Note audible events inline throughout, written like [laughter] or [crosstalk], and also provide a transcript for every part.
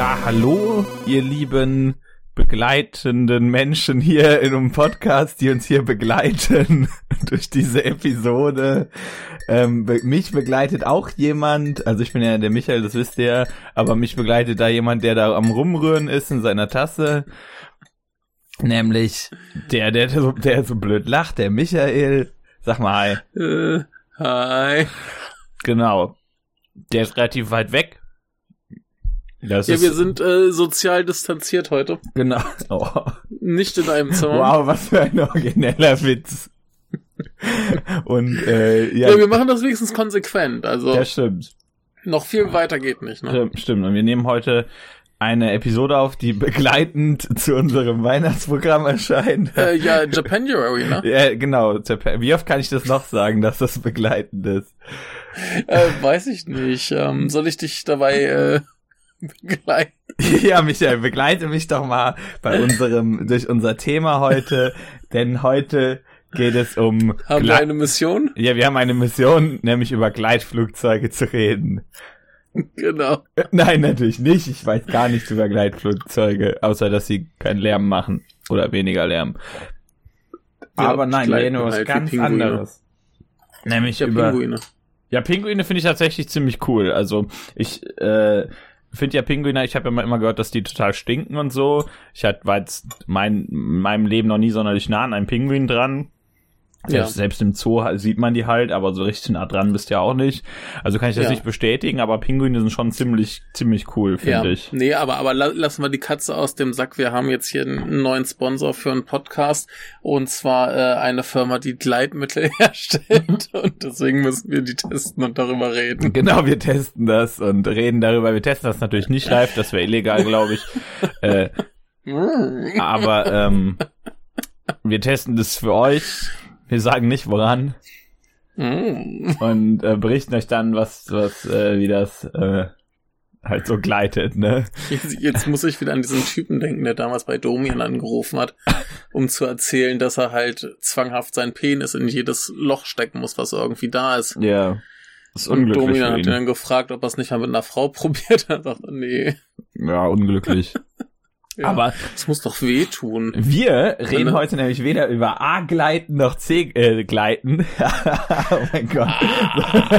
Ja, hallo, ihr lieben begleitenden Menschen hier in einem Podcast, die uns hier begleiten [laughs] durch diese Episode. Ähm, mich begleitet auch jemand, also ich bin ja der Michael, das wisst ihr, aber mich begleitet da jemand, der da am Rumrühren ist in seiner Tasse. Nämlich der, der, so, der so blöd lacht, der Michael. Sag mal hi. Äh, hi. Genau. Der ist relativ weit weg. Das ja, wir sind äh, sozial distanziert heute. Genau. [laughs] Oh. Nicht in einem Zimmer. Wow, was für ein origineller Witz. [laughs] Und äh, ja. ja, wir machen das wenigstens konsequent. Also ja, stimmt. Noch viel weiter geht nicht. Ne? Stimmt, stimmt. Und wir nehmen heute eine Episode auf, die begleitend [laughs] zu unserem Weihnachtsprogramm erscheint. Äh, ja, Japanuary, ne? Ja, genau. Wie oft kann ich das noch sagen, dass das begleitend ist? Äh, weiß ich nicht. Ähm, soll ich dich dabei äh, begleiten? [laughs] Ja, Michael, begleite mich doch mal bei unserem, durch unser Thema heute, denn heute geht es um... Haben Gle wir eine Mission? Ja, wir haben eine Mission, nämlich über Gleitflugzeuge zu reden. Genau. Nein, natürlich nicht. Ich weiß gar nichts über Gleitflugzeuge, außer dass sie keinen Lärm machen oder weniger Lärm. Ja, Aber nein, wir reden über was ganz anderes. Nämlich ja, über Pinguine. Ja, Pinguine finde ich tatsächlich ziemlich cool. Also ich äh, finde ja Pinguine, ich habe ja immer gehört, dass die total stinken und so. Ich hatte, war jetzt mein, in meinem Leben noch nie sonderlich nah an einem Pinguin dran. Selbst, ja. selbst im Zoo sieht man die halt, aber so richtig nah dran bist du ja auch nicht. Also kann ich das ja. nicht bestätigen, aber Pinguine sind schon ziemlich, ziemlich cool, finde ja. ich. Nee, aber, aber lassen wir die Katze aus dem Sack. Wir haben jetzt hier einen neuen Sponsor für einen Podcast und zwar äh, eine Firma, die Gleitmittel [laughs] herstellt und deswegen müssen wir die testen und darüber reden. Genau, wir testen das und reden darüber. Wir testen das natürlich nicht live, das wäre illegal, glaube ich. [laughs] äh, aber ähm, wir testen das für euch wir sagen nicht woran. Mm. Und äh, berichten euch dann, was, was, äh, wie das äh, halt so gleitet, ne? Jetzt, jetzt muss ich wieder an diesen Typen denken, der damals bei Domian angerufen hat, um zu erzählen, dass er halt zwanghaft seinen Penis in jedes Loch stecken muss, was irgendwie da ist. Ja. Das ist unglücklich. Und Domian hat ihn dann gefragt, ob er es nicht mal mit einer Frau [laughs] probiert hat. Er nee. Ja, unglücklich. Ja, aber es muss doch wehtun. Wir reden Wenn heute nämlich weder über A-Gleiten noch C-Gleiten. [laughs] Oh mein Gott.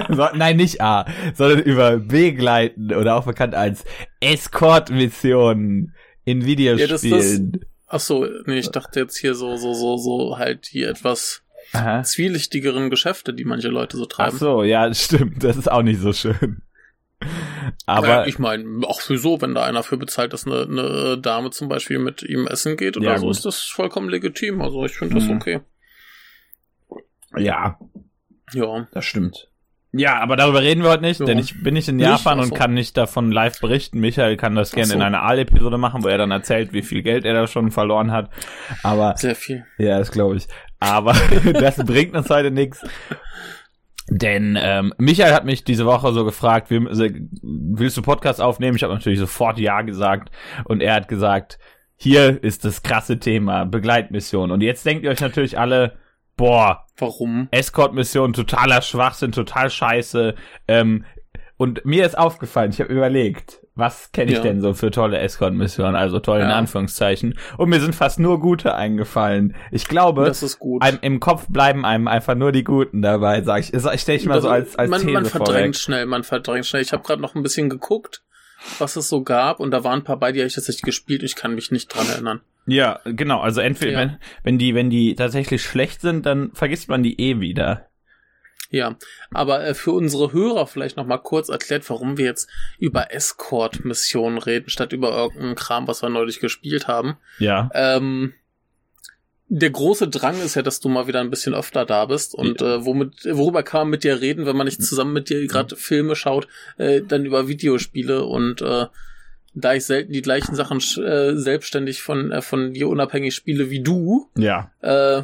so, nein, nicht A, sondern über B-Gleiten oder auch bekannt als Escort-Missionen in Videospielen. Ja, ach so, nee, ich dachte jetzt hier so, so, so, so halt die etwas Aha. zwielichtigeren Geschäfte, die manche Leute so treiben. Ach so, ja, stimmt. Das ist auch nicht so schön. Aber ja, ich meine, auch für so, wenn da einer für bezahlt, dass eine, eine Dame zum Beispiel mit ihm essen geht oder ja, so, gut. ist das vollkommen legitim. Also ich finde das mhm. okay. Ja. Ja. Das stimmt. Ja, aber darüber reden wir heute nicht, ja. denn ich bin nicht in Japan nicht, und kann nicht davon live berichten. Michael kann das gerne so. in einer Aal-Episode machen, wo er dann erzählt, wie viel Geld er da schon verloren hat. Aber sehr viel. Ja, das glaube ich. Aber [laughs] das bringt uns heute nichts. Denn ähm, Michael hat mich diese Woche so gefragt, willst du Podcast aufnehmen? Ich habe natürlich sofort Ja gesagt. Und er hat gesagt, hier ist das krasse Thema, Begleitmission. Und jetzt denkt ihr euch natürlich alle, boah, warum? Escort-Mission, totaler Schwachsinn, total scheiße. Ähm, und mir ist aufgefallen, ich habe überlegt, was kenne ich ja. denn so für tolle Escort-Missionen, also toll ja. in Anführungszeichen. Und mir sind fast nur gute eingefallen. Ich glaube, das ist gut. Einem, im Kopf bleiben einem einfach nur die guten dabei, sag ich. Ich stelle ich mal so als, als man, These man verdrängt vorweg. schnell, man verdrängt schnell. Ich habe gerade noch ein bisschen geguckt, was es so gab, und da waren ein paar bei, die habe ich tatsächlich gespielt. Ich kann mich nicht dran erinnern. Ja, genau. Also entweder, ja. wenn, wenn die, wenn die tatsächlich schlecht sind, dann vergisst man die eh wieder. Ja, aber äh, für unsere Hörer vielleicht noch mal kurz erklärt, warum wir jetzt über Escort-Missionen reden, statt über irgendeinen Kram, was wir neulich gespielt haben. Ja. Ähm, der große Drang ist ja, dass du mal wieder ein bisschen öfter da bist und äh, womit, worüber kann man mit dir reden, wenn man nicht zusammen mit dir gerade Filme schaut, äh, dann über Videospiele und äh, da ich selten die gleichen Sachen äh, selbstständig von äh, von dir unabhängig spiele wie du, ja. äh,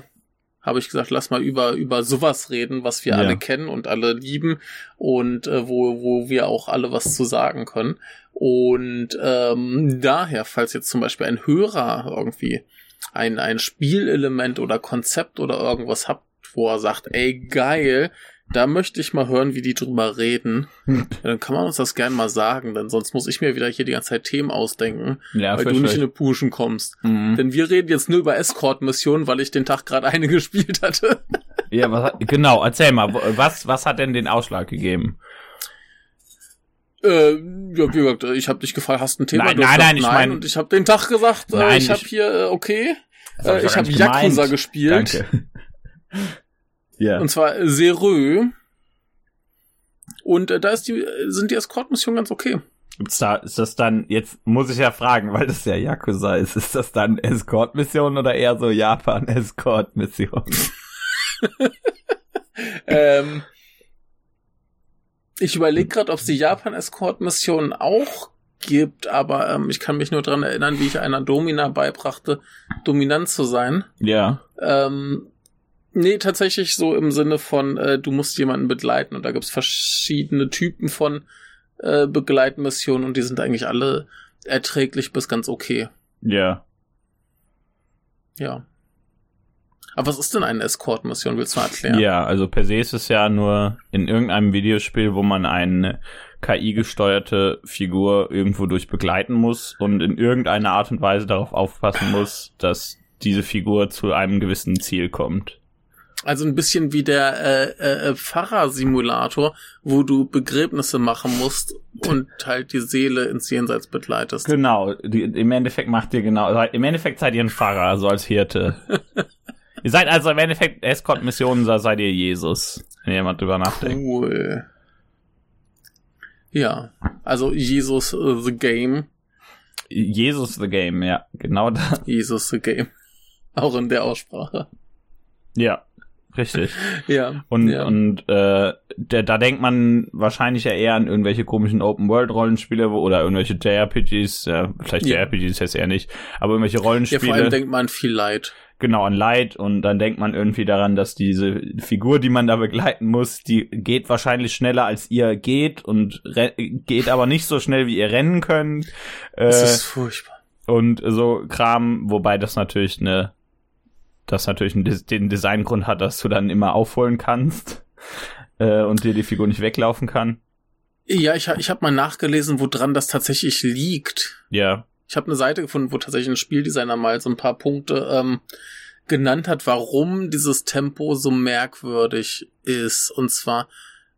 habe ich gesagt, lass mal über, über sowas reden, was wir ja. alle kennen und alle lieben und äh, wo, wo wir auch alle was zu sagen können. Und ähm, daher, falls jetzt zum Beispiel ein Hörer irgendwie ein, ein Spielelement oder Konzept oder irgendwas habt, wo er sagt, ey, geil, da möchte ich mal hören, wie die drüber reden. Hm. Ja, dann kann man uns das gern mal sagen, denn sonst muss ich mir wieder hier die ganze Zeit Themen ausdenken, ja, weil du nicht in eine Puschen kommst. Mhm. Denn wir reden jetzt nur über Escort-Missionen, weil ich den Tag gerade eine [laughs] gespielt hatte. Ja, was, genau, erzähl mal, was, was hat denn den Ausschlag gegeben? Äh, ja, wie gesagt, ich habe dich gefragt, hast du ein Thema? Nein, nein, nein, ich meine, und ich habe den Tag gesagt, äh, nein, ich habe hier, äh, okay, äh, ich habe Yakuza gespielt. Danke. Ja. Und zwar Serö. Und äh, da ist die, sind die Escort-Missionen ganz okay. Gibt's da, ist das dann, jetzt muss ich ja fragen, weil das ja Yakuza ist, ist das dann Escort-Mission oder eher so Japan-Escort-Mission? [laughs] ähm, ich überlege gerade, ob es die Japan-Escort-Missionen auch gibt, aber ähm, ich kann mich nur dran erinnern, wie ich einer Domina beibrachte, dominant zu sein. Ja. Ähm, Nee, tatsächlich so im Sinne von, äh, du musst jemanden begleiten und da gibt's verschiedene Typen von äh, Begleitmissionen und die sind eigentlich alle erträglich bis ganz okay. Ja. Ja. Aber was ist denn eine Escort-Mission? Willst du mal erklären? Ja, also per se ist es ja nur in irgendeinem Videospiel, wo man eine KI-gesteuerte Figur irgendwo durch begleiten muss und in irgendeiner Art und Weise darauf aufpassen muss, dass diese Figur zu einem gewissen Ziel kommt. Also ein bisschen wie der äh, äh, Pfarrer-Simulator, wo du Begräbnisse machen musst und halt die Seele ins Jenseits begleitest. Genau, die, im Endeffekt macht ihr genau, im Endeffekt seid ihr ein Pfarrer, also als Hirte. [laughs] ihr seid also im Endeffekt Escort-Missionen, da seid ihr Jesus, wenn jemand drüber nachdenkt. Cool. Ja, also Jesus uh, the Game. Jesus the Game, ja, genau da. Jesus the Game. [laughs] Auch in der Aussprache. Ja. Richtig. [laughs] ja. Und, ja. und äh, der, da denkt man wahrscheinlich ja eher an irgendwelche komischen Open-World-Rollenspiele oder irgendwelche JRPGs, ja, vielleicht ja. JRPGs jetzt eher nicht, aber irgendwelche Rollenspiele. Ja, vor allem denkt man viel Leid. Genau, an Leid und dann denkt man irgendwie daran, dass diese Figur, die man da begleiten muss, die geht wahrscheinlich schneller als ihr geht und geht aber nicht so schnell, wie ihr rennen könnt. Das äh, ist furchtbar. Und so Kram, wobei das natürlich eine das natürlich den Designgrund hat, dass du dann immer aufholen kannst [laughs] äh, und dir die Figur nicht weglaufen kann. Ja, ich, ich habe mal nachgelesen, woran das tatsächlich liegt. Ja. Ich habe eine Seite gefunden, wo tatsächlich ein Spieldesigner mal so ein paar Punkte ähm, genannt hat, warum dieses Tempo so merkwürdig ist. Und zwar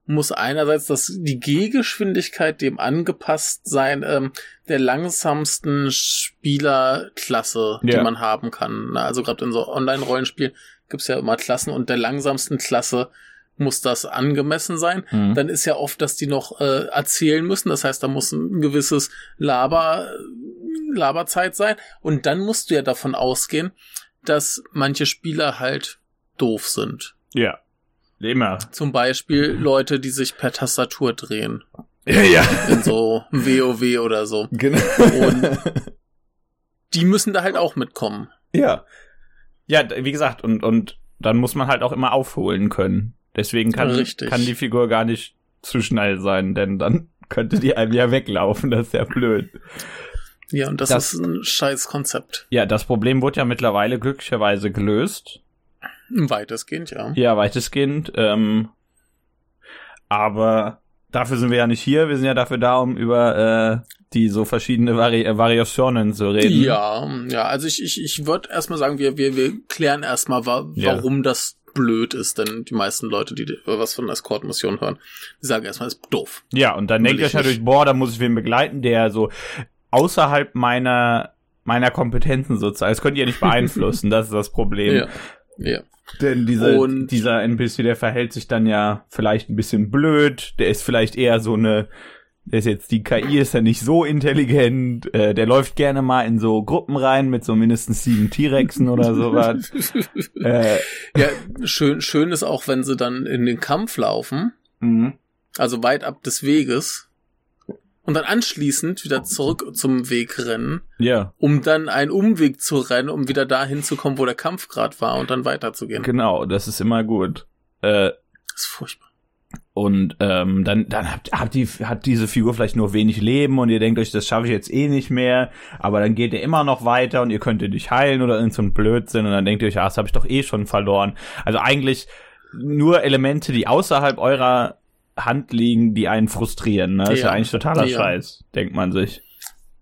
muss einerseits das, die Gehgeschwindigkeit dem angepasst sein, ähm, der langsamsten Spielerklasse, ja. die man haben kann. Also gerade in so Online-Rollenspielen gibt's ja immer Klassen und der langsamsten Klasse muss das angemessen sein. Mhm. Dann ist ja oft, dass die noch äh, erzählen müssen. Das heißt, da muss ein gewisses Laber, Laberzeit sein. Und dann musst du ja davon ausgehen, dass manche Spieler halt doof sind. Ja. Immer. Zum Beispiel Leute, die sich per Tastatur drehen. Ja, ja. In so WoW oder so. Genau. Und die müssen da halt auch mitkommen. Ja. Ja, wie gesagt, und, und dann muss man halt auch immer aufholen können. Deswegen kann, kann die Figur gar nicht zu schnell sein, denn dann [laughs] könnte die einem ja weglaufen, das ist ja blöd. Ja, und das, das ist ein scheiß Konzept. Ja, das Problem wurde ja mittlerweile glücklicherweise gelöst. Weitestgehend, ja. Ja, weitestgehend. Ähm, aber dafür sind wir ja nicht hier. Wir sind ja dafür da, um über äh, die so verschiedene Vari Variationen zu reden. Ja, ja. Also ich, ich, ich würde erstmal sagen, wir, wir, wir klären erstmal, wa warum ja. das blöd ist, denn die meisten Leute, die was von Escort-Missionen hören, die sagen erstmal, ist doof. Ja, und dann denkt ihr euch natürlich, boah, da muss ich wen begleiten, der so außerhalb meiner meiner Kompetenzen sozusagen. Das könnt ihr nicht beeinflussen, das ist das Problem. Ja. Ja. Denn diese, und dieser NPC, der verhält sich dann ja vielleicht ein bisschen blöd, der ist vielleicht eher so eine, der ist jetzt, die KI ist ja nicht so intelligent, äh, der läuft gerne mal in so Gruppen rein mit so mindestens sieben T-Rexen oder [laughs] sowas. äh, ja, schön, schön ist auch, wenn sie dann in den Kampf laufen, mhm. also weit ab des Weges, und dann anschließend wieder zurück zum Weg rennen. Ja. Um dann einen Umweg zu rennen, um wieder dahin zu kommen, wo der Kampf gerade war und dann weiterzugehen. Genau, das ist immer gut. Äh, das ist furchtbar. Und ähm, dann, dann habt, habt die, hat diese Figur vielleicht nur wenig Leben und ihr denkt euch, das schaffe ich jetzt eh nicht mehr. Aber dann geht ihr immer noch weiter und ihr könnt ihr nicht heilen oder irgend so ein Blödsinn und dann denkt ihr euch, ah, das habe ich doch eh schon verloren. Also eigentlich nur Elemente, die außerhalb eurer Hand liegen, die einen frustrieren. Ne? Das ja. ist ja eigentlich totaler ja. Scheiß, denkt man sich.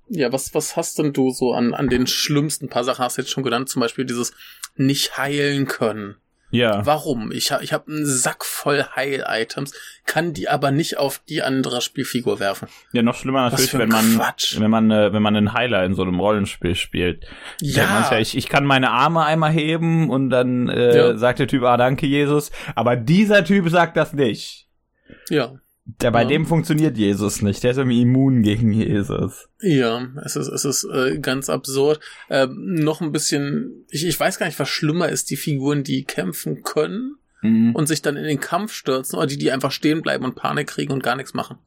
Ja, was, was hast denn du so an, an den schlimmsten paar Sachen hast du jetzt schon genannt? Zum Beispiel dieses nicht heilen können. Ja. Warum? Ich, ha, ich habe einen Sack voll Heil-Items, kann die aber nicht auf die andere Spielfigur werfen. Ja, noch schlimmer natürlich, wenn man, Quatsch. wenn man, äh, wenn man einen Heiler in so einem Rollenspiel spielt. Ja. ja ich, ich kann meine Arme einmal heben und dann äh, ja. sagt der Typ, ah, danke Jesus. Aber dieser Typ sagt das nicht. Ja. Der, bei ja. dem funktioniert Jesus nicht. Der ist irgendwie immun gegen Jesus. Ja, es ist, es ist äh, ganz absurd. Ähm, noch ein bisschen, ich, ich weiß gar nicht, was schlimmer ist, die Figuren, die kämpfen können mhm. und sich dann in den Kampf stürzen oder die, die einfach stehen bleiben und Panik kriegen und gar nichts machen.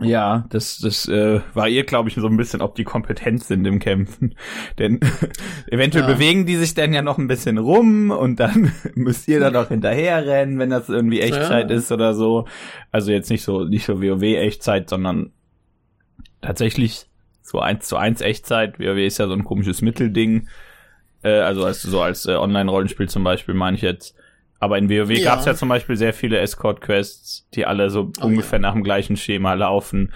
Ja, das, das äh, variiert, glaube ich, so ein bisschen, ob die kompetent sind im Kämpfen. [laughs] Denn [laughs] eventuell ja. bewegen die sich dann ja noch ein bisschen rum und dann [laughs] müsst ihr da noch hinterher rennen, wenn das irgendwie Echtzeit ja. ist oder so. Also jetzt nicht so, nicht so WoW-Echtzeit, sondern tatsächlich so eins zu eins Echtzeit. WoW ist ja so ein komisches Mittelding. Äh, also als, so als äh, Online-Rollenspiel zum Beispiel meine ich jetzt. Aber in WoW ja. gab es ja zum Beispiel sehr viele Escort-Quests, die alle so oh, ungefähr ja. nach dem gleichen Schema laufen.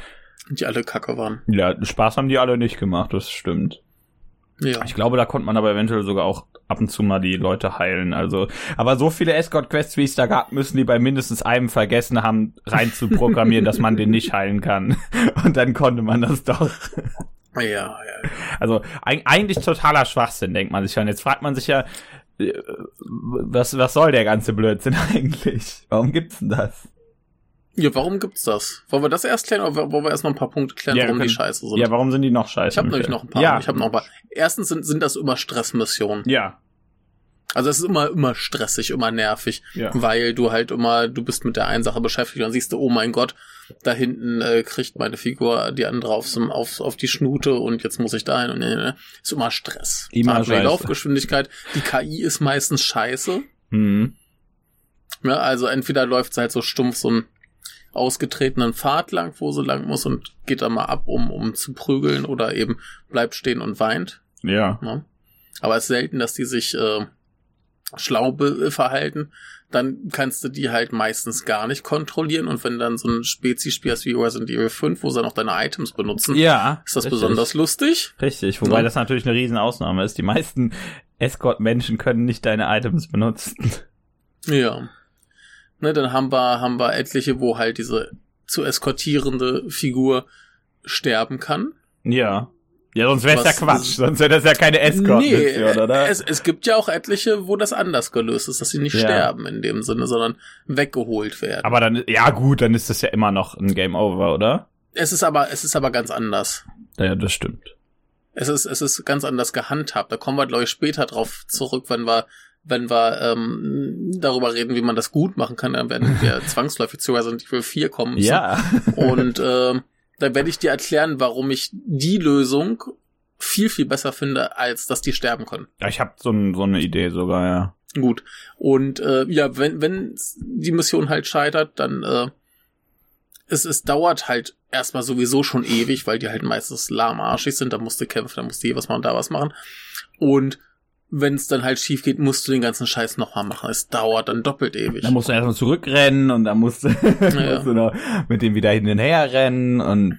Die alle kacke waren. Ja, Spaß haben die alle nicht gemacht, das stimmt. Ja. Ich glaube, da konnte man aber eventuell sogar auch ab und zu mal die Leute heilen. Also, aber so viele Escort-Quests, wie es da gab, müssen die bei mindestens einem vergessen haben, rein zu programmieren, dass man den nicht heilen kann. [laughs] Und dann konnte man das doch. Ja, ja. Also eigentlich totaler Schwachsinn, denkt man sich ja. Und jetzt fragt man sich ja, was, was soll der ganze Blödsinn [laughs] eigentlich? Warum gibt's denn das? Ja, warum gibt's das? Wollen wir das erst klären oder wollen wir erst noch ein paar Punkte klären, ja, warum können, die scheiße sind? Ja, warum sind die noch scheiße? Ich habe nämlich noch ein paar. Ja. Ich habe noch ein paar. Erstens sind, sind das immer Stressmissionen. Ja. Also es ist immer, immer stressig, immer nervig, ja. weil du halt immer, du bist mit der einen Sache beschäftigt und siehst du, oh mein Gott, da hinten äh, kriegt meine Figur die andere aufs, auf, auf die Schnute und jetzt muss ich da hin und äh, ist immer Stress. Immer die Laufgeschwindigkeit, die KI ist meistens scheiße. Mhm. Ja, also entweder läuft sie halt so stumpf so einen ausgetretenen Pfad lang, wo sie lang muss und geht da mal ab, um, um zu prügeln oder eben bleibt stehen und weint. Ja. ja. Aber es ist selten, dass die sich äh, schlau verhalten, dann kannst du die halt meistens gar nicht kontrollieren und wenn dann so ein Spezies-Spiel wie Resident Evil 5, wo sie noch deine Items benutzen, ja, ist das richtig. besonders lustig. Richtig, wobei ja. das natürlich eine Riesenausnahme ist. Die meisten Escort-Menschen können nicht deine Items benutzen. Ja. Ne, dann haben wir, haben wir etliche, wo halt diese zu eskortierende Figur sterben kann. Ja. Ja, sonst wäre es ja Quatsch, sonst wäre das ja keine Escort-Mission, nee, oder? Es, es gibt ja auch etliche, wo das anders gelöst ist, dass sie nicht ja. sterben in dem Sinne, sondern weggeholt werden. Aber dann, ja gut, dann ist das ja immer noch ein Game Over, oder? Es ist aber, es ist aber ganz anders. Ja, das stimmt. Es ist, es ist ganz anders gehandhabt. Da kommen wir, glaube ich, später drauf zurück, wenn wir, wenn wir ähm, darüber reden, wie man das gut machen kann, dann werden wir [laughs] zwangsläufig zu Resident Evil 4 kommen. Ja. Und ähm, dann werde ich dir erklären, warum ich die Lösung viel, viel besser finde, als dass die sterben können. Ja, ich habe so, ein, so eine Idee sogar, ja. Gut. Und äh, ja, wenn, wenn die Mission halt scheitert, dann äh, es, es dauert halt erstmal sowieso schon ewig, weil die halt meistens lahmarschig sind, da musst du kämpfen, da musst du hier was machen, da was machen. Und wenn es dann halt schief geht, musst du den ganzen Scheiß nochmal machen. Es dauert dann doppelt ewig. Dann musst du erstmal zurückrennen und dann musst du, [laughs] ja. musst du noch mit dem wieder hin und her rennen und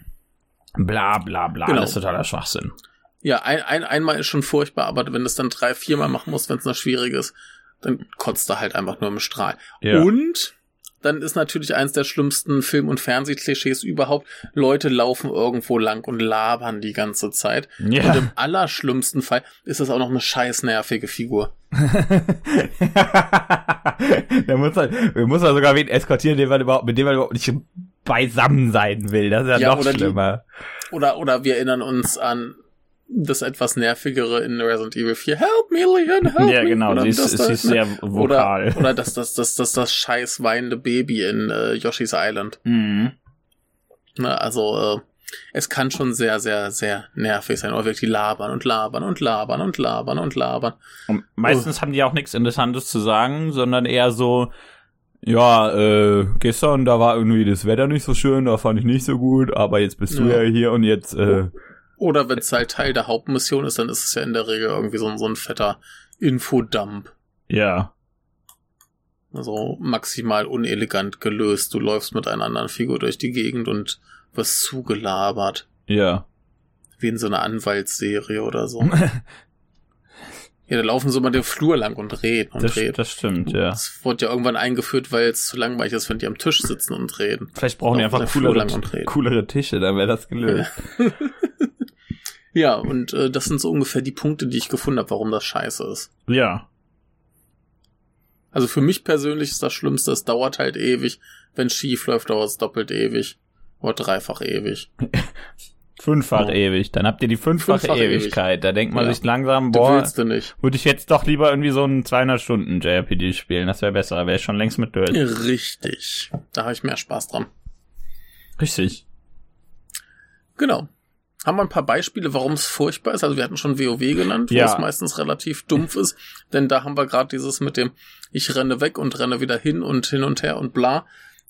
bla bla bla. Genau. Das ist totaler Schwachsinn. Ja, ein, ein, einmal ist schon furchtbar, aber wenn du es dann drei, viermal machen musst, wenn es noch schwierig ist, dann kotzt er halt einfach nur im Strahl. Ja. Und dann ist natürlich eins der schlimmsten Film- und Fernsehklischees überhaupt. Leute laufen irgendwo lang und labern die ganze Zeit. Ja. Und im allerschlimmsten Fall ist das auch noch eine scheiß nervige Figur. [laughs] der muss halt, muss halt sogar wen eskortieren, den man überhaupt, mit dem man überhaupt nicht beisammen sein will. Das ist ja, ja noch schlimmer. Die, oder, oder wir erinnern uns an das etwas nervigere in Resident Evil 4. Help me, Leon, help ja, me. genau, sie ist, sie ist sehr vokal. Oder, oder das, das, das, das, das scheiß weinende Baby in äh, Yoshi's Island. Mhm. Na, also, äh, es kann schon sehr, sehr, sehr nervig sein. Oder wirklich labern und labern und labern und labern und labern. Und meistens oh. haben die auch nichts Interessantes zu sagen, sondern eher so, ja, äh, gestern, da war irgendwie das Wetter nicht so schön, da fand ich nicht so gut, aber jetzt bist ja. du ja hier und jetzt, äh, Oder wenn es halt Teil der Hauptmission ist, dann ist es ja in der Regel irgendwie so, so ein fetter Infodump. Ja. Also maximal unelegant gelöst. Du läufst mit einer anderen Figur durch die Gegend und wirst zugelabert. Ja. Wie in so einer Anwaltsserie oder so. [laughs] ja, da laufen sie mal den Flur lang und reden und das, reden. Das stimmt, ja. Das wurde ja irgendwann eingeführt, weil es zu langweilig ist, wenn die am Tisch sitzen und reden. Vielleicht brauchen die einfach coolere, coolere Tische, dann wäre das gelöst. ja, [laughs] und äh, das sind so ungefähr die Punkte, die ich gefunden habe, warum das scheiße ist. Ja. Also für mich persönlich ist das Schlimmste, es dauert halt ewig. Wenn schief läuft, dauert es doppelt ewig. Oder dreifach ewig. [laughs] Fünffach oh. ewig. Dann habt ihr die fünffache Fünffach Ewigkeit. Ewig. Da denkt man ja. sich langsam, boah, würde ich jetzt doch lieber irgendwie so einen 200 Stunden JRPG spielen. Das wäre besser. Wäre ich schon längst mit durch. Richtig. Da habe ich mehr Spaß dran. Richtig. Genau. Haben wir ein paar Beispiele, warum es furchtbar ist? Also wir hatten schon WoW genannt, wo ja. es meistens relativ dumpf ist, denn da haben wir gerade dieses mit dem ich renne weg und renne wieder hin und hin und her und bla.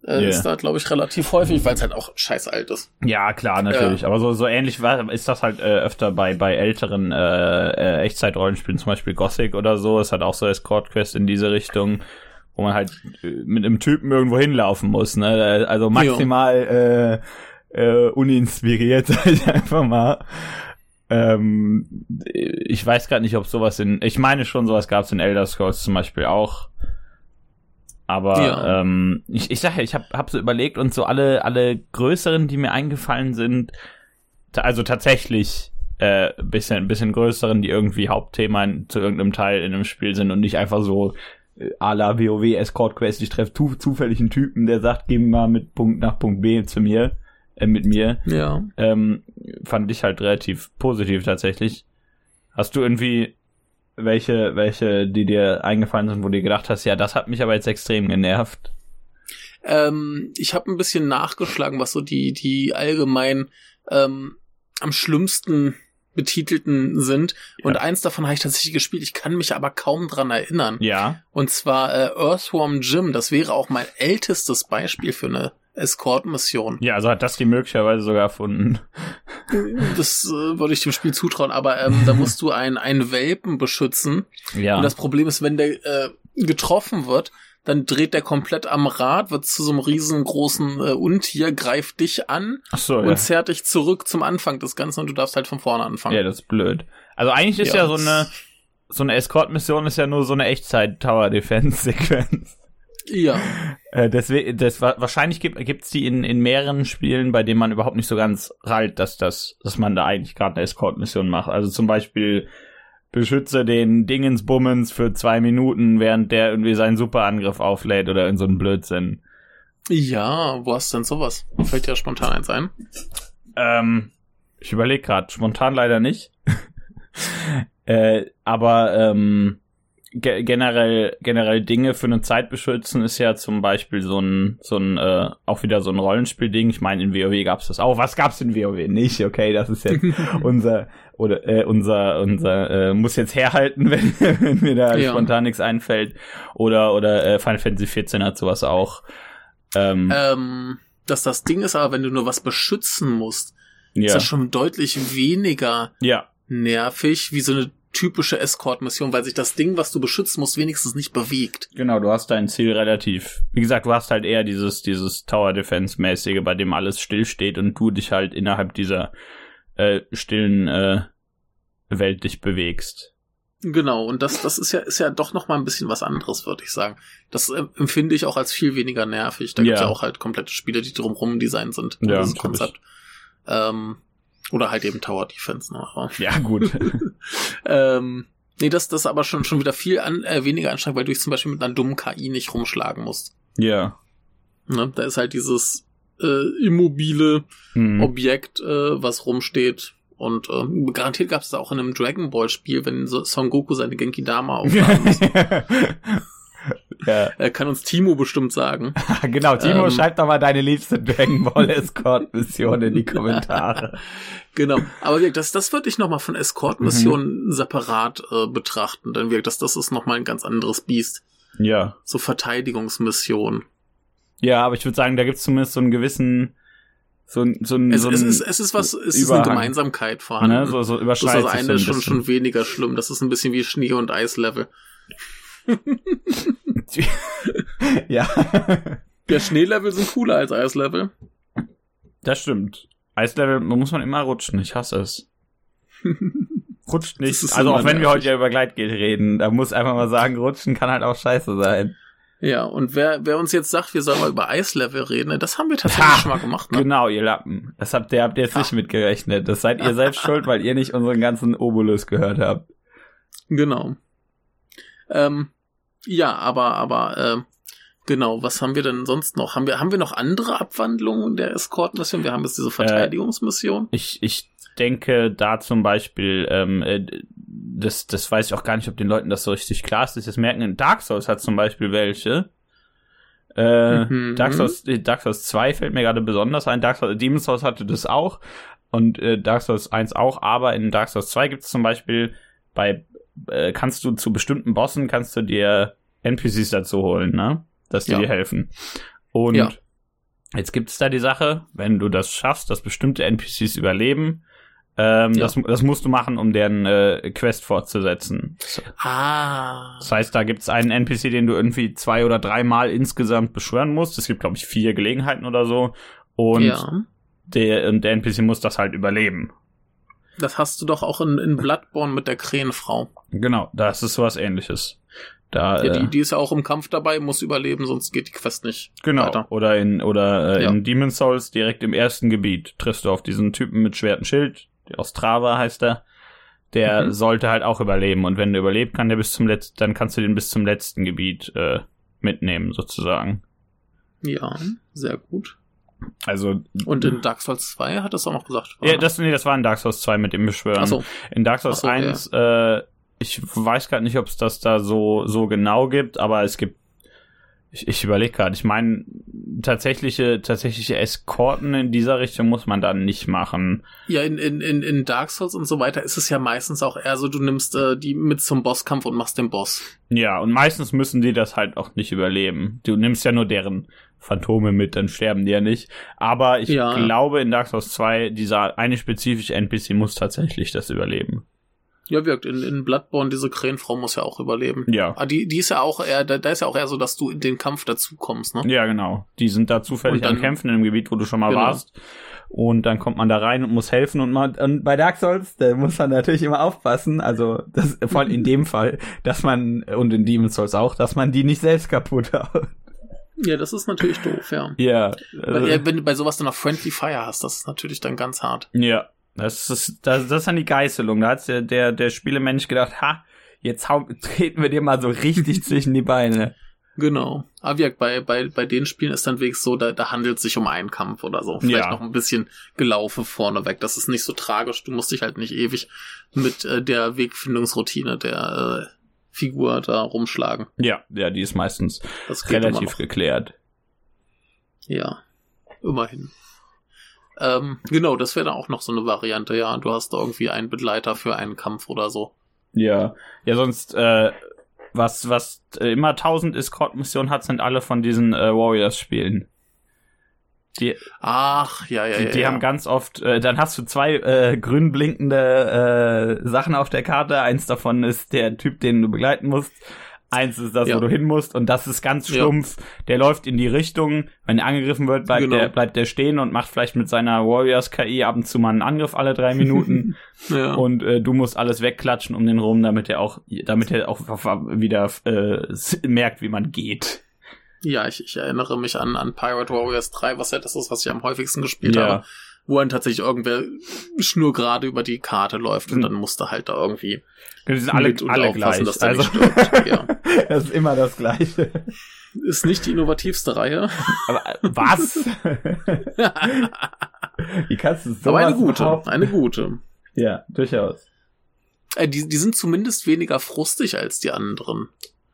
Äh, yeah. Ist da, glaube ich, relativ häufig, weil es halt auch scheiß alt ist. Ja, klar, natürlich. Äh, Aber so, so ähnlich war, ist das halt äh, öfter bei, bei älteren äh, äh, Echtzeit-Rollenspielen, zum Beispiel Gothic oder so. Es hat auch so Escort-Quest in diese Richtung, wo man halt äh, mit einem Typen irgendwo hinlaufen muss. Ne? Also maximal äh, uninspiriert, [laughs] sag ich einfach mal. Ähm, ich weiß gerade nicht, ob sowas in. Ich meine schon, sowas gab es in Elder Scrolls zum Beispiel auch. Aber ja. ähm, ich, ich sage ja, ich habe hab so überlegt und so alle, alle größeren, die mir eingefallen sind, also tatsächlich äh, bisschen, bisschen größeren, die irgendwie Hauptthema in, zu irgendeinem Teil in einem Spiel sind und nicht einfach so äh, à la WoW Escort Quest, ich treffe zufällig einen Typen, der sagt, geh mal mit Punkt nach Punkt B zu mir, äh, mit mir. Ja. Ähm, fand ich halt relativ positiv tatsächlich. Hast du irgendwie welche, welche, die dir eingefallen sind, wo du gedacht hast, ja, das hat mich aber jetzt extrem genervt? Ähm, ich habe ein bisschen nachgeschlagen, was so die, die allgemein ähm, am schlimmsten betitelten sind. Ja. Und eins davon habe ich tatsächlich gespielt. Ich kann mich aber kaum dran erinnern. Ja. Und zwar äh, Earthworm Jim. Das wäre auch mein ältestes Beispiel für eine Escort-Mission. Ja, also hat das die möglicherweise sogar erfunden. [laughs] Das äh, würde ich dem Spiel zutrauen, aber ähm, da musst du einen, einen Welpen beschützen. Ja. Und das Problem ist, wenn der äh, getroffen wird, dann dreht der komplett am Rad, wird zu so einem riesengroßen äh, Untier, greift dich an so, und ja. zerrt dich zurück zum Anfang des Ganzen und du darfst halt von vorne anfangen. Ja, das ist blöd. Also eigentlich ist ja, ja so eine so eine Escort-Mission ist ja nur so eine Echtzeit-Tower-Defense-Sequenz. Ja. Äh, deswegen, das, wahrscheinlich gibt gibt's die in, in mehreren Spielen, bei denen man überhaupt nicht so ganz rallt, dass das, dass man da eigentlich gerade eine Escort-Mission macht. Also zum Beispiel beschütze den Dingensbummens für zwei Minuten, während der irgendwie seinen Superangriff auflädt oder in so einen Blödsinn. Ja, wo hast du denn sowas? Fällt ja spontan eins ein? Ähm, ich überlege gerade, spontan leider nicht. [laughs] äh, aber ähm, ge generell generell Dinge für eine Zeit beschützen ist ja zum Beispiel so ein so ein äh, auch wieder so ein Rollenspielding. Ich meine in WoW gab's das auch. Was gab's in WoW nicht? Okay, das ist jetzt [laughs] unser oder äh, unser unser äh, muss jetzt herhalten, [laughs] wenn, wenn mir da ja. spontan nichts einfällt. Oder oder äh, Final Fantasy 14 hat sowas auch. Ähm, ähm, dass das Ding ist, aber wenn du nur was beschützen musst, ja. ist das schon deutlich weniger ja. nervig wie so eine typische Escort-Mission, weil sich das Ding, was du beschützen musst, wenigstens nicht bewegt. Genau, du hast dein Ziel relativ. Wie gesagt, du hast halt eher dieses, dieses Tower Defense-mäßige, bei dem alles stillsteht und du dich halt innerhalb dieser äh, stillen äh, Welt dich bewegst. Genau, und das, das ist ja, ist ja doch noch mal ein bisschen was anderes, würde ich sagen. Das äh, empfinde ich auch als viel weniger nervig. Da ja. gibt es ja auch halt komplette Spiele, die drumherum designt sind. Ja, das Konzept. Ähm, oder halt eben Tower Defense. Ne? Ja, gut. [laughs] ähm, nee, das, das ist aber schon, schon wieder viel an, äh, weniger anstrengend, weil du dich zum Beispiel mit einer dummen KI nicht rumschlagen musst. Ja. Ne? Da ist halt dieses äh, immobile hm. Objekt, äh, was rumsteht. Und äh, garantiert gab es auch in einem Dragon Ball Spiel, wenn Son Goku seine Genki Dama [laughs] aufladen muss. [laughs] Ja. Er kann uns Timo bestimmt sagen. [laughs] genau, Timo, ähm, schreib doch mal deine liebste Dragon Ball Escort Mission in die [laughs] Kommentare. genau, aber das, das würde ich nochmal von Escort Missionen mhm. separat äh, betrachten, denn das, das ist nochmal ein ganz anderes Biest. Ja. So Verteidigungsmissionen. Ja, aber ich würde sagen, da gibt es zumindest so einen gewissen so, so, ein, es, so es, ist, es ist was, es ist eine Gemeinsamkeit vorhanden. Ne? So, so das, das eine ist schon, schon weniger schlimm. Das ist ein bisschen wie Schnee- und Eislevel. [laughs] ja. Ja, Schneelevel sind cooler als Eislevel. Das stimmt. Eislevel muss man immer rutschen. Ich hasse es. [laughs] Rutscht nicht. Also auch wenn wir heute ja über Gleitgel reden, da muss einfach mal sagen, rutschen kann halt auch scheiße sein. Ja, und wer, wer uns jetzt sagt, wir sollen mal über Eislevel reden, das haben wir tatsächlich ha, schon mal gemacht. Ne? Genau, ihr Lappen. Das habt ihr, habt ihr jetzt ha. nicht mitgerechnet. Das seid ihr selbst [laughs] schuld, weil ihr nicht unseren ganzen Obolus gehört habt. Genau. Ähm, ja, aber, aber, äh, genau, was haben wir denn sonst noch? Haben wir, haben wir noch andere Abwandlungen der Escort-Mission? Wir haben jetzt diese äh, Verteidigungsmission. Äh, ich, ich denke da zum Beispiel, ähm, äh, das, das weiß ich auch gar nicht, ob den Leuten das so richtig klar ist, dass sie das merken. In Dark Souls hat zum Beispiel welche. Äh, mhm. Dark, Souls, Dark Souls 2 fällt mir gerade besonders ein. Dark Souls, Demon's Souls hatte das auch. Und äh, Dark Souls 1 auch. Aber in Dark Souls 2 gibt es zum Beispiel bei, äh, kannst du zu bestimmten Bossen, kannst du dir NPCs dazu holen, ne? Dass die ja. dir helfen. Und ja. jetzt gibt es da die Sache, wenn du das schaffst, dass bestimmte NPCs überleben, ähm, ja. das, das musst du machen, um deren äh, Quest fortzusetzen. Ah. Das heißt, da gibt es einen NPC, den du irgendwie zwei oder dreimal insgesamt beschwören musst. Es gibt, glaube ich, vier Gelegenheiten oder so. Und, ja. der, und der NPC muss das halt überleben. Das hast du doch auch in, in Bloodborne mit der Krähenfrau. Genau, das ist sowas ähnliches. Da, ja, die, äh, die ist ja auch im Kampf dabei, muss überleben, sonst geht die Quest nicht. Genau. Weiter. Oder in oder äh, ja. in Demon's Souls direkt im ersten Gebiet triffst du auf diesen Typen mit Schwert und Schild, Ostrava heißt er, der mhm. sollte halt auch überleben. Und wenn der überlebt, kann der bis zum letzten, dann kannst du den bis zum letzten Gebiet äh, mitnehmen, sozusagen. Ja, sehr gut. Also. Und in Dark Souls 2 hat das auch noch gesagt. Ja, das, nee, das war in Dark Souls 2 mit dem Beschwören. Ach so. In Dark Souls so, 1, ja. äh, ich weiß gar nicht, ob es das da so, so genau gibt, aber es gibt ich, ich überlege gerade, ich meine, tatsächliche, tatsächliche Eskorten in dieser Richtung muss man dann nicht machen. Ja, in, in, in Dark Souls und so weiter ist es ja meistens auch eher so, du nimmst äh, die mit zum Bosskampf und machst den Boss. Ja, und meistens müssen die das halt auch nicht überleben. Du nimmst ja nur deren Phantome mit, dann sterben die ja nicht. Aber ich ja. glaube, in Dark Souls 2, dieser eine spezifische NPC muss tatsächlich das überleben. Ja, wirkt. In, in Bloodborne, diese Krähenfrau muss ja auch überleben. Ja. Ah, die, die ist ja auch eher, da, da ist ja auch eher so, dass du in den Kampf dazu kommst, ne? Ja, genau. Die sind da zufällig dann, am Kämpfen in dem Gebiet, wo du schon mal genau. warst. Und dann kommt man da rein und muss helfen und man, und bei Dark Souls, da muss man natürlich immer aufpassen, also, das, vor allem in dem Fall, dass man, und in Demon's Souls auch, dass man die nicht selbst kaputt haut. Ja, das ist natürlich doof, ja. Ja. Ja, wenn du bei sowas dann noch Friendly Fire hast, das ist natürlich dann ganz hart. Ja, das ist, das, das ist dann die Geißelung. Da hat der, der, der Spielemensch gedacht, ha, jetzt hau, [laughs] treten wir dir mal so richtig [laughs] zwischen die Beine. Genau. Aber ja, bei, bei, bei den Spielen ist dann wirklich so, da, da handelt es sich um einen Kampf oder so. Vielleicht ja. noch ein bisschen Gelaufe vorneweg. Das ist nicht so tragisch. Du musst dich halt nicht ewig mit äh, der Wegfindungsroutine der äh, Figur da rumschlagen. Ja, ja, die ist meistens relativ geklärt. Ja, immerhin. Ähm, genau, das wäre dann auch noch so eine Variante, ja. Du hast da irgendwie einen Begleiter für einen Kampf oder so. Ja, ja, sonst, äh, was, was immer 1000 Escort-Missionen hat, sind alle von diesen äh, Warriors-Spielen. Die, Ach, ja, ja, die, ja. Die ja. haben ganz oft, äh, dann hast du zwei äh, grün blinkende äh, Sachen auf der Karte. Eins davon ist der Typ, den du begleiten musst. Eins ist das, ja. wo du hin musst und das ist ganz stumpf. Ja. Der läuft in die Richtung. Wenn er angegriffen wird, bleibt, genau. der, bleibt der stehen und macht vielleicht mit seiner Warriors-KI ab und zu mal einen Angriff alle drei Minuten. [laughs] ja. Und äh, du musst alles wegklatschen um den rum, damit er auch, damit er auch wieder äh, merkt, wie man geht. Ja, ich, ich erinnere mich an, an Pirate Warriors 3, was ja das ist, was ich am häufigsten gespielt habe wo dann tatsächlich irgendwer schnurgerade über die Karte läuft und hm. dann musste halt da irgendwie die sind alle, alle gleich. Dass der also, nicht stirbt. Ja. [laughs] das ist immer das Gleiche. Ist nicht die innovativste Reihe. Aber äh, was? [laughs] Wie kannst du so Aber eine gute, behaupten? eine gute. Ja, durchaus. Äh, die, die sind zumindest weniger frustig als die anderen.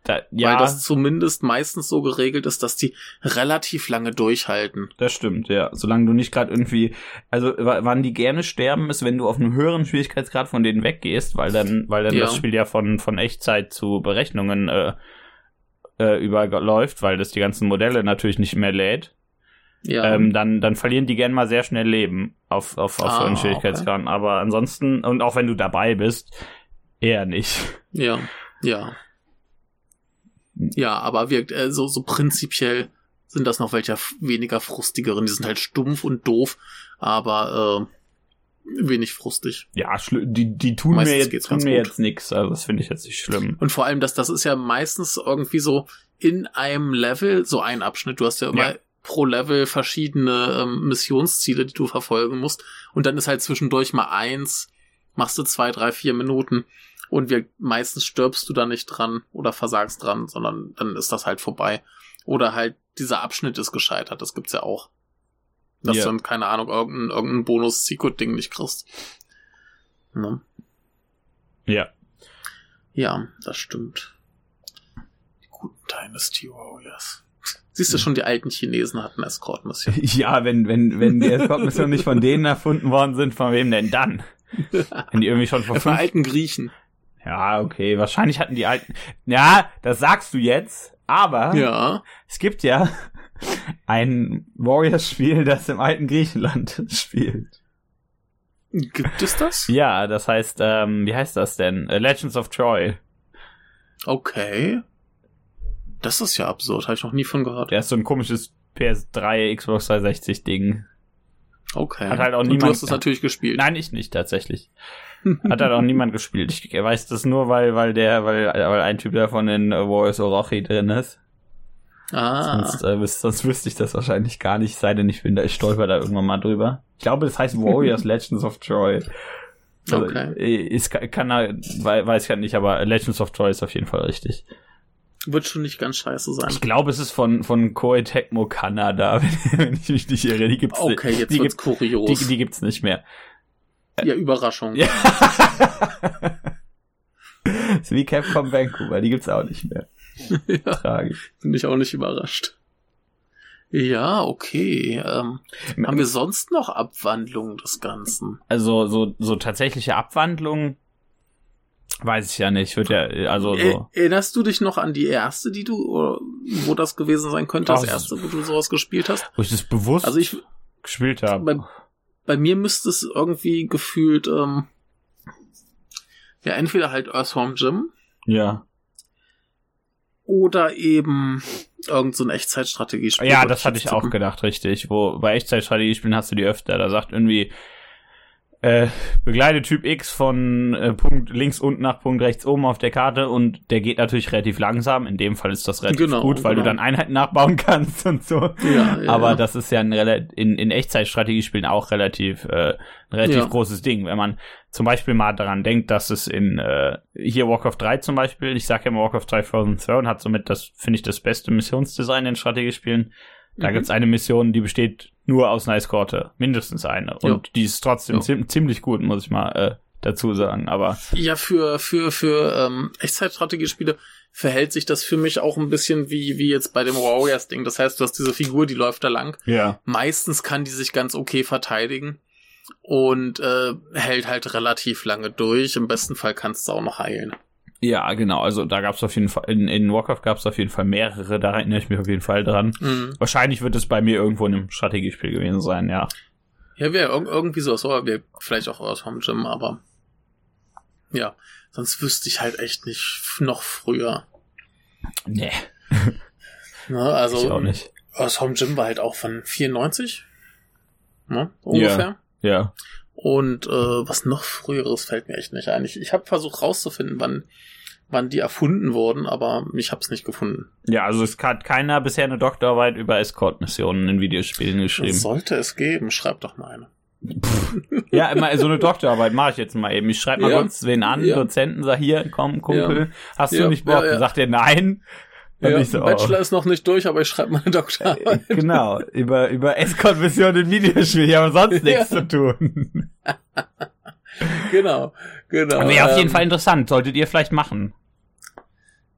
Da, ja. Weil das zumindest meistens so geregelt ist, dass die relativ lange durchhalten. Das stimmt, ja. Solange du nicht gerade irgendwie, also wann die gerne sterben, ist, wenn du auf einem höheren Schwierigkeitsgrad von denen weggehst, weil dann, weil dann ja. das Spiel ja von von Echtzeit zu Berechnungen äh, äh, überläuft, weil das die ganzen Modelle natürlich nicht mehr lädt, ja. ähm, dann, dann verlieren die gern mal sehr schnell Leben auf, auf, auf ah, so einen Schwierigkeitsgrad. Okay. Aber ansonsten, und auch wenn du dabei bist, eher nicht. Ja, ja. Ja, aber wirkt äh, so, so prinzipiell sind das noch welche weniger frustigeren. Die sind halt stumpf und doof, aber äh, wenig frustig. Ja, die, die tun meistens mir jetzt, tun mir jetzt nix, also das finde ich jetzt nicht schlimm. Und vor allem, dass das ist ja meistens irgendwie so in einem Level so ein Abschnitt. Du hast ja immer ja. pro Level verschiedene ähm, Missionsziele, die du verfolgen musst. Und dann ist halt zwischendurch mal eins, machst du zwei, drei, vier Minuten. Und wir, meistens stirbst du da nicht dran oder versagst dran, sondern dann ist das halt vorbei. Oder halt dieser Abschnitt ist gescheitert, das gibt's ja auch. Dass yeah. du dann, keine Ahnung, irgendein, irgendein Bonus-Secret-Ding nicht kriegst. Ne? Ja. Ja, das stimmt. Die guten Dynasty Warriors. Siehst du schon, die alten Chinesen hatten Escort-Missionen. [laughs] Ja, wenn, wenn, wenn die Escort-Missionen nicht von denen erfunden worden sind, von wem denn dann? [laughs] Wenn die irgendwie schon vor fünf... alten Griechen. Ja, okay, wahrscheinlich hatten die alten. Ja, das sagst du jetzt, aber ja. es gibt ja ein Warriors-Spiel, das im alten Griechenland [laughs] spielt. Gibt es das? Ja, das heißt, ähm, wie heißt das denn? Legends of Troy. Okay. Das ist ja absurd, habe ich noch nie von gehört. Der ist so ein komisches PS3, Xbox 360 Ding. Okay. Hat halt auch niemand. Und du hast es natürlich gespielt. Nein, ich nicht tatsächlich. Hat halt auch niemand gespielt. Ich weiß das nur, weil, weil der, weil, weil ein Typ davon in Warriors Orochi drin ist. Ah. Sonst, äh, sonst wüsste ich das wahrscheinlich gar nicht, sei denn ich bin da, ich stolper da irgendwann mal drüber. Ich glaube, das heißt Warriors [laughs] Legends of Troy. Also, okay. Ist, kann, weiß ich halt nicht, aber Legends of Troy ist auf jeden Fall richtig. Wird schon nicht ganz scheiße sein. Ich glaube, es ist von, von Koei Tecmo Kanada, [laughs] wenn ich mich nicht irre. Die gibt's okay, jetzt die wird's kurios. Die, die gibt's nicht mehr. Ja, Überraschung. Ja. [laughs] ist wie Capcom Vancouver, die gibt's auch nicht mehr. ja, Tragisch. Bin ich auch nicht überrascht. Ja, okay. Ähm, haben wir sonst noch Abwandlungen des Ganzen? Also so, so tatsächliche Abwandlungen weiß ich ja nicht. Wird ja, also so. Erinnerst du dich noch an die erste, die du, oder wo das gewesen sein könnte, das erste, wo du sowas gespielt hast? Wo ich das bewusst also ich, gespielt habe. Bei, bei mir müsste es irgendwie gefühlt, ähm, ja, entweder halt Earthworm Jim. Ja. Oder eben irgend so ein Echtzeitstrategiespiel. Ja, das hatte ich auch gedacht, richtig. Wo bei Echtzeitstrategiespielen hast du die öfter. Da sagt irgendwie äh, begleite Typ X von äh, Punkt links unten nach Punkt rechts oben auf der Karte und der geht natürlich relativ langsam. In dem Fall ist das relativ genau, gut, weil genau. du dann Einheiten nachbauen [laughs] kannst und so. Ja, ja, Aber das ist ja ein, in, in Echtzeitstrategiespielen auch relativ äh, ein relativ ja. großes Ding. Wenn man zum Beispiel mal daran denkt, dass es in äh, hier Warcraft 3 zum Beispiel, ich sage ja immer Warcraft 3 Frozen Throne hat somit das, finde ich, das beste Missionsdesign in Strategiespielen. Da mhm. gibt's eine Mission, die besteht nur aus einer Eskorte. Mindestens eine. Und jo. die ist trotzdem zi ziemlich gut, muss ich mal äh, dazu sagen. Aber ja, für für für ähm, Echtzeitstrategiespiele verhält sich das für mich auch ein bisschen wie wie jetzt bei dem Warriors Ding. Das heißt, du hast diese Figur, die läuft da lang. Ja. Meistens kann die sich ganz okay verteidigen und äh, hält halt relativ lange durch. Im besten Fall kannst du auch noch heilen. Ja, genau. Also da gab es auf jeden Fall, in, in Warcraft gab es auf jeden Fall mehrere, da erinnere ich mich auf jeden Fall dran. Mhm. Wahrscheinlich wird es bei mir irgendwo in einem Strategiespiel gewesen sein, ja. Ja, wäre irgendwie so, oder wir vielleicht auch aus vom Gym, aber ja, sonst wüsste ich halt echt nicht noch früher. Nee. [laughs] Ne, also ich auch nicht. aus Home Gym war halt auch von 94, ne, ungefähr. Ja. ja. Und äh, was noch früheres fällt mir echt nicht ein. Ich, ich habe versucht rauszufinden, wann wann die erfunden wurden, aber ich habe es nicht gefunden. Ja, also es hat keiner bisher eine Doktorarbeit über Escort-Missionen in Videospielen geschrieben. Das sollte es geben, schreib doch mal eine. ja, immer so eine Doktorarbeit mache ich jetzt mal eben. Ich schreibe mal ja. kurz wen an, ja. Dozenten, sag hier, komm, Kumpel, ja. hast du nicht Bock? Ja, Sagt er nein. Ja, so, Bachelor oh. ist noch nicht durch, aber ich schreibe meine Doktorarbeit. Äh, genau, über, über Escort-Missionen in Videospielen, die haben sonst nichts zu tun. [laughs] genau, genau. Wäre ähm, auf jeden ähm, Fall interessant, solltet ihr vielleicht machen.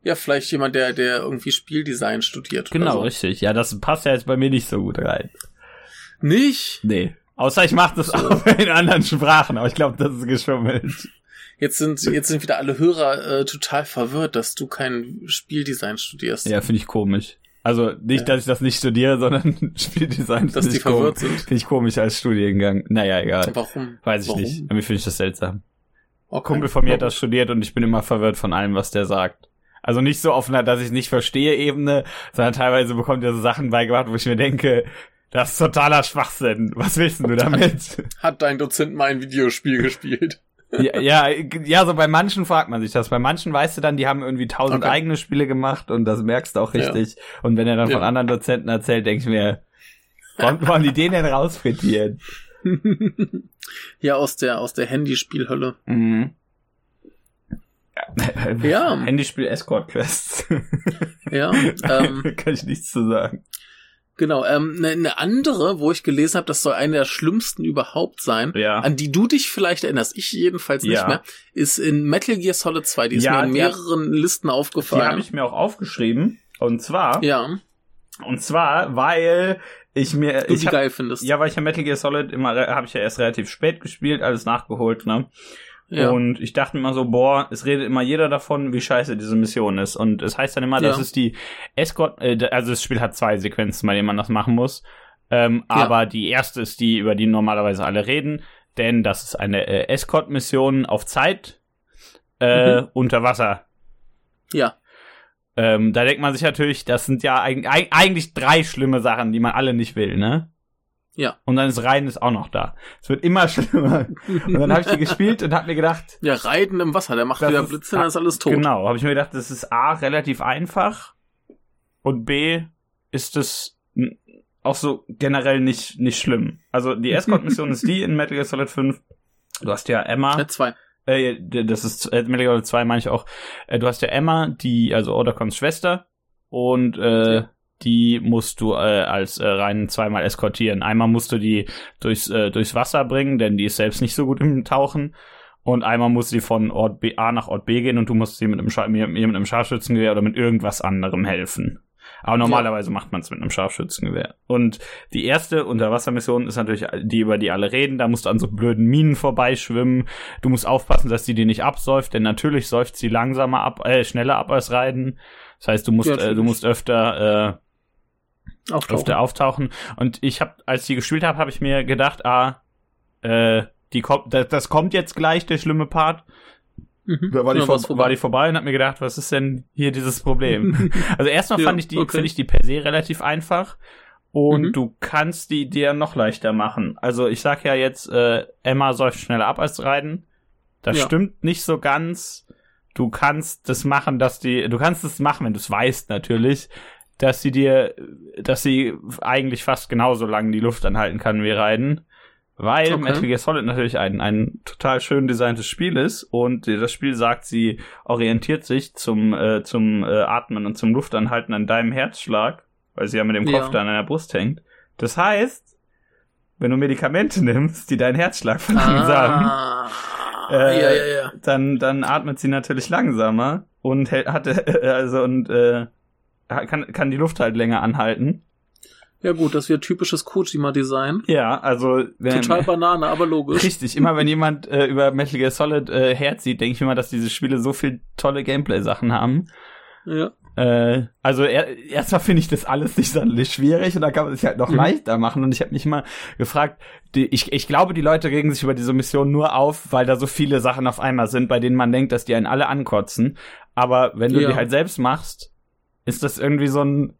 Ja, vielleicht jemand, der, der irgendwie Spieldesign studiert. Genau, so. richtig. Ja, das passt ja jetzt bei mir nicht so gut rein. Nicht? Nee. Außer ich mache das so. auch [laughs] in anderen Sprachen, aber ich glaube, das ist geschummelt. Jetzt sind, jetzt sind wieder alle Hörer äh, total verwirrt, dass du kein Spieldesign studierst. Ja, finde ich komisch. Also nicht, ja. dass ich das nicht studiere, [laughs] sondern Spieldesign. Dass die verwirrt sind. Finde ich komisch als Studiengang. Naja, egal. Warum? Weiß ich Warum? nicht. Irgendwie finde ich das seltsam. Okay. Kumpel von mir hat das studiert und ich bin immer verwirrt von allem, was der sagt. Also nicht so auf einer, dass ich nicht verstehe Ebene, sondern teilweise bekommt er so Sachen beigebracht, wo ich mir denke, das ist totaler Schwachsinn. Was willst du damit? [laughs] Hat dein Dozent mal ein Videospiel gespielt? Ja, ja, ja, so bei manchen fragt man sich das. Bei manchen weißt du dann, die haben irgendwie tausend okay. eigene Spiele gemacht und das merkst du auch richtig. Ja. Und wenn er dann ja. von anderen Dozenten erzählt, denke ich mir, warum wollen die den denn rausfrittieren? [laughs] ja, aus der, aus der Handyspielhölle. Mhm. Ja. [laughs] Handyspiel Escort Quests. ja. [laughs] Ähm, Kann ich nichts zu sagen. Genau, ähm, eine ne andere, wo ich gelesen habe, das soll eine der schlimmsten überhaupt sein, ja. an die du dich vielleicht erinnerst, ich jedenfalls nicht ja. mehr, ist in Metal Gear Solid 2, die ist ja, mir in mehreren die, Listen aufgefallen. Die habe ich mir auch aufgeschrieben. Und zwar, ja. und zwar, weil ich mir, du ich die hab, geil findest. Ja, weil ich ja Metal Gear Solid immer, habe ich ja erst relativ spät gespielt, alles nachgeholt, ne? Ja. Und ich dachte immer so, boah, es redet immer jeder davon, wie scheiße diese Mission ist. Und es heißt dann immer, ja. dass es die Escort, äh, also das Spiel hat zwei Sequenzen, bei denen man das machen muss. Ähm, ja. Aber die erste ist die, über die normalerweise alle reden, denn das ist eine äh, Escort-Mission auf Zeit äh, mhm. unter Wasser. Ja. Ähm, da denkt man sich natürlich, das sind ja eigentlich, eigentlich drei schlimme Sachen, die man alle nicht will, ne? Ja. Und dann ist Reiten ist auch noch da. Es wird immer [laughs] schlimmer. Und dann habe ich die gespielt und habe mir gedacht. Ja, Reiten im Wasser, der macht wieder Blitze, dann ist alles tot. Genau, habe ich mir gedacht, das ist A, relativ einfach und B, ist es auch so generell nicht, nicht schlimm. Also die Escort-Mission ist die in Metal Gear Solid 5. Du hast ja Emma. Ja, zwei. Äh, das ist äh, Metal Gear Solid 2 meine ich auch. Äh, du hast ja Emma, die, also Odacons Schwester und äh, ja die musst du äh, als äh, rein zweimal eskortieren. Einmal musst du die durchs, äh, durchs Wasser bringen, denn die ist selbst nicht so gut im Tauchen. Und einmal muss sie von Ort B, A nach Ort B gehen und du musst sie mit einem, Scha mit einem Scharfschützengewehr oder mit irgendwas anderem helfen. Aber normalerweise ja. macht man es mit einem Scharfschützengewehr. Und die erste Unterwassermission ist natürlich die, über die alle reden. Da musst du an so blöden Minen vorbeischwimmen. Du musst aufpassen, dass die die nicht absäuft, denn natürlich säuft sie langsamer ab, äh, schneller ab als Reiten. Das heißt, du musst, ja, äh, du musst öfter äh, auftauchen. öfter auftauchen. Und ich habe, als ich die gespielt habe, habe ich mir gedacht, ah, äh, die kommt, das, das kommt jetzt gleich, der schlimme Part. Mhm. Da war, die Ja, vor, vorbei. war die vorbei und hab mir gedacht, was ist denn hier dieses Problem? [laughs] also erstmal Ja, fand ich die, okay. finde ich die per se relativ einfach. Und Mhm. du kannst die dir noch leichter machen. Also ich sag ja jetzt, äh, Emma säuft schneller ab als Reiten. Das Ja. stimmt nicht so ganz. Du kannst das machen, dass die, du kannst es machen, wenn du es weißt natürlich, dass sie dir, dass sie eigentlich fast genauso lang die Luft anhalten kann wie Reiten. Weil Okay. Metal Gear Solid natürlich ein, ein total schön designtes Spiel ist und das Spiel sagt, sie orientiert sich zum, äh, zum äh, Atmen und zum Luftanhalten an deinem Herzschlag, weil sie ja mit dem Kopf Ja. da an deiner Brust hängt. Das heißt, wenn du Medikamente [laughs] nimmst, die deinen Herzschlag verlangsamen, Ah. Äh, ja, ja, ja. dann, dann atmet sie natürlich langsamer und hält, hatte, [laughs] also und äh, kann, kann die Luft halt länger anhalten. Ja gut, das wäre typisches Kojima-Design. Ja, also wenn, Total Banane, aber logisch. Richtig, immer wenn jemand äh, über Metal Gear Solid äh, herzieht, denke ich immer, dass diese Spiele so viel tolle Gameplay-Sachen haben. Ja. Äh, also er, erstmal finde ich das alles nicht sonderlich schwierig und da kann man es sich halt noch Mhm. leichter machen. Und ich habe mich immer gefragt, die, ich, ich glaube, die Leute regen sich über diese Mission nur auf, weil da so viele Sachen auf einmal sind, bei denen man denkt, dass die einen alle ankotzen. Aber wenn du Ja. die halt selbst machst, ist das irgendwie so ein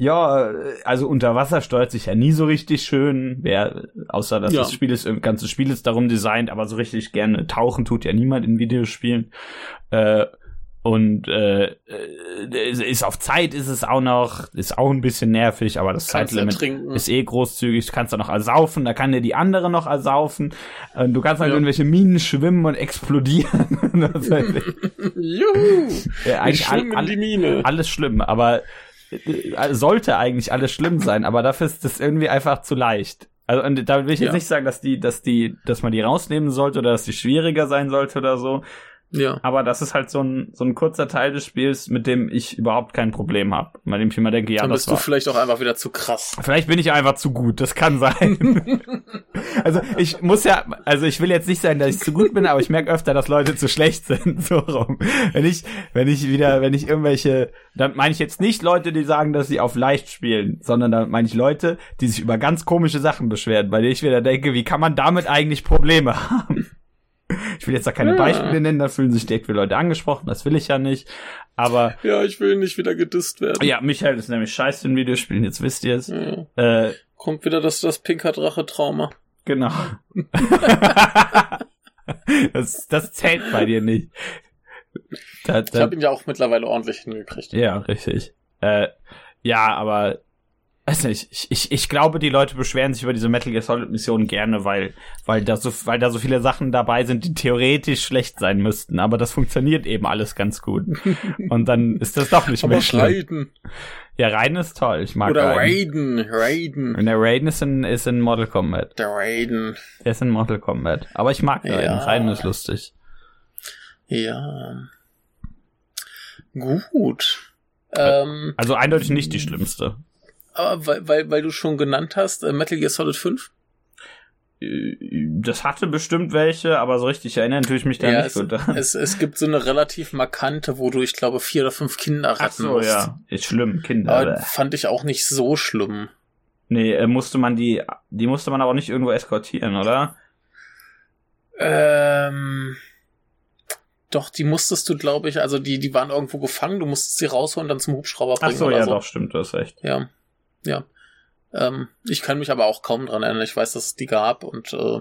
ja, also unter Wasser steuert sich ja nie so richtig schön, wer, außer dass Ja. das Spiel ist, ganze Spiel ist darum designt, aber so richtig gerne tauchen tut ja niemand in Videospielen. Äh, und äh, äh, ist auf Zeit ist es auch noch, ist auch ein bisschen nervig, aber das Kannst Zeitlimit ist eh großzügig. Du kannst da noch ersaufen, da kann dir die andere noch ersaufen. Äh, Du kannst halt Ja. irgendwelche Minen schwimmen und explodieren. [laughs] [laughs] Juhu! Ja, Ich eigentlich all, die Mine. alles schlimm, aber äh, sollte eigentlich alles schlimm sein, aber dafür ist das irgendwie einfach zu leicht. Also und da will ich jetzt Ja. nicht sagen, dass die, dass die, dass man die rausnehmen sollte oder dass die schwieriger sein sollte oder so. Ja. Aber das ist halt so ein, so ein kurzer Teil des Spiels, mit dem ich überhaupt kein Problem habe. Bei dem ich immer denke, ja, Dann das bist war. du vielleicht auch einfach wieder zu krass. Vielleicht bin ich einfach zu gut, das kann sein. [laughs] also ich muss ja, also ich will jetzt nicht sagen, dass ich zu gut bin, aber ich merke öfter, dass Leute zu schlecht sind. [laughs] So rum. Wenn ich, wenn ich wieder, wenn ich irgendwelche, dann meine ich jetzt nicht Leute, die sagen, dass sie auf leicht spielen, sondern dann meine ich Leute, die sich über ganz komische Sachen beschweren, bei denen ich wieder denke, wie kann man damit eigentlich Probleme haben? Ich will jetzt da keine ja. Beispiele nennen, da fühlen sich direkt Leute angesprochen, das will ich ja nicht. Aber. Ja, ich will nicht wieder gedisst werden. Ja, Michael ist nämlich scheiße in Videospielen, jetzt wisst ihr es. Ja. Äh, Kommt wieder das, das Pinker Drache-Trauma. Genau. [laughs] das, das zählt bei dir nicht. Da, da, ich habe ihn ja auch mittlerweile ordentlich hingekriegt. Ja, richtig. Äh, ja, aber nicht, ich, ich, ich glaube, die Leute beschweren sich über diese Metal Gear Solid Mission gerne, weil, weil da so, weil da so viele Sachen dabei sind, die theoretisch schlecht sein müssten. Aber das funktioniert eben alles ganz gut. [laughs] Und dann ist das doch nicht mehr schlimm. Raiden. Ja, Raiden ist toll. Ich mag Oder Raiden. Raiden. Und der Raiden ist in, ist in Mortal Kombat. Der Raiden. Der ist in Mortal Kombat. Aber ich mag Raiden. Ja. Raiden ist lustig. Ja. Gut. Ähm, also eindeutig nicht die schlimmste. Aber weil, weil, weil du schon genannt hast, äh, Metal Gear Solid 5? Äh, das hatte bestimmt welche, aber so richtig erinnern tue ich mich da ja, nicht gut dran. Es, es gibt so eine relativ markante, wo du, ich glaube, vier oder fünf Kinder retten Ach so, musst. ja. Ist schlimm, Kinder. Aber fand ich auch nicht so schlimm. Nee, äh, musste man die, die musste man aber nicht irgendwo eskortieren, oder? Ähm, doch, die musstest du, glaube ich, also die, die waren irgendwo gefangen, du musstest sie rausholen und dann zum Hubschrauber bringen. Ach so, ja, so. doch, stimmt, du hast recht. Ja. Ja. Ähm, ich kann mich aber auch kaum dran erinnern. Ich weiß, dass es die gab und äh,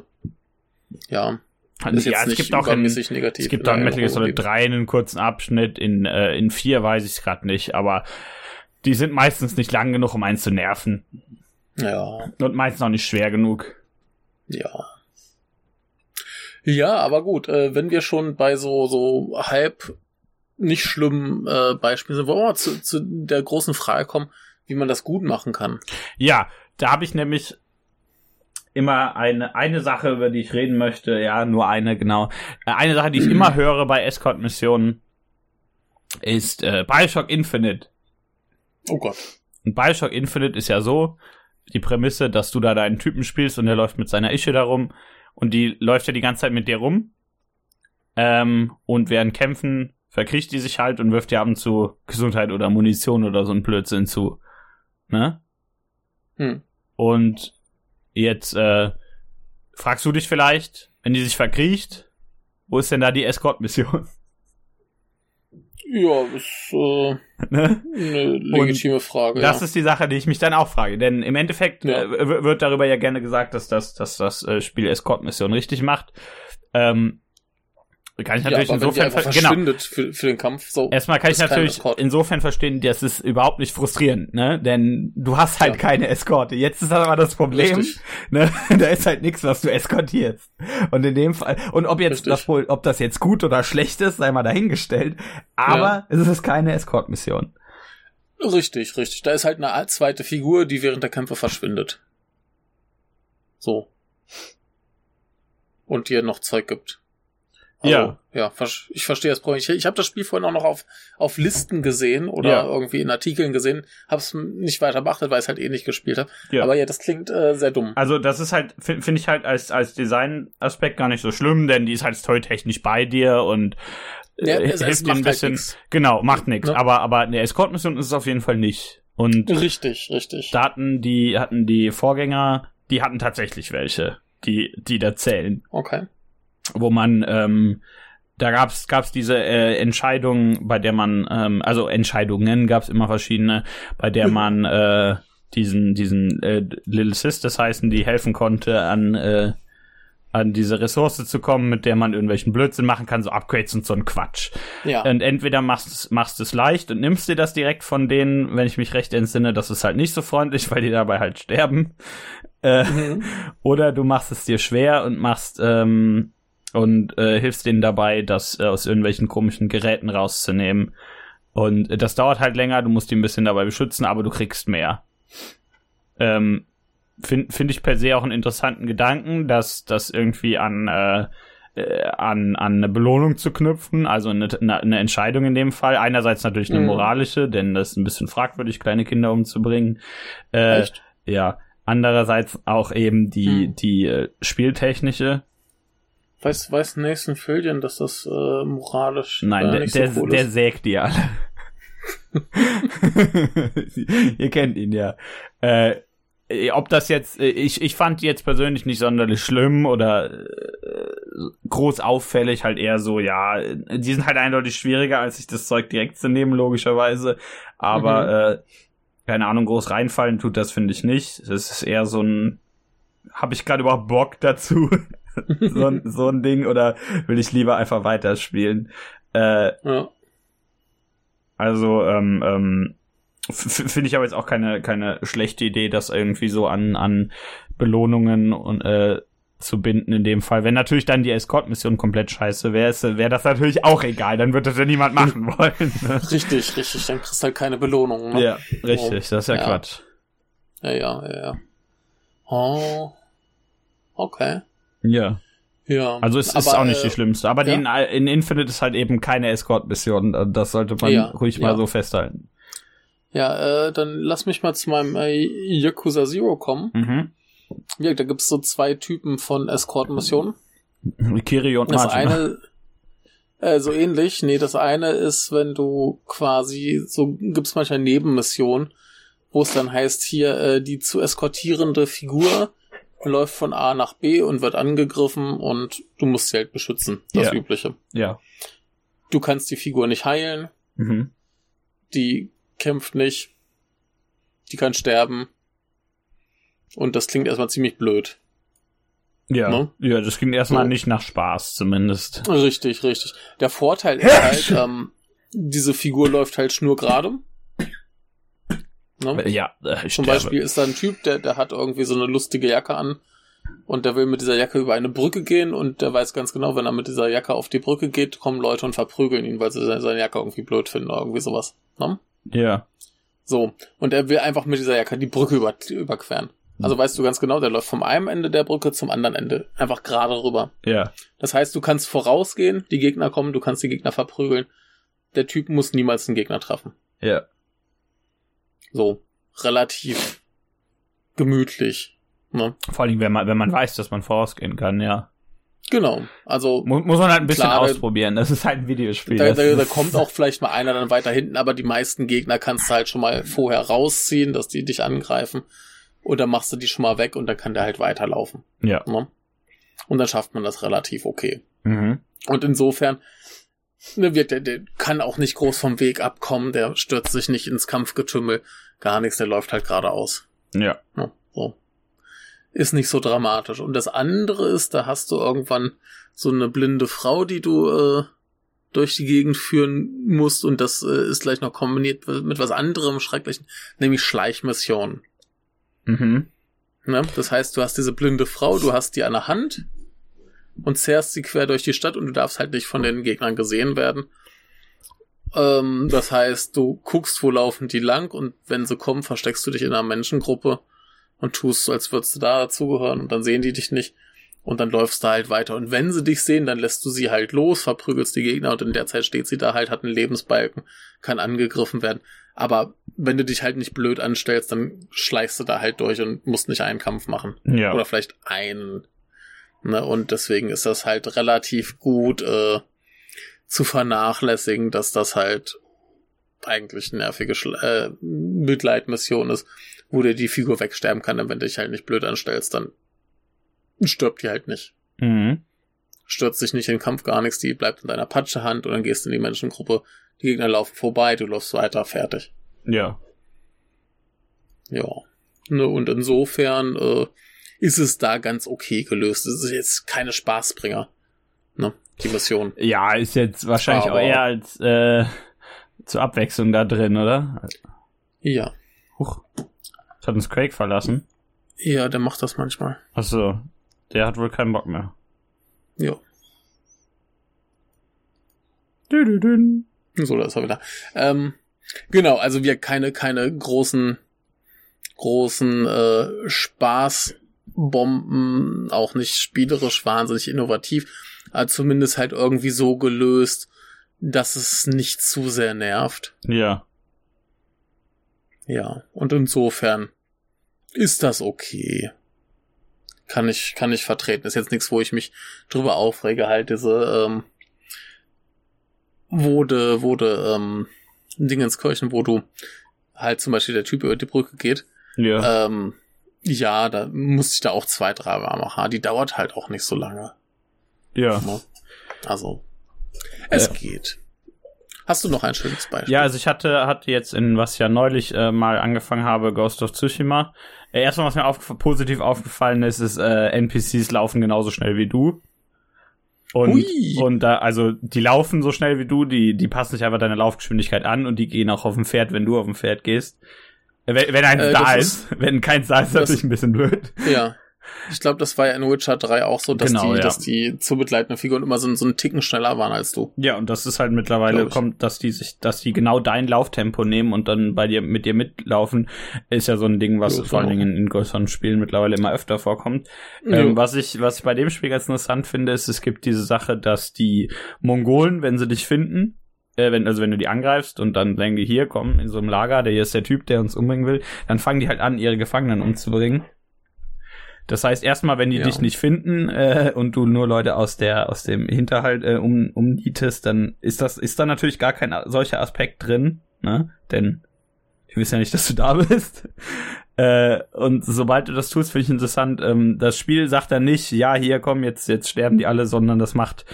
ja. Also, ja, es gibt auch in, es gibt auch in Metal Gear Solid 3 einen kurzen Abschnitt, in, äh, in 4 weiß ich es gerade nicht, aber die sind meistens nicht lang genug, um einen zu nerven. Ja. Und meistens auch nicht schwer genug. Ja. Ja, aber gut, äh, wenn wir schon bei so, so halb nicht schlimmen äh, Beispielen sind, wollen wir mal zu, zu der großen Frage kommen, wie man das gut machen kann. Ja, da habe ich nämlich immer eine, eine Sache, über die ich reden möchte, ja, nur eine, genau. Äh, eine Sache, die ich immer [clears throat] höre bei Escort-Missionen, ist äh, Bioshock Infinite. Oh Gott. Und Bioshock Infinite ist ja so, die Prämisse, dass du da deinen Typen spielst und der läuft mit seiner Ische darum und die läuft ja die ganze Zeit mit dir rum. Ähm, und während Kämpfen verkriecht die sich halt und wirft dir ab und zu Gesundheit oder Munition oder so ein Blödsinn zu. Ne? Hm. Und jetzt äh, fragst du dich vielleicht, wenn die sich verkriecht, wo ist denn da die Escort-Mission? [laughs] Ja, ist äh, ne? eine legitime Und Frage. Das ja. ist die Sache, die ich mich dann auch frage. Denn im Endeffekt ja. äh, wird darüber ja gerne gesagt, dass das, dass das äh, Spiel Escort-Mission richtig macht. Ähm, kann ich natürlich ja, insofern genau. Für, für den Kampf so. Erstmal kann ich natürlich insofern verstehen, dass es überhaupt nicht frustrierend, ne? Denn du hast halt ja. keine Eskorte. Jetzt ist aber das Problem, Richtig. ne? [laughs] Da ist halt nichts, was du eskortierst. Und in dem Fall und ob jetzt Richtig. das wohl, ob das jetzt gut oder schlecht ist, sei mal dahingestellt. Aber ja. es ist keine Escort-Mission. Richtig, richtig. Da ist halt eine zweite Figur, die während der Kämpfe verschwindet. So. Und dir noch Zeug gibt. Also, ja. Ja, ich verstehe das Problem. Ich, ich habe das Spiel vorhin auch noch auf, auf Listen gesehen oder ja. irgendwie in Artikeln gesehen, habe es nicht weiter beachtet, weil ich es halt eh nicht gespielt habe. Ja. Aber ja, das klingt äh, sehr dumm. Also das ist halt, finde find ich halt als, als Design-Aspekt gar nicht so schlimm, denn die ist halt storytechnisch bei dir und äh, ja, es, hilft dir ein halt bisschen. Halt genau, macht nichts. Ne? Aber, aber eine Escort-Mission ist es auf jeden Fall nicht. Und richtig, richtig. Da hatten die, hatten die Vorgänger, die hatten tatsächlich welche, die, die da zählen. Okay wo man ähm, da gab's gab's diese äh, Entscheidung, bei der man ähm, also Entscheidungen gab's immer verschiedene, bei der man äh, diesen diesen äh, Little Sisters heißen, die helfen konnte an äh, an diese Ressource zu kommen, mit der man irgendwelchen Blödsinn machen kann, so Upgrades und so ein Quatsch. Ja. Und entweder machst machst es leicht und nimmst dir das direkt von denen, wenn ich mich recht entsinne, das ist halt nicht so freundlich, weil die dabei halt sterben. Äh, mhm. [laughs] Oder du machst es dir schwer und machst ähm, und äh, hilfst denen dabei, das äh, aus irgendwelchen komischen Geräten rauszunehmen. Und äh, das dauert halt länger, du musst die ein bisschen dabei beschützen, aber du kriegst mehr. Ähm, Finde find ich per se auch einen interessanten Gedanken, dass das irgendwie an äh, äh, an, an eine Belohnung zu knüpfen, also eine, eine Entscheidung in dem Fall. Einerseits natürlich eine mhm. moralische, denn das ist ein bisschen fragwürdig, kleine Kinder umzubringen. Äh, Echt? Ja. Andererseits auch eben die, mhm. die äh, spieltechnische. Weiß, weiß Nathan Fillion, dass das äh, moralisch Nein, der, so der, cool der sägt die alle. [laughs] Ihr kennt ihn ja. Äh, äh, ob das jetzt, äh, ich, ich fand jetzt persönlich nicht sonderlich schlimm oder äh, groß auffällig, halt eher so, ja, die sind halt eindeutig schwieriger, als sich das Zeug direkt zu nehmen, logischerweise. Aber, mhm. äh, keine Ahnung, groß reinfallen tut das, finde ich nicht. Das ist eher so ein, habe ich gerade überhaupt Bock dazu? [laughs] so, ein, so ein Ding oder will ich lieber einfach weiterspielen? Äh, ja. Also, ähm, ähm, Finde ich aber jetzt auch keine, keine schlechte Idee, das irgendwie so an, an Belohnungen und, äh, zu binden in dem Fall. Wenn natürlich dann die Escort-Mission komplett scheiße wäre, wäre das natürlich auch egal. Dann wird das ja niemand machen [laughs] wollen. Ne? Richtig, richtig. Dann kriegst du halt keine Belohnung. Ne? Ja, richtig. Oh. Das ist ja, ja, Quatsch. Ja, ja, ja, ja. Oh. Okay. Ja. Ja. Also es aber, ist auch nicht äh, die schlimmste. Aber ja. in, in Infinite ist halt eben keine Escort-Mission. Das sollte man ja, ruhig mal so festhalten. Ja, äh, dann lass mich mal zu meinem äh, Yakuza Zero kommen. Mhm. Ja, da gibt's so zwei Typen von Escort-Missionen. Kiri und Das Martin. eine, äh, so ähnlich. Nee, das eine ist, wenn du quasi, so gibt's manchmal Nebenmissionen, wo es dann heißt, hier, äh, die zu eskortierende Figur läuft von A nach B und wird angegriffen und du musst sie halt beschützen. Das ja. Übliche. Ja. Du kannst die Figur nicht heilen. Mhm. Die kämpft nicht. Die kann sterben. Und das klingt erstmal ziemlich blöd. Ja, ne? ja, das klingt erstmal so. nicht nach Spaß, zumindest. Richtig, richtig. Der Vorteil [laughs] ist halt, ähm, diese Figur läuft halt schnurgerade. Ne? Ja, äh, Zum Beispiel ist da ein Typ, der, der hat irgendwie so eine lustige Jacke an und der will mit dieser Jacke über eine Brücke gehen und der weiß ganz genau, wenn er mit dieser Jacke auf die Brücke geht, kommen Leute und verprügeln ihn, weil sie seine Jacke irgendwie blöd finden oder irgendwie sowas. Ne? Ja. So. Und er will einfach mit dieser Jacke die Brücke über, überqueren. Also mhm. weißt du ganz genau, der läuft vom einen Ende der Brücke zum anderen Ende. Einfach gerade rüber. Ja. Das heißt, du kannst vorausgehen, die Gegner kommen, du kannst die Gegner verprügeln. Der Typ muss niemals einen Gegner treffen. Ja. So. Relativ gemütlich. Ne? Vor allem, wenn man, wenn man weiß, dass man vorausgehen kann, ja. Genau, also muss, muss man halt ein bisschen klar, ausprobieren. Das ist halt ein Videospiel. Da, da, da kommt auch vielleicht mal einer dann weiter hinten, aber die meisten Gegner kannst du halt schon mal vorher rausziehen, dass die dich angreifen. Und dann machst du die schon mal weg und dann kann der halt weiterlaufen. Ja. Ne? Und dann schafft man das relativ okay. Mhm. Und insofern, der, der kann auch nicht groß vom Weg abkommen, der stürzt sich nicht ins Kampfgetümmel, gar nichts, der läuft halt geradeaus. Ja. ja so ist nicht so dramatisch. Und das andere ist, da hast du irgendwann so eine blinde Frau, die du äh, durch die Gegend führen musst und das äh, ist gleich noch kombiniert mit was anderem Schrecklichen, nämlich Schleichmissionen. Mhm. Ne? Das heißt, du hast diese blinde Frau, du hast die an der Hand und zerrst sie quer durch die Stadt und du darfst halt nicht von den Gegnern gesehen werden. Ähm, das heißt, du guckst, wo laufen die lang und wenn sie kommen, versteckst du dich in einer Menschengruppe und tust so, als würdest du da dazugehören und dann sehen die dich nicht und dann läufst du halt weiter. Und wenn sie dich sehen, dann lässt du sie halt los, verprügelst die Gegner und in der Zeit steht sie da halt, hat einen Lebensbalken, kann angegriffen werden. Aber wenn du dich halt nicht blöd anstellst, dann schleichst du da halt durch und musst nicht einen Kampf machen. Ja. Oder vielleicht einen. Ne? Und deswegen ist das halt relativ gut äh, zu vernachlässigen, dass das halt eigentlich nervige Schla äh, Mitleidmission ist wo dir die Figur wegsterben kann, denn wenn du dich halt nicht blöd anstellst, dann stirbt die halt nicht. Mhm. Stürzt sich nicht in den Kampf, gar nichts, die bleibt in deiner Patschehand und dann gehst du in die Menschengruppe, die Gegner laufen vorbei, du läufst weiter, fertig. Ja. Ja. Ne, und insofern äh, ist es da ganz okay gelöst. Es ist jetzt keine Spaßbringer. Ne, die Mission. Ja, ist jetzt wahrscheinlich Aber auch eher als äh, zur Abwechslung da drin, oder? Ja. Huch hat uns Craig verlassen. Ja, der macht das manchmal. Achso, der hat wohl keinen Bock mehr. Jo. Du, du, du. So, da ist er wieder. Ähm, genau, also wir keine, keine großen, großen äh, Spaß Bomben, auch nicht spielerisch wahnsinnig innovativ, aber zumindest halt irgendwie so gelöst, dass es nicht zu sehr nervt. Ja. Ja, und insofern ist das okay. Kann ich, kann ich vertreten. Ist jetzt nichts, wo ich mich drüber aufrege, halt diese, ähm, wurde, wurde, ähm, Dingenskirchen, wo du halt zum Beispiel der Typ über die Brücke geht. Ja. Ähm, ja, da muss ich da auch zwei, drei Mal machen. Die dauert halt auch nicht so lange. Ja. Also, es äh. geht. Hast du noch ein schönes Beispiel? Ja, also ich hatte, hatte jetzt in was ja neulich äh, mal angefangen habe, Ghost of Tsushima. Äh, erstmal, was mir aufgef positiv aufgefallen ist, ist, äh, NPCs laufen genauso schnell wie du. Und, Hui. und da, also die laufen so schnell wie du, die, die passen sich einfach deine Laufgeschwindigkeit an und die gehen auch auf dem Pferd, wenn du auf dem Pferd gehst. Wenn, wenn eins äh, da ist, ist, wenn keins da ist, ist natürlich ein bisschen blöd. Ja. Ich glaube, das war ja in Witcher 3 auch so, dass genau, die, ja. dass die zu begleitenden Figuren immer so, so einen Ticken schneller waren als du. Ja, und das ist halt mittlerweile kommt, dass die sich, dass die genau dein Lauftempo nehmen und dann bei dir mit dir mitlaufen, ist ja so ein Ding, was jo, vor allen Dingen in, in größeren Spielen mittlerweile immer öfter vorkommt. Ähm, was ich, was ich bei dem Spiel ganz interessant finde, ist, es gibt diese Sache, dass die Mongolen, wenn sie dich finden, äh, wenn, also wenn du die angreifst und dann denken die hier, komm, in so einem Lager, der hier ist der Typ, der uns umbringen will, dann fangen die halt an, ihre Gefangenen umzubringen. Das heißt, erstmal, wenn die ja. dich nicht finden äh, und du nur Leute aus der aus dem Hinterhalt äh, um umnietest, dann ist das ist da natürlich gar kein solcher Aspekt drin, ne? Denn ich wissen ja nicht, dass du da [laughs] bist. äh, und sobald du das tust, finde ich interessant. Ähm, das Spiel sagt dann nicht, ja, hier komm, jetzt jetzt sterben die alle, sondern das macht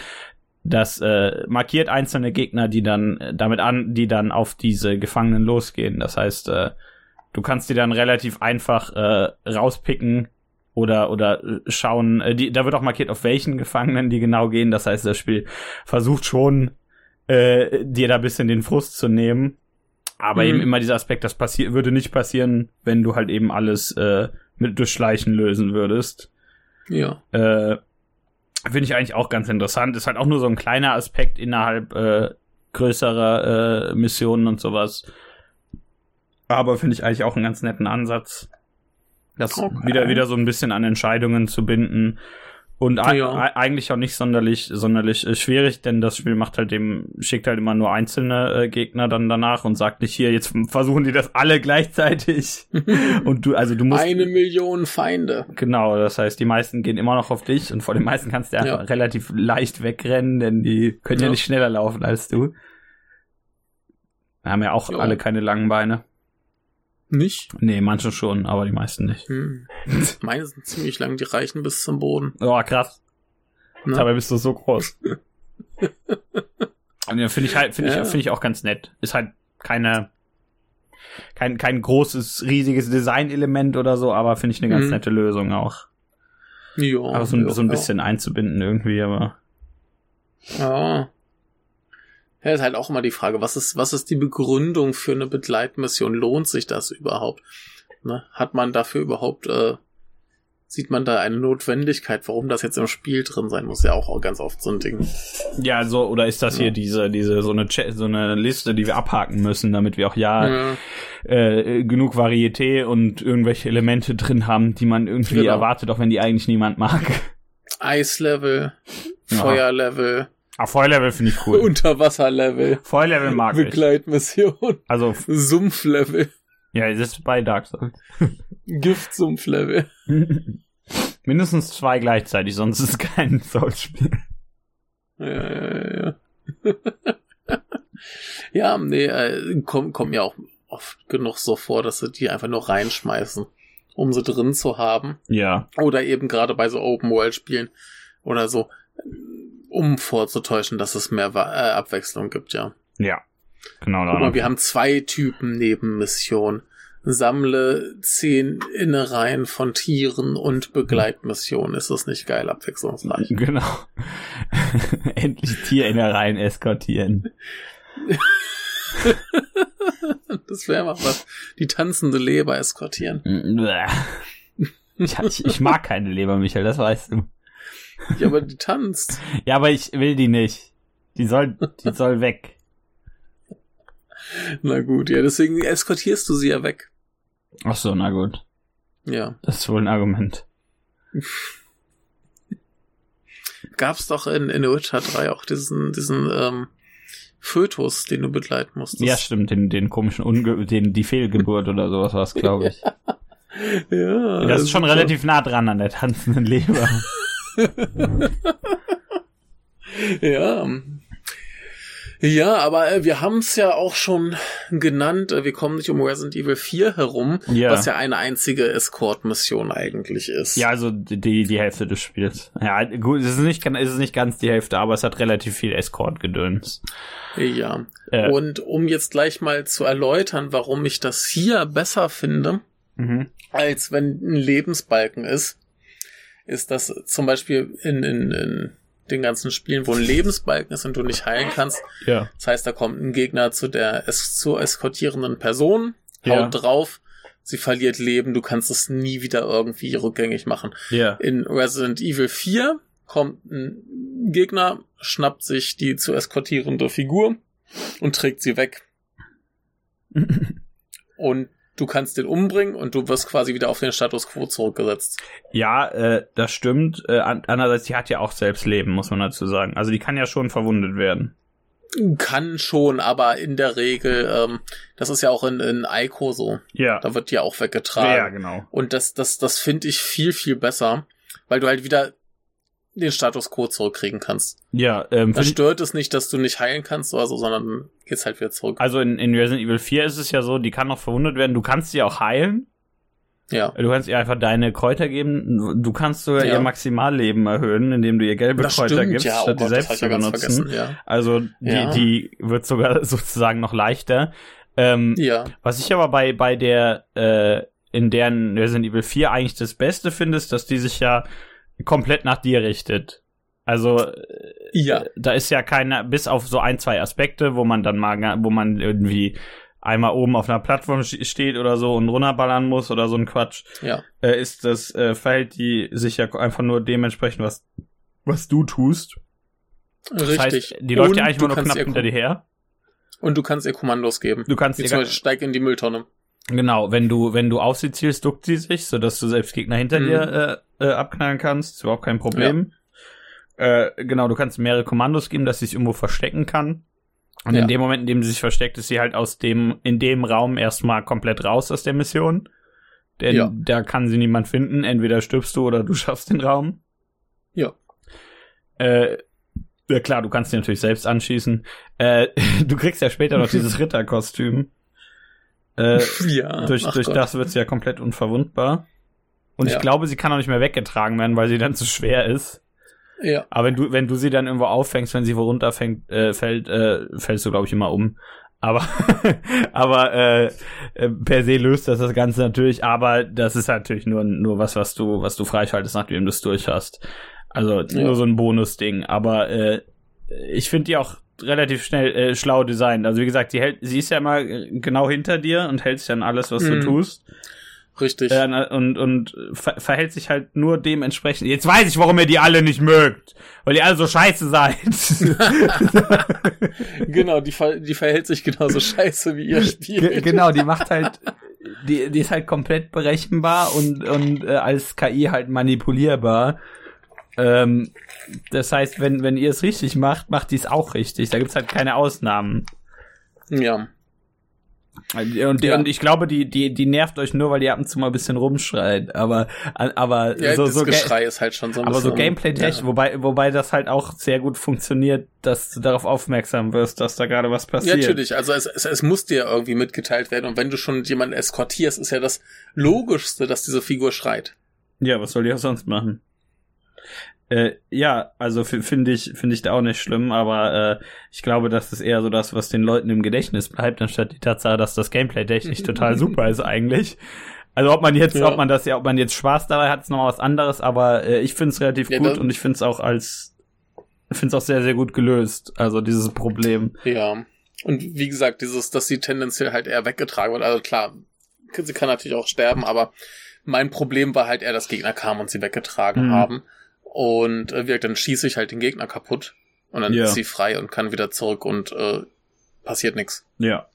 das äh, markiert einzelne Gegner, die dann äh, damit an, die dann auf diese Gefangenen losgehen. Das heißt, äh, du kannst die dann relativ einfach äh, rauspicken, oder oder äh, schauen, äh, die, da wird auch markiert, auf welchen Gefangenen die genau gehen. Das heißt, das Spiel versucht schon, äh, dir da bisschen den Frust zu nehmen. Aber mhm. eben immer dieser Aspekt, das passiert, würde nicht passieren, wenn du halt eben alles äh, mit Durchschleichen lösen würdest. Ja. Äh, Finde ich eigentlich auch ganz interessant. Ist halt auch nur so ein kleiner Aspekt innerhalb äh, größerer äh, Missionen und sowas. Aber finde ich eigentlich auch einen ganz netten Ansatz. Das okay. wieder, wieder so ein bisschen an Entscheidungen zu binden. Und ja. eigentlich auch nicht sonderlich, sonderlich äh, schwierig, denn das Spiel macht halt dem, schickt halt immer nur einzelne äh, Gegner dann danach und sagt nicht hier, jetzt versuchen die das alle gleichzeitig. [laughs] und du, also du musst. Eine Million Feinde. Genau, das heißt, die meisten gehen immer noch auf dich und vor den meisten kannst du ja. relativ leicht wegrennen, denn die können ja. ja nicht schneller laufen als du. Wir haben ja auch alle keine langen Beine. Nicht? Nee, manche schon, aber die meisten nicht. Hm. Meine sind ziemlich lang, die reichen bis zum Boden. Oh, krass. Na? Dabei bist du so groß. [laughs] ja, finde ich halt, finde ja. ich, finde ich auch ganz nett. Ist halt keine, kein, kein großes, riesiges Designelement oder so, aber finde ich eine ganz hm. nette Lösung auch. Ja. Aber so, so ein bisschen ja. einzubinden irgendwie, aber. Ja. Ja, ist halt auch immer die Frage, was ist, was ist die Begründung für eine Begleitmission? Lohnt sich das überhaupt? Ne? Hat man dafür überhaupt, äh, sieht man da eine Notwendigkeit, warum das jetzt im Spiel drin sein muss? Ja, auch ganz oft so ein Ding. Ja, so, oder ist das ja. hier diese, diese, so eine, Chat, so eine Liste, die wir abhaken müssen, damit wir auch ja, ja. Äh, genug Varieté und irgendwelche Elemente drin haben, die man irgendwie genau. erwartet, auch wenn die eigentlich niemand mag. Eislevel, Feuerlevel, Ah, Feuerlevel finde ich cool. Unterwasserlevel. Feuerlevel mag ich. Begleitmission. Also. [laughs] Sumpflevel. Ja, das ist bei Dark Souls. [laughs] Giftsumpflevel. [laughs] Mindestens zwei gleichzeitig, sonst ist es kein Souls-Spiel. Ja, ja, ja. Ja, ja nee, äh, kommt, kommt mir auch oft genug so vor, dass sie die einfach nur reinschmeißen, um sie drin zu haben. Ja. Oder eben gerade bei so Open-World-Spielen oder so um vorzutäuschen, dass es mehr äh, Abwechslung gibt, ja. Ja, genau. Guck mal, wir haben zwei Typen Nebenmission. Sammle zehn Innereien von Tieren und Begleitmission. Ist das nicht geil abwechslungsreich? [laughs] Genau. [laughs] Endlich Tierinnereien eskortieren. [laughs] das wäre mal was. Die tanzende Leber eskortieren. Ich, ich mag keine Leber, Michael, das weißt du. [laughs] Ja, aber die tanzt. ja, aber ich will die nicht. Die soll, die [laughs] soll weg. Na gut, ja, deswegen eskortierst du sie ja weg. Ach so, na gut. Ja. Das ist wohl ein Argument. [laughs] Gab's doch in, in Witcher 3 auch diesen, diesen ähm, Fötus, den du begleiten musstest. Ja, stimmt, den, den komischen Unge den, die Fehlgeburt oder sowas war glaube ich. ja. Das ist schon relativ nah dran an der tanzenden Leber. Ja. Ja, aber äh, wir haben es ja auch schon genannt, äh, wir kommen nicht um Resident Evil 4 herum, ja. was ja eine einzige Escort-Mission eigentlich ist. Ja, also die, die Hälfte des Spiels. Ja, gut, es ist nicht, es ist nicht ganz die Hälfte, aber es hat relativ viel Escort-Gedöns. Ja. Äh. Und um jetzt gleich mal zu erläutern, warum ich das hier besser finde, mhm. als wenn ein Lebensbalken ist, ist das zum Beispiel in, in, in den ganzen Spielen, wo ein Lebensbalken ist und du nicht heilen kannst. Ja. Das heißt, da kommt ein Gegner zu der es zur eskortierenden Person, haut ja. drauf, sie verliert Leben, du kannst es nie wieder irgendwie rückgängig machen. Ja. In Resident Evil 4 kommt ein Gegner, schnappt sich die zu eskortierende Figur und trägt sie weg. [laughs] und du kannst den umbringen und du wirst quasi wieder auf den Status quo zurückgesetzt. Ja, äh, das stimmt. Äh, andererseits, die hat ja auch selbst Leben, muss man dazu sagen. Also die kann ja schon verwundet werden. Kann schon, aber in der Regel, ähm, das ist ja auch in, in Ico so. Ja. Da wird die auch weggetragen. Ja, genau. Und das, das, das finde ich viel, viel besser, weil du halt wieder den Status quo zurückkriegen kannst. Ja, ähm, das stört es nicht, dass du nicht heilen kannst oder so, sondern geht's halt wieder zurück. Also in, in Resident Evil 4 ist es ja so, die kann noch verwundet werden, du kannst sie auch heilen. Ja. Du kannst ihr einfach deine Kräuter geben. Du kannst sogar ja. ihr Maximalleben erhöhen, indem du ihr gelbe das Kräuter stimmt, gibst, ja, oh statt oh die selbst zu benutzen. Ja. Also die, die wird sogar [laughs] sozusagen noch leichter. Ähm, ja. Was ich aber bei, bei der, äh, in deren Resident Evil 4 eigentlich das Beste finde, ist, dass die sich ja komplett nach dir richtet. Also ja. da ist ja keine, bis auf so ein, zwei Aspekte, wo man dann mal, wo man irgendwie einmal oben auf einer Plattform steht oder so und runterballern muss oder so ein Quatsch, ja. äh, ist das äh, verhält die sich ja einfach nur dementsprechend, was, was du tust. Richtig. Das heißt, die läuft ja eigentlich nur knapp hinter dir her. Und du kannst ihr Kommandos geben. Du kannst Wie ihr zum Beispiel steig in die Mülltonne. Genau, wenn du, wenn du auf sie zielst, duckt sie sich, sodass du selbst Gegner hinter mhm. dir äh, äh, abknallen kannst. Ist überhaupt kein Problem. Ja. Äh, genau, du kannst mehrere Kommandos geben, dass sie sich irgendwo verstecken kann. Und ja. in dem Moment, in dem sie sich versteckt, ist sie halt aus dem, in dem Raum erstmal komplett raus aus der Mission. Denn ja. da kann sie niemand finden. Entweder stirbst du oder du [laughs] schaffst den Raum. Ja. Äh, ja klar, du kannst sie natürlich selbst anschießen. Äh, [laughs] du kriegst ja später noch [laughs] dieses Ritterkostüm. Äh, [laughs] ja. Durch, durch das wird sie ja komplett unverwundbar. Und ja. ich glaube, sie kann auch nicht mehr weggetragen werden, weil sie dann zu schwer ist. Ja. Aber wenn du, wenn du sie dann irgendwo auffängst, wenn sie wo runterfällt, äh, fällt, äh, fällst du, glaube ich, immer um. Aber, [laughs] aber äh, äh, per se löst das das Ganze natürlich, aber das ist natürlich nur, nur was, was du, was du freischaltest, nachdem du es durch hast. Also ja. nur so ein Bonus-Ding. Aber äh, ich finde die auch relativ schnell äh, schlau designt. Also wie gesagt, sie hält, sie ist ja immer genau hinter dir und hält sich an alles, was mhm. du tust. Richtig. Äh, und und ver verhält sich halt nur dementsprechend. Jetzt weiß ich, warum ihr die alle nicht mögt. Weil ihr alle so scheiße seid. [laughs] genau, die, ver die verhält sich genauso scheiße wie ihr Spiel. Genau, die macht halt. Die, die ist halt komplett berechenbar und, und äh, als KI halt manipulierbar. Ähm, das heißt, wenn, wenn ihr es richtig macht, macht die es auch richtig. Da gibt's halt keine Ausnahmen. Ja. Und, ja. und ich glaube, die, die, die nervt euch nur, weil ihr ab und zu mal ein bisschen rumschreit. Aber, aber ja, so, das so Geschrei ist halt schon so ein Aber so Gameplay-technisch, ja. wobei, wobei das halt auch sehr gut funktioniert, dass du darauf aufmerksam wirst, dass da gerade was passiert. Ja, natürlich. Also es, es, es muss dir irgendwie mitgeteilt werden. Und wenn du schon jemanden eskortierst, ist ja das Logischste, dass diese Figur schreit. Ja, was soll die auch sonst machen? Äh, ja, also finde ich finde ich da auch nicht schlimm, aber äh, ich glaube, das ist eher so das, was den Leuten im Gedächtnis bleibt, anstatt die Tatsache, dass das Gameplay technisch [laughs] total super ist eigentlich. Also ob man jetzt, ja. ob man das ja, ob man jetzt Spaß dabei hat, ist noch was anderes, aber äh, ich finde es relativ ja, gut und ich finde es auch als finde es auch sehr sehr gut gelöst, also dieses Problem. Ja. Und wie gesagt, dieses, dass sie tendenziell halt eher weggetragen wird. Also klar, sie kann natürlich auch sterben, aber mein Problem war halt eher, dass Gegner kamen und sie weggetragen mhm. haben. Und äh, dann schieße ich halt den Gegner kaputt. Und dann ja. ist sie frei und kann wieder zurück und äh, passiert nichts. Ja.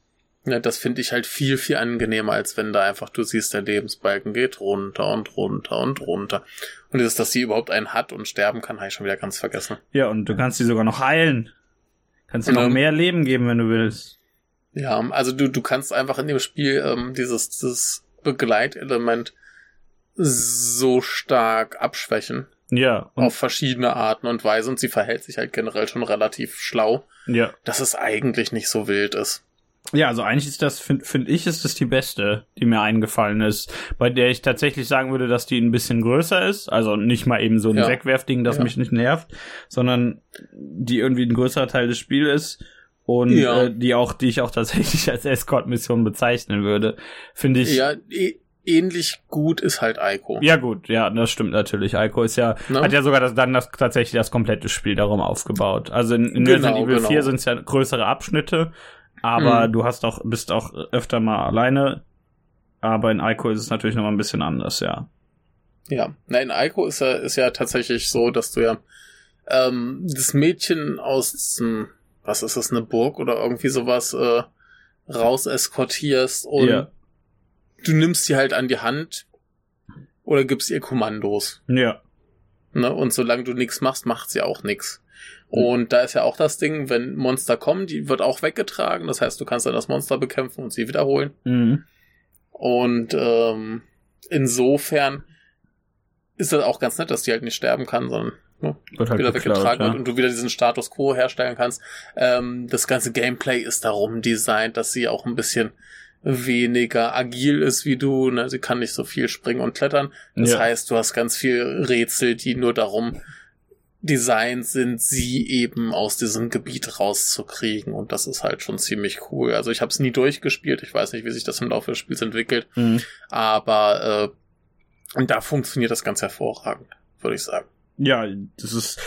Ja, das finde ich halt viel, viel angenehmer, als wenn da einfach du siehst, der Lebensbalken geht runter und runter und runter. Und dieses, dass sie überhaupt einen hat und sterben kann, habe ich schon wieder ganz vergessen. Ja, und du kannst sie sogar noch heilen. Kannst dir noch mehr Leben geben, wenn du willst. Ja, also du, du kannst einfach in dem Spiel ähm, dieses, dieses Begleitelement so stark abschwächen. Ja. Auf verschiedene Arten und Weise und sie verhält sich halt generell schon relativ schlau. Ja. Dass es eigentlich nicht so wild ist. Ja, also eigentlich ist das, finde find ich, ist das die beste, die mir eingefallen ist, bei der ich tatsächlich sagen würde, dass die ein bisschen größer ist. Also nicht mal eben so ein ja. Wegwerfding, das ja. mich nicht nervt, sondern die irgendwie ein größerer Teil des Spiels ist und ja. äh, die auch, die ich auch tatsächlich als Escort-Mission bezeichnen würde, finde ich. Ja, ähnlich gut ist halt Ico. Ja gut, ja, das stimmt natürlich. Ico ist ja, no? hat ja sogar das, dann das, tatsächlich das komplette Spiel darum aufgebaut. Also in, in genau, Resident Evil genau. 4 sind es ja größere Abschnitte aber hm. du hast auch, bist auch öfter mal alleine. Aber in Ico ist es natürlich noch mal ein bisschen anders, ja. Ja, na, in Ico ist ja, ist ja tatsächlich so, dass du ja ähm, das Mädchen aus dem, was ist das, eine Burg oder irgendwie sowas, äh, raus eskortierst und ja. Du nimmst sie halt an die Hand oder gibst ihr Kommandos. Ja. Ne? Und solange du nichts machst, macht sie auch nichts. Und da ist ja auch das Ding, wenn Monster kommen, die wird auch weggetragen. Das heißt, du kannst dann das Monster bekämpfen und sie wiederholen. Mhm. Und ähm, insofern ist das auch ganz nett, dass die halt nicht sterben kann, sondern ne, wird halt wieder weggetragen ja. wird und du wieder diesen Status quo herstellen kannst. Ähm, das ganze Gameplay ist darum designt, dass sie auch ein bisschen weniger agil ist wie du. Ne? Sie kann nicht so viel springen und klettern. Das ja. heißt, du hast ganz viel Rätsel, die nur darum designt sind, sie eben aus diesem Gebiet rauszukriegen. Und das ist halt schon ziemlich cool. Also ich habe es nie durchgespielt. Ich weiß nicht, wie sich das im Laufe des Spiels entwickelt. Mhm. Aber äh, da funktioniert das ganz hervorragend, würde ich sagen. Ja, das ist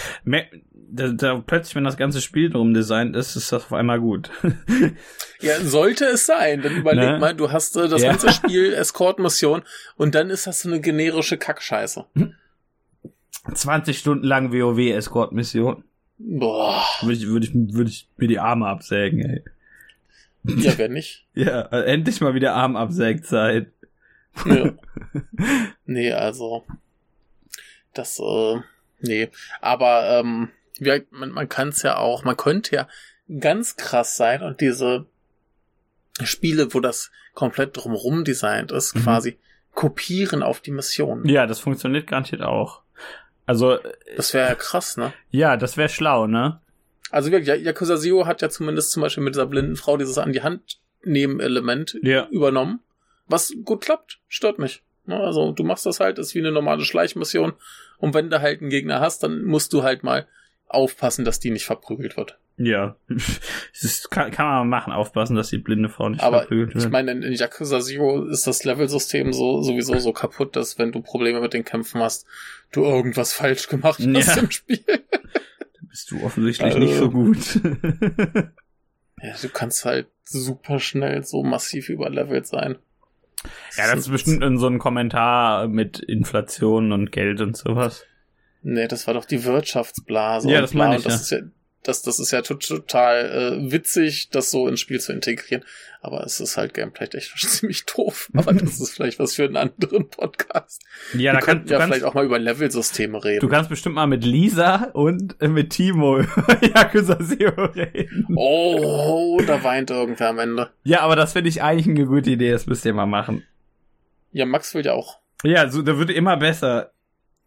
da, da plötzlich, wenn das ganze Spiel drum designt ist, ist das auf einmal gut. [laughs] ja, sollte es sein. Dann überleg ne? mal, du hast äh, das ja. ganze [laughs] Spiel Escort-Mission und dann ist das so eine generische Kackscheiße. Hm. 20 Stunden lang WoW-Escort-Mission. Boah. Würde ich, würde ich, würde ich mir die Arme absägen, ey. Ja, wenn nicht. [laughs] ja, also endlich mal wieder Armabsägzeit. ja. Nee, also. Das, äh, nee. Aber, ähm, man, man kann es ja auch, man könnte ja ganz krass sein und diese Spiele, wo das komplett drumrum designt ist, mhm. quasi kopieren auf die Mission. Ja, das funktioniert garantiert auch. Also. Das wäre ja krass, ne? Ja, das wäre schlau, ne? Also wirklich, Yakuza Zero hat ja zumindest zum Beispiel mit dieser blinden Frau dieses an die Hand nehmen Element ja. übernommen. Was gut klappt, stört mich. Ne? Also du machst das halt, ist wie eine normale Schleichmission. Und wenn du halt einen Gegner hast, dann musst du halt mal aufpassen, dass die nicht verprügelt wird. Ja, [laughs] das kann, kann man machen, aufpassen, dass die blinde Frau nicht Aber verprügelt wird. Ich meine, in, Yakuza Zero ist das Level-System so, sowieso so kaputt, dass wenn du Probleme mit den Kämpfen hast, du irgendwas falsch gemacht hast ja. im Spiel. Da bist du offensichtlich also, nicht so gut. ja, du kannst halt super schnell so massiv überlevelt sein. Ja, das ist bestimmt in so einem Kommentar mit Inflation und Geld und sowas. Nee, das war doch die Wirtschaftsblase. Ja, das meine ich. Das, ja. Ist ja, das, das ist ja total äh, witzig, das so ins Spiel zu integrieren. Aber es ist halt gameplay-technisch [laughs] ziemlich doof. Aber das ist vielleicht was für einen anderen Podcast. Ja, Wir da kann, ja vielleicht auch mal über Level-Systeme reden. Du kannst bestimmt mal mit Lisa und mit Timo [laughs] über Yakuza Zero reden. Oh, da weint irgendwer am Ende. Ja, aber das finde ich eigentlich eine gute Idee. Das müsst ihr mal machen. Ja, Max will ja auch. Ja, so, der wird immer besser.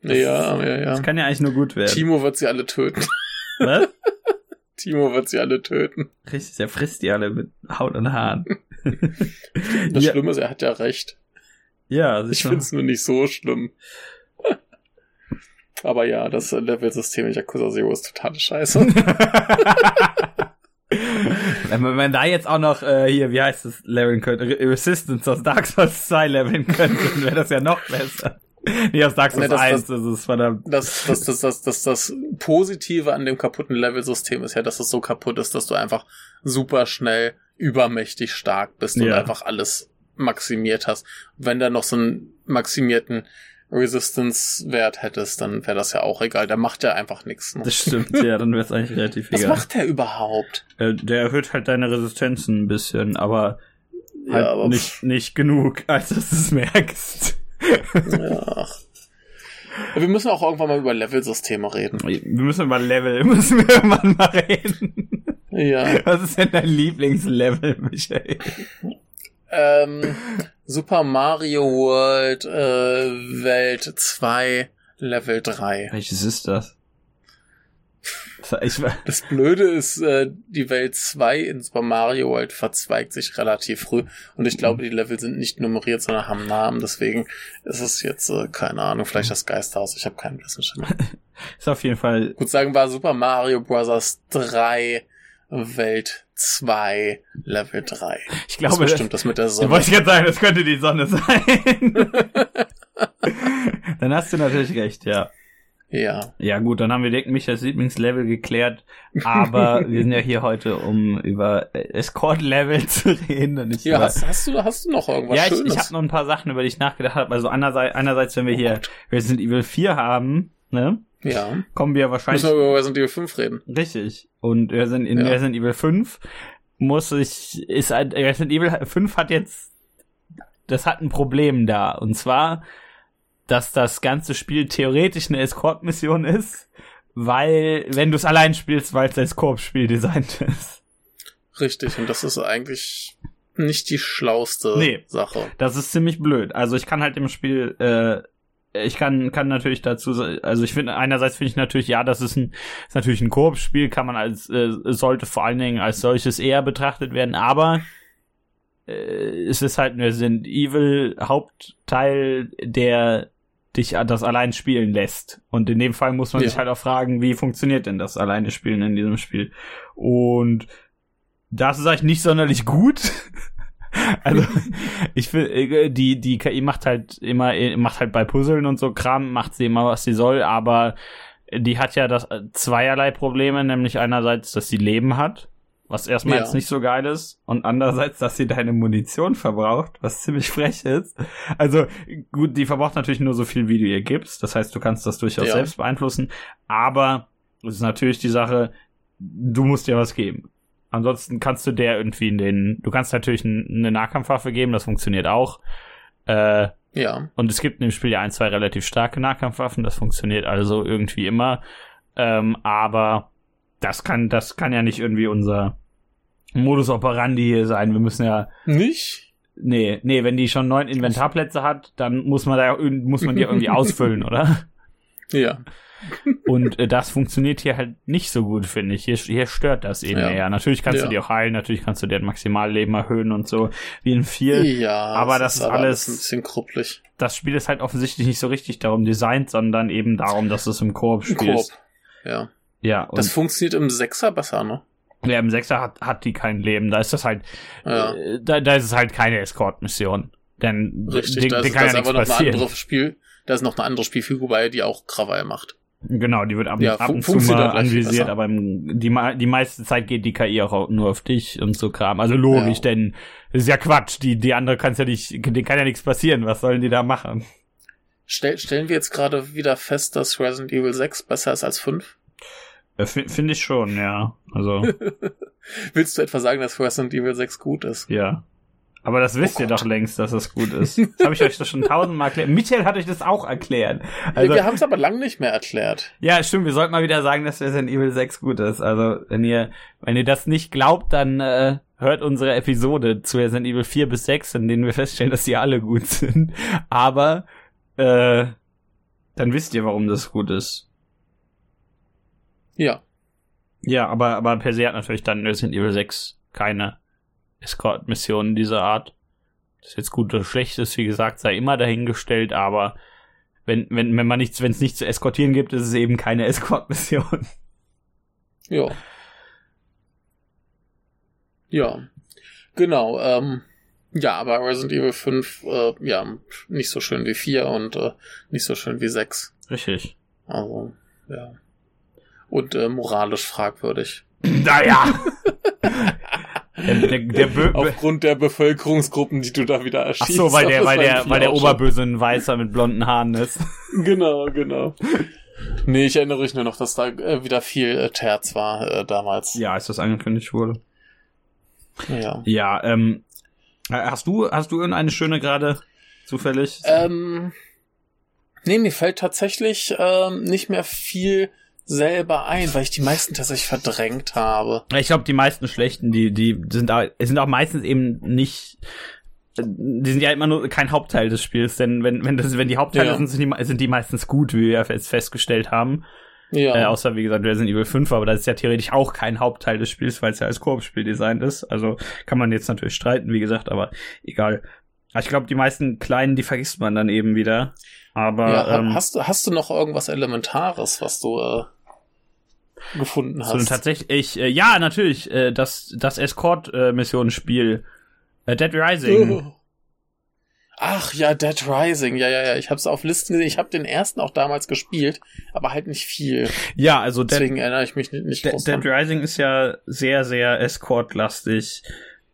Das, ja, ja, ja. Das kann ja eigentlich nur gut werden. Timo wird sie alle töten. Was? [laughs] Timo wird sie alle töten. Richtig, er frisst die alle mit Haut und Haaren. [laughs] das ja. Schlimme ist, er hat ja recht. Ja, ich finde es nur nicht so schlimm. Aber ja, das Level-System in Yakuza Zero ist totale Scheiße. [laughs] wenn, man, da jetzt auch noch äh, hier, wie heißt es, leveln könnte, Resistance aus Dark Souls 2 leveln könnte, dann wäre das ja noch besser. Nee, aus Dark Souls nee, 1, das, das ist verdammt. Das, das, das, das, das, das Positive an dem kaputten Level-System ist ja, dass es so kaputt ist, dass du einfach super schnell übermächtig stark bist ja. und einfach alles maximiert hast. Wenn da noch so einen maximierten Resistance-Wert hättest, dann wäre das ja auch egal. Der macht ja einfach nichts. Ne? Das stimmt, ja, dann wäre es eigentlich [laughs] relativ egal. Was macht der überhaupt? Äh, der erhöht halt deine Resistenzen ein bisschen, aber halt ja, nicht, nicht genug, [laughs] als dass du es merkst. Ja. Wir müssen auch irgendwann mal über Level-Systeme reden. Wir müssen über Level, [laughs] müssen wir irgendwann mal reden. Ja. Was ist denn dein Lieblingslevel, Michael? Ähm, Super Mario World äh, Welt 2 Level 3. Welches ist das? Das Blöde ist, äh, die Welt 2 in Super Mario World verzweigt sich relativ früh und ich glaube, die Level sind nicht nummeriert, sondern haben Namen, deswegen ist es jetzt, äh, keine Ahnung, vielleicht das Geisterhaus, ich habe keinen blassen Schimmer. [laughs] ist auf jeden Fall... Gut sagen wir Super Mario Bros. 3 Welt 2 Level 3. Ich glaube, das bestimmt das mit der Sonne. Wollte ich gerade sagen, das könnte die Sonne sein. [laughs] [laughs] Dann hast du natürlich recht, ja. Ja. Ja, gut, dann haben wir direkt Michas Lieblingslevel geklärt. Aber [laughs] wir sind ja hier heute, um über Escort-Level [laughs] zu reden. Und nicht ja, hast, hast, du, hast du noch irgendwas ja, Schönes? Ja, ich, ich habe noch ein paar Sachen, über die ich nachgedacht habe. Also einerseits, einerseits wenn wir hier Resident Evil 4 haben, ne? Ja. Kommen wir wahrscheinlich. Müssen wir über Resident Evil 5 reden. Richtig. Und Resident, in ja. Resident Evil 5 muss ich, ist, Resident Evil 5 hat jetzt, das hat ein Problem da. Und zwar, dass das ganze Spiel theoretisch eine Escort-Mission ist, weil, wenn du es allein spielst, weil es als Koop-Spiel designt ist. Richtig, und das ist eigentlich nicht die schlauste nee, Sache. Das ist ziemlich blöd. Also ich kann halt im Spiel, äh, ich kann, kann natürlich dazu, also ich finde, einerseits finde ich natürlich, ja, das ist ein, ist natürlich ein Koop-Spiel, kann man als, äh, sollte vor allen Dingen als solches eher betrachtet werden, aber äh, es ist halt ein Resident Evil Hauptteil, der dich das allein spielen lässt. Und in dem Fall muss man ja. sich halt auch fragen, wie funktioniert denn das alleine Spielen in diesem Spiel? Und das ist eigentlich nicht sonderlich gut. [laughs] also [laughs] ich finde, äh, die die KI macht halt immer macht halt bei Puzzeln und so Kram macht sie immer was sie soll, aber die hat ja das äh, zweierlei Probleme, nämlich einerseits, dass sie Leben hat was erstmal ja. jetzt nicht so geil ist. Und andererseits, dass sie deine Munition verbraucht, was ziemlich [laughs] frech ist. Also gut, die verbraucht natürlich nur so viel, wie du ihr gibst. Das heißt, du kannst das durchaus ja. selbst beeinflussen. Aber es ist natürlich die Sache, du musst dir was geben. Ansonsten kannst du der irgendwie in den, du kannst natürlich eine Nahkampfwaffe geben, das funktioniert auch. Äh, ja. Und es gibt in dem Spiel ja ein, zwei relativ starke Nahkampfwaffen, das funktioniert also irgendwie immer. Ähm, aber das kann, das kann ja nicht irgendwie unser Modus operandi hier sein. Wir müssen ja. Nicht? Nee, nee, wenn die schon neun Inventarplätze hat, dann muss man da muss man die irgendwie [laughs] ausfüllen, oder? Ja. Und äh, das funktioniert hier halt nicht so gut, finde ich. Hier, hier stört das eben ja. eher. Natürlich kannst ja. du die auch heilen, natürlich kannst du deren Maximalleben erhöhen und so, wie in vier. Ja, aber das, das ist alles, ein bisschen kruppelig. Das Spiel ist halt offensichtlich nicht so richtig darum designt, sondern eben darum, dass es im Koop spielt. Koop, ja. Ja. das funktioniert im Sechser besser, ne? Ja, im Sechser hat, hat die kein Leben. Da ist das halt, ja. äh, da, da ist es halt keine Escort-Mission. Denn Richtig, den, da ist, kann das ja einfach noch passieren. ein anderes Spiel. Da ist noch eine andere Spielfigur bei, die auch Krawall macht. Genau, die wird ab, ja, ab und zu mal anvisiert, aber im, die, die meiste Zeit geht die KI auch nur auf dich und so Kram. Also logisch, ja. denn das ist ja Quatsch. Die, die andere kann's ja nicht, denen kann ja nichts passieren. Was sollen die da machen? Stell, stellen wir jetzt gerade wieder fest, dass Resident Evil 6 besser ist als 5? Äh, Finde ich schon, ja. Also. [laughs] Willst du etwa sagen, dass Resident Evil 6 gut ist? Ja. Aber das wisst oh ihr doch längst, dass das gut ist. [laughs] Das habe ich euch doch schon tausendmal erklärt. Michael hat euch das auch erklärt. Also, wir haben es aber lang nicht mehr erklärt. Ja, stimmt. Wir sollten mal wieder sagen, dass Resident Evil 6 gut ist. Also, wenn ihr, wenn ihr das nicht glaubt, dann äh, hört unsere Episode zu Resident Evil 4 bis 6, in denen wir feststellen, dass die alle gut [laughs] sind. Aber äh, dann wisst ihr, warum das gut ist. Ja. Ja, aber, aber per se hat natürlich dann Resident Evil 6 keine Escort-Missionen dieser Art. Das jetzt gut oder schlecht ist, wie gesagt, sei immer dahingestellt, aber wenn, wenn, wenn man nichts, wenn es nichts zu eskortieren gibt, ist es eben keine [laughs] Escort-Mission. Ja. Ja. Genau, ähm, ja, aber Resident Evil 5, äh, ja, nicht so schön wie 4 und äh, nicht so schön wie 6. Richtig. Also, ja und äh, moralisch fragwürdig. Naja. der, der, der Aufgrund der Bevölkerungsgruppen, die du da wieder erschießt. Ach so, weil [laughs] der, weil der, weil der Oberböse ein Weißer mit blonden Haaren ist. Genau, genau. Nee, ich erinnere mich nur noch, dass da äh, wieder viel äh, Terz war äh, damals. Ja, als das angekündigt wurde. Ja. Ja, ähm, Hast du, hast du irgendeine schöne gerade zufällig? Ähm, nee, mir fällt tatsächlich ähm, nicht mehr viel selber ein, weil ich die meisten tatsächlich verdrängt habe. Ich glaube, die meisten schlechten, die, die sind auch, sind auch meistens eben nicht, die sind ja immer nur kein Hauptteil des Spiels, denn wenn, wenn das, wenn die Hauptteile ja. sind, sind die, sind die meistens gut, wie wir jetzt festgestellt haben. Ja. Äh, außer, wie gesagt, Resident Evil 5, aber das ist ja theoretisch auch kein Hauptteil des Spiels, weil es ja als Koop-Spiel designt ist. Also kann man jetzt natürlich streiten, wie gesagt, aber egal. Ich glaube, die meisten kleinen, die vergisst man dann eben wieder. Aber ja, ähm, hast du hast du noch irgendwas Elementares, was du äh, gefunden hast? So tatsächlich, äh, ja, natürlich, äh, das das Escort-Missionsspiel äh, Dead Rising. Oh. Ach ja, Dead Rising, ja, ja, ja. Ich habe es auf Listen gesehen. Ich habe den ersten auch damals gespielt, aber halt nicht viel. Ja, also deswegen Dead, erinnere ich mich nicht, nicht groß Dead, Dead Rising ist ja sehr, sehr Escort-lastig.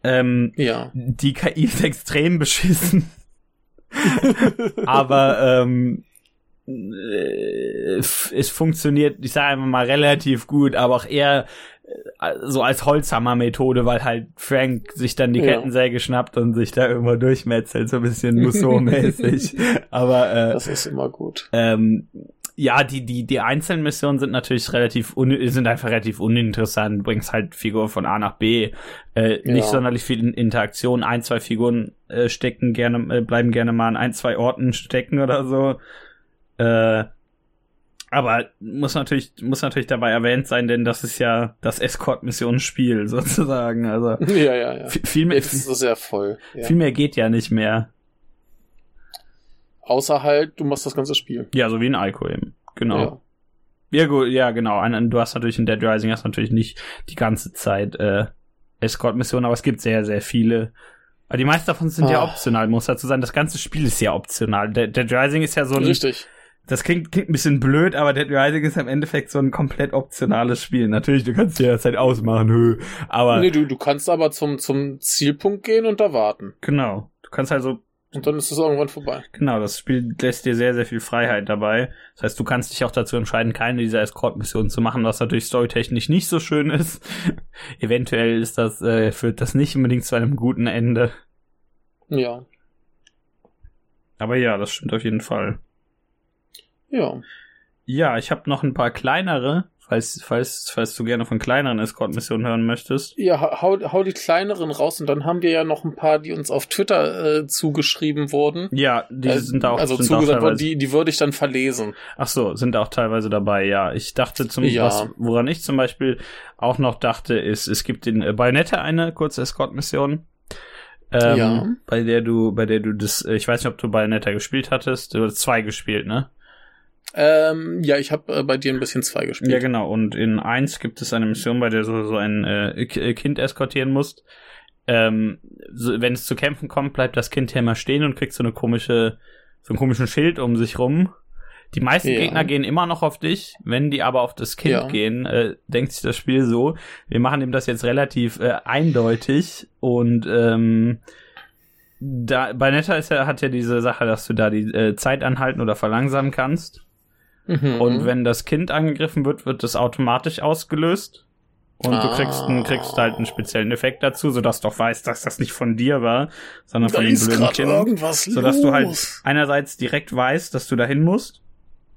Ähm, ja. Die KI ist extrem beschissen. [laughs] aber ähm, äh, es funktioniert, ich sage einfach mal relativ gut, aber auch eher äh, so als Holzhammer-Methode, weil halt Frank sich dann die ja. Kettensäge schnappt und sich da irgendwo durchmetzelt, so ein bisschen [laughs] Musso-mäßig. Aber äh, das ist immer gut. Ähm, ja, die die die einzelnen Missionen sind natürlich relativ un sind einfach relativ uninteressant. Du bringst halt Figuren von A nach B, äh, ja. nicht sonderlich viel Interaktion. Ein zwei Figuren äh, stecken gerne äh, bleiben gerne mal an ein zwei Orten stecken oder so. Äh, aber muss natürlich, muss natürlich dabei erwähnt sein, denn das ist ja das Escort-Missionsspiel [laughs] sozusagen. Also ja, ja, ja. Viel mehr, Jetzt ist es ja voll. Ja. Viel mehr geht ja nicht mehr. Außer halt, du machst das ganze Spiel. Ja, so wie in Ico eben. Genau. Ja. Ja, gut, ja, genau. Du hast natürlich in Dead Rising hast natürlich nicht die ganze Zeit äh, Escort-Missionen, aber es gibt sehr, sehr viele. Aber die meisten davon sind ah. ja optional, muss dazu sein. Das ganze Spiel ist ja optional. Dead, Dead Rising ist ja so ein. Richtig das klingt, klingt ein bisschen blöd, aber Dead Rising ist im Endeffekt so ein komplett optionales Spiel. Natürlich, du kannst dir das halt ausmachen, hö, aber. Nee, du, du kannst aber zum, zum Zielpunkt gehen und da warten. Genau. Du kannst also. Und dann ist es irgendwann vorbei. Genau, das Spiel lässt dir sehr, sehr viel Freiheit dabei. Das heißt, du kannst dich auch dazu entscheiden, keine dieser Escort-Missionen zu machen, was natürlich storytechnisch nicht so schön ist. [laughs] Eventuell ist das, äh, führt das nicht unbedingt zu einem guten Ende. Ja. Aber ja, das stimmt auf jeden Fall. Ja. Ja, ich habe noch ein paar kleinere, falls, falls, falls du gerne von kleineren Escort-Missionen hören möchtest. Ja, hau, hau die kleineren raus und dann haben wir ja noch ein paar, die uns auf Twitter äh, zugeschrieben wurden. Ja, die äh, sind auch Also zugesandt worden, die, die würde ich dann verlesen. Ach so, sind auch teilweise dabei, ja. Ich dachte zum ja. was, woran ich zum Beispiel auch noch dachte, ist, es gibt in äh, Bayonetta eine kurze Escort-Mission. Ähm, ja. bei der du, bei der du das, äh, ich weiß nicht, ob du Bayonetta gespielt hattest, du hast zwei gespielt, ne? Ähm, ja, ich habe äh, bei dir ein bisschen zwei gespielt. Ja, genau. Und in eins gibt es eine Mission, bei der du so ein äh, äh, Kind eskortieren musst. Ähm, so, wenn es zu kämpfen kommt, bleibt das Kind hier immer stehen und kriegt so eine komische, so einen komischen Schild um sich rum. Die meisten ja. Gegner gehen immer noch auf dich, wenn die aber auf das Kind ja. gehen, äh, denkt sich das Spiel so, wir machen ihm das jetzt relativ äh, eindeutig und ähm, da, bei Netta ist ja, hat ja diese Sache, dass du da die äh, Zeit anhalten oder verlangsamen kannst. Mhm. Und wenn das Kind angegriffen wird, wird das automatisch ausgelöst. Und ah. du kriegst, einen, kriegst halt einen speziellen Effekt dazu, sodass du auch weißt, dass das nicht von dir war, sondern da von dem blöden Kind. Sodass los. du halt einerseits direkt weißt, dass du dahin musst.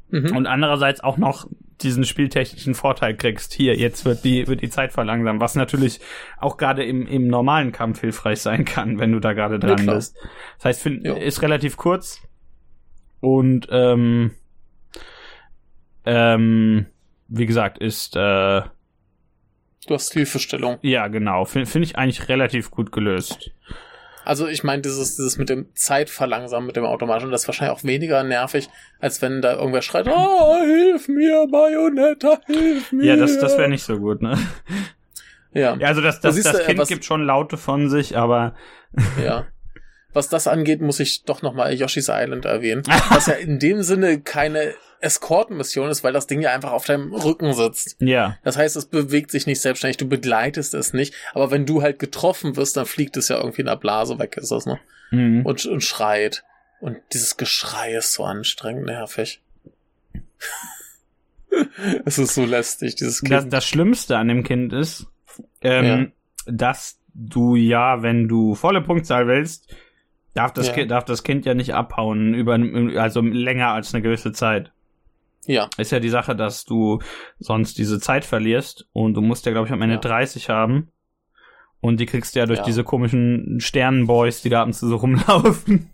Mhm. Und andererseits auch noch diesen spieltechnischen Vorteil kriegst. Hier, jetzt wird die, wird die Zeit verlangsamt, was natürlich auch gerade im, im normalen Kampf hilfreich sein kann, wenn du da gerade dran ja, bist. Das heißt, find, ist relativ kurz und ähm, ähm, wie gesagt, ist äh, Du hast Hilfestellung. Ja, genau. Finde find ich eigentlich relativ gut gelöst. Also ich meine, dieses, dieses mit dem Zeitverlangsamen, mit dem automatischen, das ist wahrscheinlich auch weniger nervig, als wenn da irgendwer schreit, oh, hilf mir, Bayonetta, hilf mir. Ja, das, das wäre nicht so gut, ne? Ja. ja also das, das, das, das Kind was, gibt schon Laute von sich, aber. [laughs] Ja. Was das angeht, muss ich doch nochmal Yoshi's Island erwähnen. was ja in dem Sinne keine Eskortenmission ist, weil das Ding ja einfach auf deinem Rücken sitzt. Ja. Das heißt, es bewegt sich nicht selbstständig, du begleitest es nicht, aber wenn du halt getroffen wirst, dann fliegt es ja irgendwie in der Blase weg, ist das, ne? Mhm. Und, und schreit. Und dieses Geschrei ist so anstrengend nervig. [laughs] es ist so lästig, dieses Kind. Das, das Schlimmste an dem Kind ist, ähm, ja. dass du ja, wenn du volle Punktzahl willst, darf das, ja. kind, darf das Kind ja nicht abhauen über also länger als eine gewisse Zeit. Ja. Ist ja die Sache, dass du sonst diese Zeit verlierst und du musst ja, glaube ich, am Ende ja. 30 haben. Und die kriegst du ja durch ja. diese komischen Sternenboys, die da ab und zu so rumlaufen.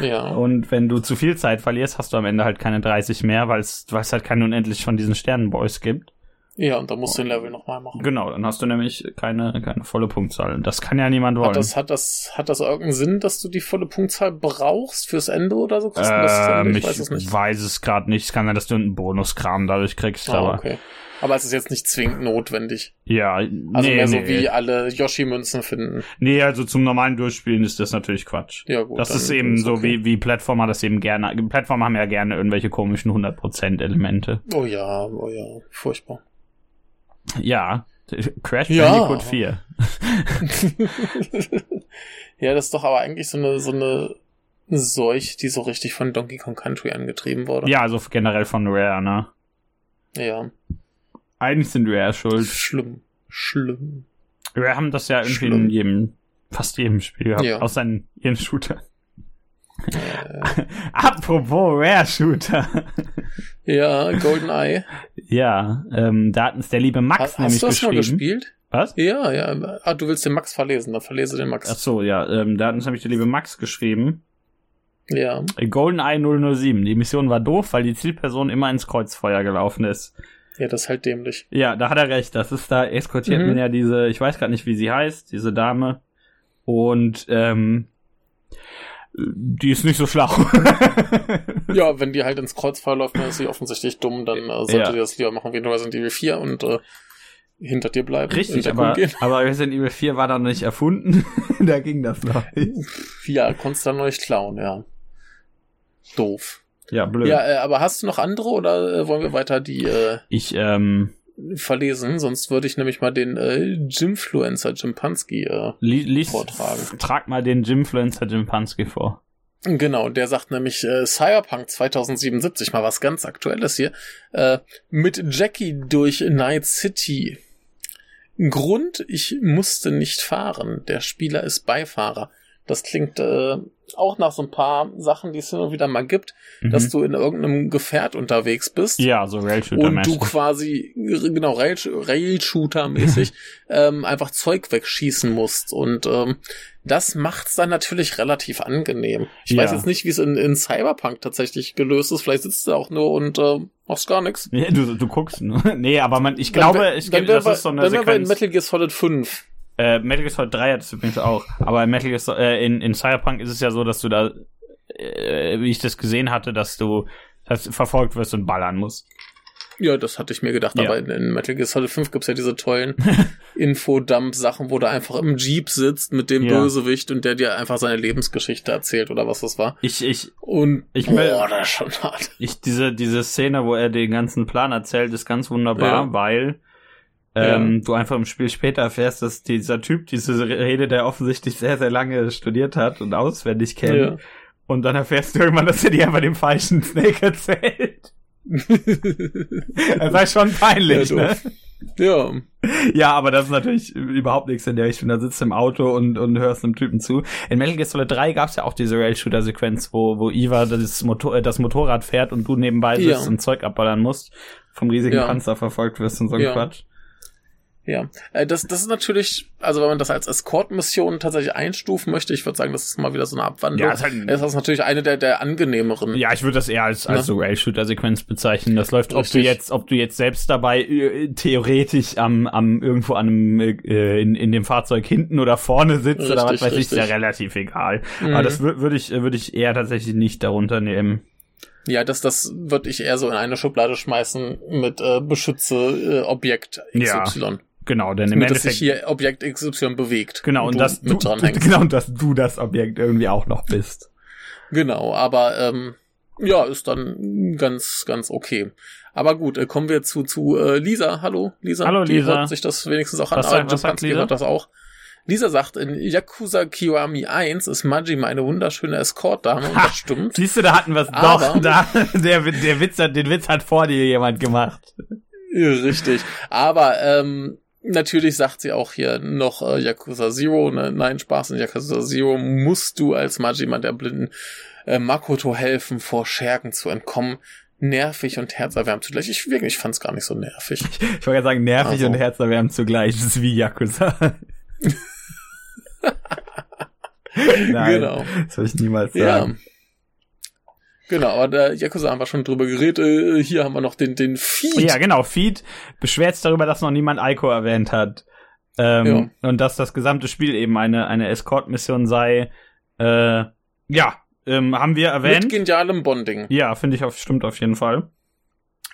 Ja. Und wenn du zu viel Zeit verlierst, hast du am Ende halt keine 30 mehr, weil es halt keine unendlich von diesen Sternenboys gibt. Ja, und dann musst du den Level nochmal machen. Genau, dann hast du nämlich keine, keine volle Punktzahl. Das kann ja niemand wollen. Hat das, hat das, hat das irgendeinen Sinn, dass du die volle Punktzahl brauchst fürs Ende oder so? Das Ende? Ich, weiß es nicht. weiß es gerade nicht. Es kann sein, dass du einen Bonuskram dadurch kriegst, ah, aber. Okay. Aber es ist jetzt nicht zwingend notwendig. Ja, also nee, mehr so nee. wie alle Yoshi-Münzen finden. Nee, also zum normalen Durchspielen ist das natürlich Quatsch. Ja, gut. Das ist eben so okay. wie, wie Plattformer das eben gerne. Plattformer haben ja gerne irgendwelche komischen 100%-Elemente. Oh ja, oh ja, furchtbar. Ja, Crash ja. Bandicoot 4. [laughs] ja, das ist doch aber eigentlich so eine, so eine Seuche, die so richtig von Donkey Kong Country angetrieben wurde. Ja, also generell von Rare, ne? Ja. Eigentlich sind Rare schuld. Schlimm. Schlimm. Rare haben das ja irgendwie Schlimm. in jedem, fast jedem Spiel gehabt, ja. außer in ihren Shooter. Äh. [laughs] Apropos Rare-Shooter. Ja, GoldenEye. Ja, ähm, da hat uns der liebe Max ha, nämlich hast du das geschrieben. Mal gespielt? Was? Ja, ja. Ah, du willst den Max verlesen, dann verlese den Max. Ach so, ja. Ähm, da hat uns nämlich der liebe Max geschrieben. Ja. GoldenEye 007. Die Mission war doof, weil die Zielperson immer ins Kreuzfeuer gelaufen ist. Ja, das ist halt dämlich. Ja, da hat er recht. Das ist da eskortiert mhm. man ja diese, ich weiß gerade nicht, wie sie heißt, diese Dame. Und ähm, die ist nicht so schlau. [laughs] ja, wenn die halt ins Kreuzfeuer läuft, dann ist sie offensichtlich dumm, dann äh, sollte ja. die das lieber machen wie nur Resident Evil 4 und äh, hinter dir bleiben. Richtig, aber, aber Resident Evil 4 war dann nicht erfunden. [laughs] da ging das noch nicht. Ja, konntest du dann noch nicht klauen, ja. Doof. Ja, blöd. Ja, äh, aber hast du noch andere oder äh, wollen wir weiter die äh, Ich, ähm, verlesen, sonst würde ich nämlich mal den äh, Gymfluencer Jimpanski äh, Lies, vortragen. Trag mal den Gymfluencer Jimpanski vor. Genau, der sagt nämlich äh, Cyberpunk 2077, mal was ganz Aktuelles hier, äh, mit Jackie durch Night City. Grund, ich musste nicht fahren, der Spieler ist Beifahrer. Das klingt äh, auch nach so ein paar Sachen, die es immer wieder mal gibt, mhm. dass du in irgendeinem Gefährt unterwegs bist. Ja, so Rail-Shooter. Und du quasi, genau, Rail-Shooter-mäßig, [laughs] ähm, einfach Zeug wegschießen musst. Und ähm, das macht's dann natürlich relativ angenehm. Ich ja. weiß jetzt nicht, wie es in, in Cyberpunk tatsächlich gelöst ist. Vielleicht sitzt du auch nur und äh, machst gar nichts. Nee, du, du guckst nur. [laughs] Nee, aber man, ich glaube, ich glaube, das ist so eine dann Sequenz. in Metal Gear Solid 5. Äh, Metal Gear Solid 3 hat es übrigens auch. Aber in Metal Gear Solid, äh, in, in Cyberpunk ist es ja so, dass du da, äh, wie ich das gesehen hatte, dass du dass verfolgt wirst und ballern musst. Ja, das hatte ich mir gedacht, ja. aber in, Metal Gear Solid 5 gibt's ja diese tollen [laughs] Infodump-Sachen, wo du einfach im Jeep sitzt mit dem ja. Bösewicht und der dir einfach seine Lebensgeschichte erzählt oder was das war. Ich, ich, und, ich, boah, das ist schon hart. Ich, diese, diese Szene, wo er den ganzen Plan erzählt, ist ganz wunderbar, ja. weil ähm, ja. du einfach im Spiel später erfährst, dass dieser Typ diese Rede, der offensichtlich sehr, sehr lange studiert hat und auswendig kennt. Ja. Und dann erfährst du irgendwann, dass er dir einfach den falschen Snake erzählt. das war schon peinlich, ja, ne? Ja. Ja, aber das ist natürlich überhaupt nichts in der Richtung. Da sitzt du im Auto und, und hörst einem Typen zu. In Metal Gear Solid 3 gab's ja auch diese Rail-Shooter-Sequenz, wo, wo Eva das, Motor, das Motorrad fährt und du nebenbei sitzt ja. und Zeug abballern musst, vom riesigen ja. Panzer verfolgt wirst und so ein Quatsch. Ja, äh, das, das ist natürlich, also wenn man das als Escort-Mission tatsächlich einstufen möchte, ich würde sagen, das ist mal wieder so eine Abwandlung. Ja, ist halt, das ist natürlich eine der, der angenehmeren. Ja, ich würde das eher als, als so Rail-Shooter-Sequenz bezeichnen. Das läuft, ob du jetzt, ob du jetzt selbst dabei äh, theoretisch am, am irgendwo an einem, äh, in, in dem Fahrzeug hinten oder vorne sitzt richtig, oder was weiß ich, ist ja relativ egal. Mhm. Aber das würde ich, würde ich eher tatsächlich nicht darunter nehmen. Ja, das, das würde ich eher so in eine Schublade schmeißen mit äh, Beschütze äh, Objekt XY. Ja. Genau, denn im Endeffekt. Dass sich hier Objekt XY bewegt. Genau, und, und dass du, [laughs] genau, und dass du das Objekt irgendwie auch noch bist. Genau, aber ähm, ja, ist dann ganz, ganz okay. Aber gut, äh, kommen wir zu, zu äh, Lisa. Hallo, Lisa. Hallo, Die Lisa. hört sich das wenigstens auch was an. Sagt, sagt Lisa? hört das auch. Lisa sagt, in Yakuza Kiwami 1 ist Majima eine wunderschöne Escort-Dame und das stimmt. Siehst du, da hatten wir es doch. Da, der, der Witz hat, den Witz hat vor dir jemand gemacht. Richtig. Aber ähm, natürlich sagt sie auch hier noch äh, Yakuza Zero, ne? nein, Spaß in Yakuza Zero musst du als Majima der blinden äh, Makoto helfen, vor Schergen zu entkommen. Nervig und herzerwärmend zugleich. Ich wirklich fand's gar nicht so nervig. Ich wollte sagen, nervig also. und herzerwärmend zugleich. Das ist wie Yakuza. [laughs] [laughs] Nein, genau. Das soll ich niemals sagen. Ja. Genau, aber der Yakuza haben wir schon drüber geredet. Äh, hier haben wir noch den, den Feed. Ja, genau, Feed beschwert sich darüber, dass noch niemand Aiko erwähnt hat. Ähm, ja. Und dass das gesamte Spiel eben eine, eine Escort-Mission sei. Äh, ja, ähm, haben wir erwähnt. Mit genialem Bonding. Ja, finde ich auf, stimmt auf jeden Fall.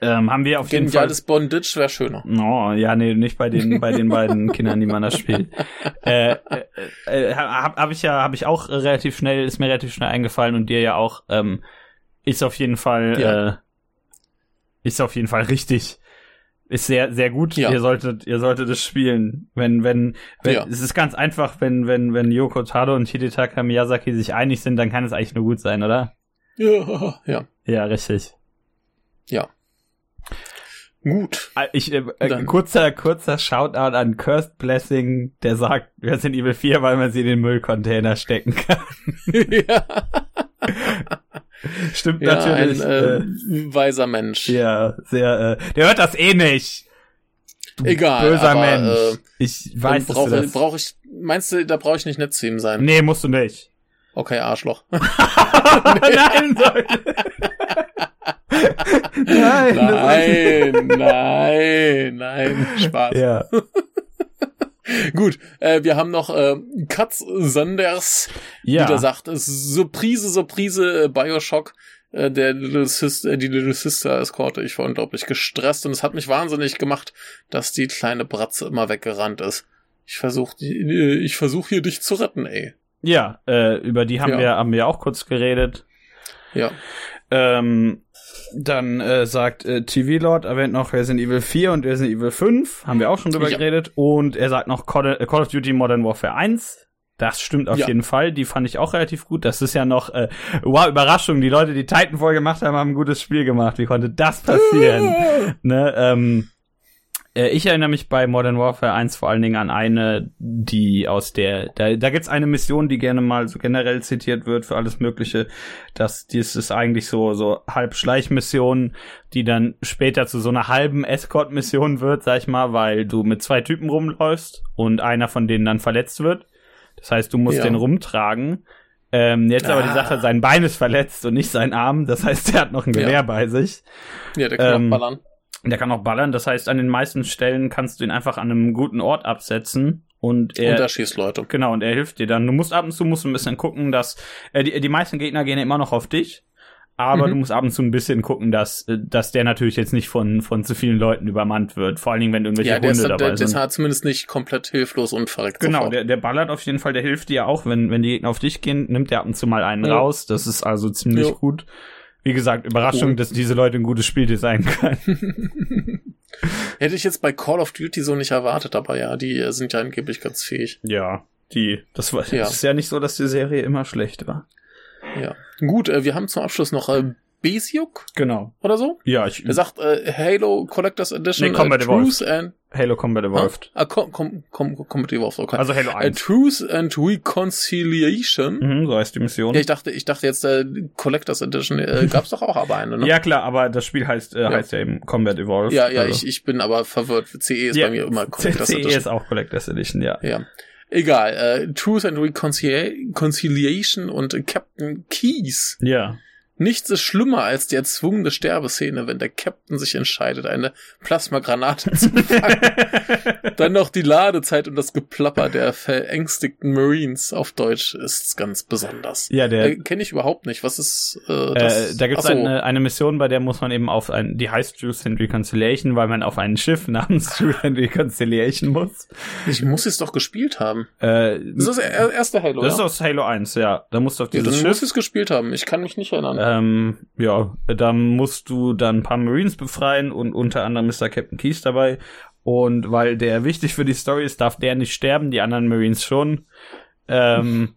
Ähm, haben wir auf jeden Fall. Geniales Bondage wäre schöner. Oh, ja, nee, nicht bei den, bei den beiden [laughs] Kindern, die man da spielt. Äh, äh, äh, hab, hab ich ja, habe ich auch relativ schnell, ist mir relativ schnell eingefallen und dir ja auch, ähm, ist auf jeden Fall, ja. äh, ist auf jeden Fall richtig. Ist sehr, sehr gut. Ja. Ihr solltet, ihr solltet es spielen. Wenn, wenn, wenn, ja. es ist ganz einfach, wenn, wenn, wenn Yoko Tado und Hidetaka Miyazaki sich einig sind, dann kann es eigentlich nur gut sein, oder? Ja, [laughs] ja. Ja, richtig. Ja. Gut. Ah, ich, äh, äh, kurzer, kurzer Shoutout an Cursed Blessing, der sagt, wir sind Evil 4, weil man sie in den Müllcontainer stecken kann. [laughs] ja. [laughs] [laughs] Stimmt ja, natürlich. Ein äh, äh, weiser Mensch. Ja, sehr. Äh, der hört das eh nicht. Du Egal. Böser aber, Mensch. Äh, ich weiß, dass brauche, das... brauche ich. Meinst du, da brauche ich nicht nett zu ihm sein? Nee, musst du nicht. Okay, Arschloch. [laughs] nein, nein, [laughs] nein, nein, nein, Spaß. Ja. [laughs] Gut, äh, wir haben noch äh, Katz Sanders, ja. der sagt, Surprise, Surprise, äh, Bioshock. Äh, der Little Sister, die Little Sister Eskorte. Ich war unglaublich gestresst und es hat mich wahnsinnig gemacht, dass die kleine Bratze immer weggerannt ist. Ich versuche äh, ich versuch hier dich zu retten, ey. Ja, äh, über die haben ja. wir haben wir auch kurz geredet. Ja. Ähm, dann äh, sagt äh, TV Lord, erwähnt noch Resident Evil 4 und Resident Evil 5, haben wir auch schon drüber ja. geredet. Und er sagt noch Call, äh, Call, of Duty Modern Warfare 1. Das stimmt auf ja. jeden Fall. Die fand ich auch relativ gut. Das ist ja noch, äh, wow, Überraschung. Die Leute, die Titanfall gemacht haben, haben ein gutes Spiel gemacht. Wie konnte das passieren? [laughs] ne, ähm, äh, ich erinnere mich bei Modern Warfare 1 vor allen Dingen an eine, die aus der, da, da gibt's eine Mission, die gerne mal so generell zitiert wird für alles Mögliche. Das, dies ist eigentlich so, so halb Schleichmission, die dann später zu so einer halben Escort-Mission wird, sag ich mal, weil du mit zwei Typen rumläufst und einer von denen dann verletzt wird. Das heißt, du musst ja. den rumtragen. Ähm, jetzt ah. aber die Sache, ah. sein Bein ist verletzt und nicht sein Arm. Das heißt, er hat noch ein Gewehr ja. bei sich. Ja, der kann ähm, ballern. Der kann auch ballern, das heißt, an den meisten Stellen kannst du ihn einfach an einem guten Ort absetzen. Und er, und er schießt Leute. Genau, und er hilft dir dann. Du musst ab und zu musst ein bisschen gucken, dass äh, die, die meisten Gegner gehen immer noch auf dich. Aber mhm. du musst ab und zu ein bisschen gucken, dass, äh, dass der natürlich jetzt nicht von, von zu vielen Leuten übermannt wird. Vor allen Dingen, wenn irgendwelche ja, der Hunde ist, dabei der, sind. Der ist zumindest nicht komplett hilflos und verreckt. Genau, der, der ballert auf jeden Fall, der hilft dir auch. Wenn, wenn die Gegner auf dich gehen, nimmt der ab und zu mal einen ja. raus. Das ist also ziemlich ja. gut. Wie gesagt, Überraschung, dass diese Leute ein gutes Spiel designen können. [laughs] Hätte ich jetzt bei Call of Duty so nicht erwartet, aber ja, die sind ja angeblich ganz fähig. Ja, die, das war, ja. ist ja nicht so, dass die Serie immer schlecht war. Ja. Gut, äh, wir haben zum Abschluss noch äh, Besiuk. Genau. Oder so? Ja, ich. Er sagt äh, Halo Collectors Edition, nee, Combat äh, Truth and Halo Combat Evolved. Ah, com, com, com, Combat Evolved, okay. Also Halo 1. Äh, Truth and Reconciliation. Mhm, so heißt die Mission. Ja, ich dachte, ich dachte jetzt äh, Collectors Edition äh, [laughs] gab's doch auch aber eine, ne? ja, klar, aber das Spiel heißt äh, ja. heißt ja eben Combat Evolved. Ja, ja, also. ich, ich bin aber verwirrt. CE ist ja, bei mir immer Collectors CE Edition. CE ist auch Collectors Edition, ja. Ja. Egal, äh, Truth and Reconciliation und Captain Keys. Ja. Nichts ist schlimmer als die erzwungene Sterbeszene, wenn der Captain sich entscheidet, eine Plasmagranate zu fangen. [laughs] Dann noch die Ladezeit und das Geplapper der verängstigten Marines auf Deutsch ist ganz besonders. Ja, der äh, kenne ich überhaupt nicht. Was ist äh, das? Äh, da gibt es eine, eine Mission, bei der muss man eben auf ein, die heißt and Reconciliation, weil man auf ein Schiff namens [laughs] and Reconciliation muss. Ich muss es doch gespielt haben. Äh, das ist das erste Halo. Das ist aus Halo 1, ja. Da musst du auf dieses ja, dann Schiff. muss es gespielt haben. Ich kann mich nicht erinnern ähm, ja, da musst du dann ein paar Marines befreien und unter anderem ist da Captain Keys dabei. Und weil der wichtig für die Story ist, darf der nicht sterben, die anderen Marines schon. Ähm,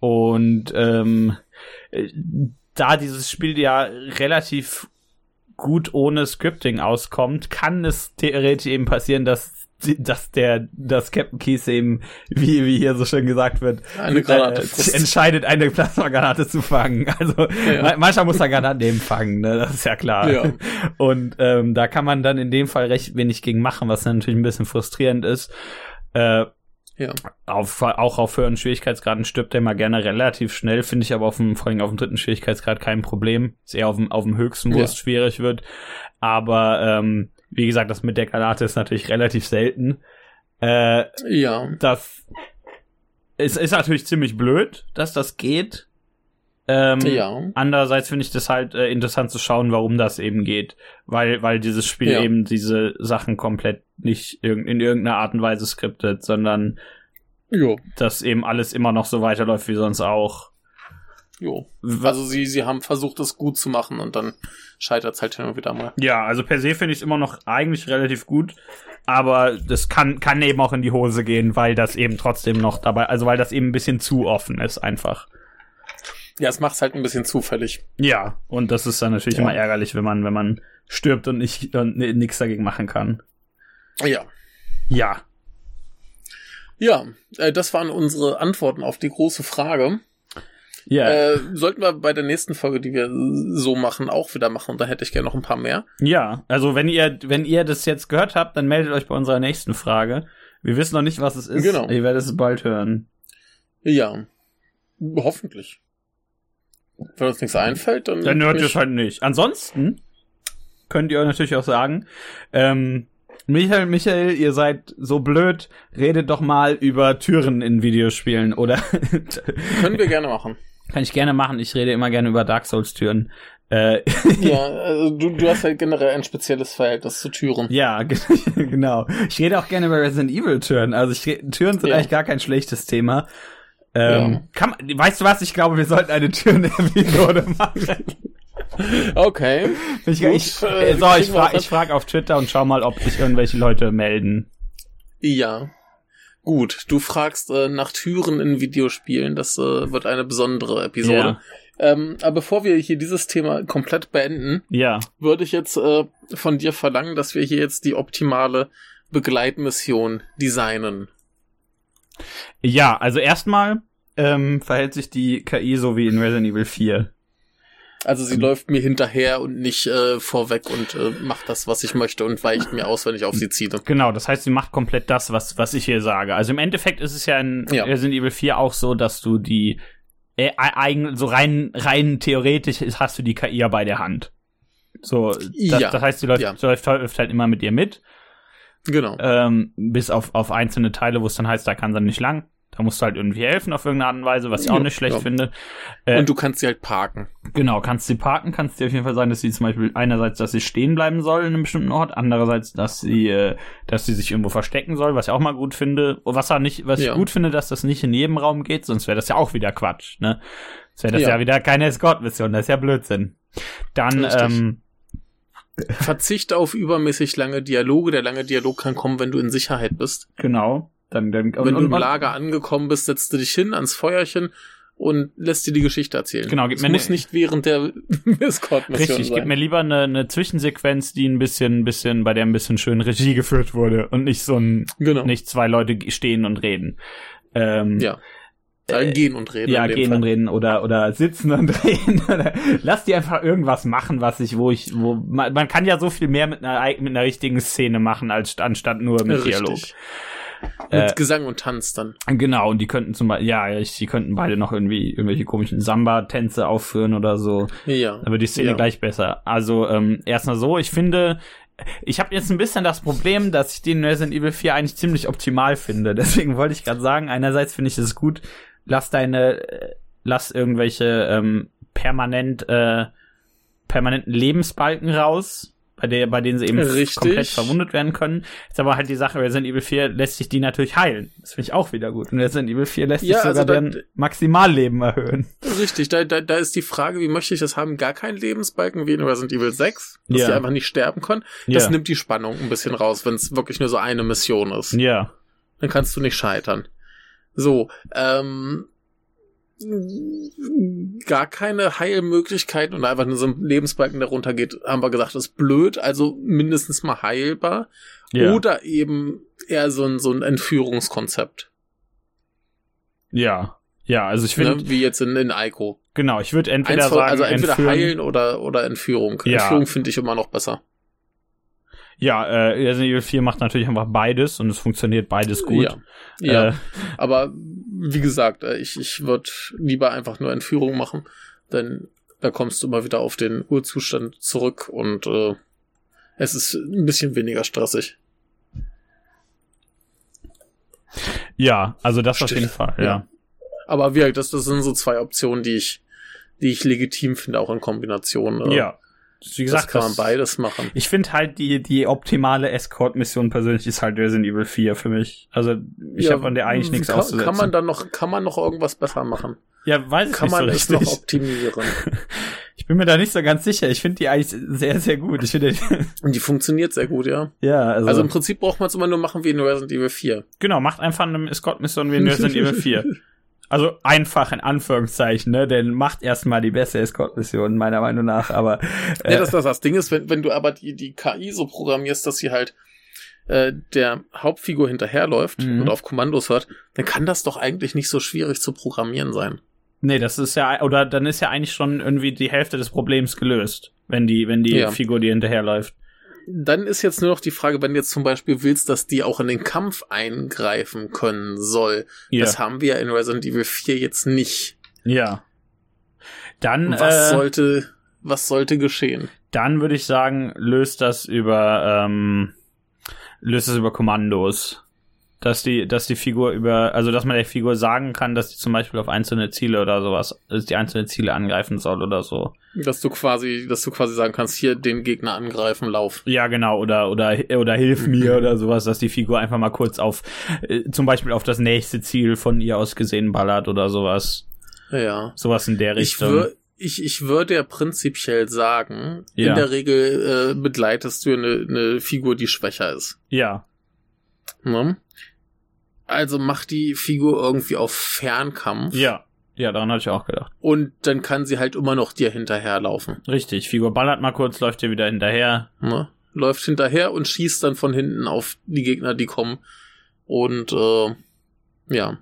und ähm, da dieses Spiel ja relativ gut ohne Scripting auskommt, kann es theoretisch eben passieren, dass dass der das Captain Keys eben wie wie hier so schön gesagt wird eine Granate äh, entscheidet eine Plasmagranate zu fangen [laughs] also ja. manchmal muss er Granaten eben fangen ne das ist ja klar ja. und ähm, da kann man dann in dem Fall recht wenig gegen machen was natürlich ein bisschen frustrierend ist äh, ja. Auf, auch auf höheren Schwierigkeitsgraden stirbt er mal gerne relativ schnell, finde ich aber auf dem, vor allem auf dem dritten Schwierigkeitsgrad kein Problem. Ist eher auf dem, auf dem höchsten, wo ja. es schwierig wird. Aber ähm, wie gesagt, das mit der Granate ist natürlich relativ selten. Äh, ja. Das ist, ist natürlich ziemlich blöd, dass das geht. Ähm, ja. Andererseits finde ich das halt äh, interessant zu schauen, warum das eben geht. Weil, weil dieses Spiel ja. eben diese Sachen komplett nicht in, in irgendeiner Art und Weise skriptet, sondern jo. dass eben alles immer noch so weiterläuft wie sonst auch. Jo. Also sie, sie haben versucht, es gut zu machen und dann scheitert es halt immer wieder mal. Ja, also per se finde ich es immer noch eigentlich relativ gut, aber das kann, kann eben auch in die Hose gehen, weil das eben trotzdem noch dabei, also weil das eben ein bisschen zu offen ist einfach. Ja, es macht es halt ein bisschen zufällig. Ja, und das ist dann natürlich ja. immer ärgerlich, wenn man, wenn man stirbt und nicht und nichts dagegen machen kann. Ja. Ja. Ja, äh, das waren unsere Antworten auf die große Frage. Ja. Äh, sollten wir bei der nächsten Folge, die wir so machen, auch wieder machen. Da hätte ich gerne noch ein paar mehr. Ja, also wenn ihr, wenn ihr das jetzt gehört habt, dann meldet euch bei unserer nächsten Frage. Wir wissen noch nicht, was es ist. Genau. Ihr werdet es bald hören. Ja. Hoffentlich. Wenn uns nichts einfällt, dann. Dann hört ihr es halt nicht. Ansonsten könnt ihr natürlich auch sagen, ähm, Michael, Michael, ihr seid so blöd, redet doch mal über Türen in Videospielen, oder? Können wir gerne machen. Kann ich gerne machen. Ich rede immer gerne über Dark Souls Türen. Äh, [laughs] ja, also du, du hast halt generell ein spezielles Verhältnis zu Türen. Ja, [laughs] genau. Ich rede auch gerne über Resident Evil Türen. Also ich, Türen sind ja. eigentlich gar kein schlechtes Thema. Ähm, ja. kann, weißt du was? Ich glaube, wir sollten eine Türen-Episode [laughs] machen. Okay. Ich, Gut, ich, äh, so, ich frage ich frag auf Twitter und schau mal, ob sich irgendwelche Leute melden. Ja. Gut, du fragst äh, nach Türen in Videospielen. Das äh, wird eine besondere Episode. Ja. Ähm, aber bevor wir hier dieses Thema komplett beenden, ja. würde ich jetzt äh, von dir verlangen, dass wir hier jetzt die optimale Begleitmission designen. Ja, also erstmal ähm, verhält sich die KI so wie in Resident Evil 4. Also sie läuft mir hinterher und nicht äh, vorweg und äh, macht das, was ich möchte und weicht mir aus, wenn ich auf sie ziehe. Genau, das heißt, sie macht komplett das, was, was ich hier sage. Also im Endeffekt ist es ja in ja. Resident Evil 4 auch so, dass du die äh, eigen, so rein, rein theoretisch hast du die KI ja bei der Hand. So, das, ja. das heißt, sie läuft, ja. sie läuft, läuft halt immer mit dir mit. Genau. Ähm, bis auf, auf einzelne Teile, wo es dann heißt, da kann sie nicht lang. Da musst du halt irgendwie helfen auf irgendeine Art und Weise, was ich auch nicht schlecht ja. finde. Äh, und du kannst sie halt parken. Genau, kannst sie parken, kannst dir auf jeden Fall sagen, dass sie zum Beispiel einerseits, dass sie stehen bleiben soll in einem bestimmten Ort, andererseits, dass sie, äh, dass sie sich irgendwo verstecken soll, was ich auch mal gut finde. Was auch nicht, was ja. ich gut finde, dass das nicht in jedem Raum geht, sonst wäre das ja auch wieder Quatsch, ne? Sonst wäre das ja. ja wieder keine Escort-Mission, das ist ja Blödsinn. Dann, Richtig. ähm, Verzicht auf übermäßig lange Dialoge. Der lange Dialog kann kommen, wenn du in Sicherheit bist. Genau. Dann, dann, Wenn und, du im Lager angekommen bist, setzt du dich hin ans Feuerchen und lässt dir die Geschichte erzählen. Genau, gib das mir muss ne nicht während der [laughs] Escort-Mission Richtig, sein. gib mir lieber eine, eine Zwischensequenz, die ein bisschen, bisschen, bei der ein bisschen schön Regie geführt wurde und nicht so ein, genau. nicht zwei Leute stehen und reden. Ähm, ja. Äh, gehen und reden. Ja, gehen Fall. und reden oder oder sitzen und [laughs] reden. Lass die einfach irgendwas machen, was ich, wo ich, wo man, man kann ja so viel mehr mit einer mit einer richtigen Szene machen als anstatt nur mit Richtig. Dialog. Mit äh, Gesang und Tanz dann. Genau, und die könnten zum Beispiel, ja, die könnten beide noch irgendwie irgendwelche komischen Samba-Tänze aufführen oder so. Ja. Dann wird die Szene ja. gleich besser. Also, ähm, erstmal so, ich finde, ich habe jetzt ein bisschen das Problem, dass ich den Resident Evil 4 eigentlich ziemlich optimal finde. [laughs] Deswegen wollte ich gerade sagen, einerseits finde ich es gut, lass deine, äh, lass irgendwelche ähm, permanent, äh, permanenten Lebensbalken raus bei, der, bei denen sie eben Richtig. komplett verwundet werden können. Ist aber halt die Sache, Resident Evil 4 lässt sich die natürlich heilen. Das finde ich auch wieder gut. Und Resident Evil 4 lässt ja, sich sogar also da, deren Maximalleben erhöhen. Richtig, da, da, da ist die Frage, wie möchte ich das haben? Gar keinen Lebensbalken wie in Resident Evil 6, dass ja. die einfach nicht sterben können. Das ja. nimmt die Spannung ein bisschen raus, wenn es wirklich nur so eine Mission ist. Ja. Dann kannst du nicht scheitern. So, ähm, gar keine Heilmöglichkeit und einfach nur so ein Lebensbalken, der runtergeht, haben wir gesagt, ist blöd, also mindestens mal heilbar. Ja. Oder eben eher so ein, so ein Entführungskonzept. Ja, ja, also ich finde. Ne, wie jetzt in, in Ico. Genau, ich würde entweder von, sagen. Also entweder entführen. heilen oder, oder Entführung. Ja. Entführung finde ich immer noch besser. Ja, äh, Resident Evil 4 macht natürlich einfach beides und es funktioniert beides gut. Ja, ja. Äh, aber wie gesagt, äh, ich, ich würde lieber einfach nur Entführung machen, denn da kommst du immer wieder auf den Urzustand zurück und äh, es ist ein bisschen weniger stressig. Ja, also das Still. auf jeden Fall, ja. ja. Aber wie das, das sind so zwei Optionen, die ich, die ich legitim finde, auch in Kombination. Äh, ja. Wie gesagt, das kann man beides machen. Ich finde halt die, die optimale Escort-Mission persönlich ist halt Resident Evil 4 für mich. Also ich ja, habe an der eigentlich nichts kann, auszusetzen. Kann man dann noch, kann man noch irgendwas besser machen? Ja, weiß ich kann nicht Kann man so es noch optimieren? [laughs] ich bin mir da nicht so ganz sicher. Ich finde die eigentlich sehr, sehr gut. Ich finde Und die funktioniert sehr gut, ja. [laughs] Ja, also. Also im Prinzip braucht man es immer nur machen wie in Resident Evil 4. Genau, macht einfach eine Escort-Mission wie in Resident Evil 4. [laughs] Also einfach in Anführungszeichen, ne? Denn macht erstmal die beste Escort-Mission, meiner Meinung nach, aber. Äh, ja, das, das, das Ding ist, wenn, wenn du aber die, die KI so programmierst, dass sie halt äh, der Hauptfigur hinterherläuft mhm. und auf Kommandos hört, dann kann das doch eigentlich nicht so schwierig zu programmieren sein. Nee, das ist ja, oder dann ist ja eigentlich schon irgendwie die Hälfte des Problems gelöst, wenn die, wenn die ja. Figur dir hinterherläuft dann ist jetzt nur noch die Frage, wenn du jetzt zum Beispiel willst, dass die auch in den Kampf eingreifen können soll. Ja. Das haben wir ja in Resident Evil 4 jetzt nicht. Ja. Dann. Was äh, sollte, was sollte geschehen? Dann würde ich sagen, löst das über, ähm, löst das über Kommandos dass die, dass die Figur über, also dass man der Figur sagen kann, dass die zum Beispiel auf einzelne Ziele oder sowas, dass die einzelne Ziele angreifen soll oder so. Dass du quasi, dass du quasi sagen kannst, hier den Gegner angreifen, lauf. Ja, genau, oder, oder, oder hilf mir oder sowas, dass die Figur einfach mal kurz auf, äh, zum Beispiel auf das nächste Ziel von ihr aus gesehen ballert oder sowas. Ja. Sowas in der Richtung. Ich, ich, ich würde ja prinzipiell sagen, ja. in der Regel äh, begleitest du eine, eine Figur, die schwächer ist. Ja. Ne? Also macht die Figur irgendwie auf Fernkampf. Ja. Ja, daran hatte ich auch gedacht. Und dann kann sie halt immer noch dir hinterherlaufen. Richtig, Figur ballert mal kurz, läuft dir wieder hinterher. Ne? Läuft hinterher und schießt dann von hinten auf die Gegner, die kommen. Und äh, ja.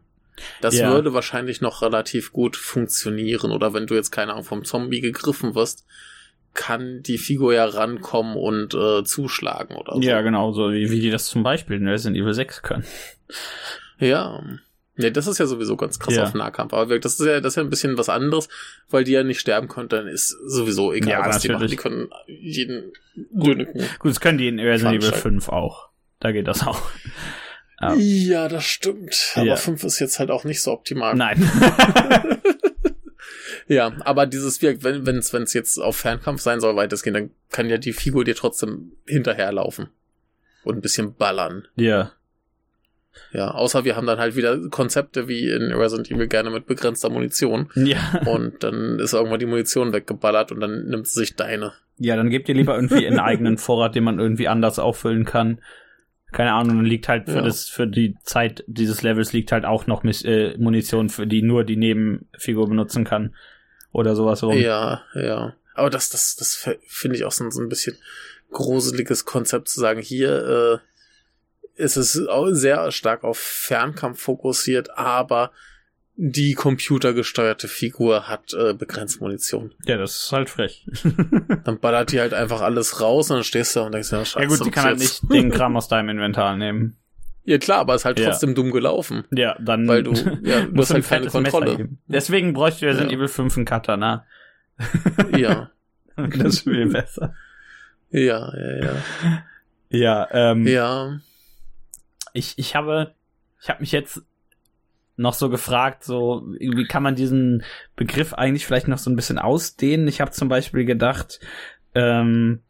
Das ja. würde wahrscheinlich noch relativ gut funktionieren. Oder wenn du jetzt keine Ahnung vom Zombie gegriffen wirst, kann die Figur ja rankommen und äh, zuschlagen oder so. Ja, genau, so wie, wie die das zum Beispiel in Resident Evil 6 können. Ja. Nee, das ist ja sowieso ganz krass ja. auf Nahkampf. Aber das ist ja, das ist ja ein bisschen was anderes, weil die ja nicht sterben konnten, dann ist sowieso egal, ja, was natürlich. die machen. Die können jeden dünnigen. Gut, das können die in Resident Evil 5 auch. Da geht das auch. Ja, [laughs] ja das stimmt. Aber ja. 5 ist jetzt halt auch nicht so optimal. Nein. [laughs] ja, aber dieses wenn es wenn's jetzt auf Fernkampf sein soll, weitestgehend, dann kann ja die Figur dir trotzdem hinterherlaufen. Und ein bisschen ballern. Ja. Ja, außer wir haben dann halt wieder Konzepte wie in Resident Evil gerne mit begrenzter Munition. Ja. Und dann ist irgendwann die Munition weggeballert und dann nimmt sie sich deine. Ja, dann gebt ihr lieber irgendwie einen eigenen Vorrat, den man irgendwie anders auffüllen kann. Keine Ahnung, dann liegt halt für ja. das, für die Zeit dieses Levels liegt halt auch noch äh, Munition, für die nur die Nebenfigur benutzen kann. Oder sowas rum. Ja, ja. Aber das, das, das finde ich auch so, so ein bisschen gruseliges Konzept zu sagen, hier, äh, ist auch sehr stark auf Fernkampf fokussiert, aber die computergesteuerte Figur hat äh, begrenzt Munition. Ja, das ist halt frech. [laughs] dann ballert die halt einfach alles raus und dann stehst du da und denkst, ja, scheiße. Ja gut, die kann halt nicht den [laughs] Kram aus deinem Inventar nehmen. Ja klar, aber es ist halt ja. trotzdem dumm gelaufen. Ja, dann weil du ja, [laughs] du hast halt keine Kontrolle. Deswegen bräuchte Resident ja. Evil 5 einen Katana. ja. das ist viel besser. Ja, ja, ja. Ja, ähm. Ja ich, ich habe, ich habe mich jetzt noch so gefragt, so, wie kann man diesen Begriff eigentlich vielleicht noch so ein bisschen ausdehnen? Ich habe zum Beispiel gedacht, ähm,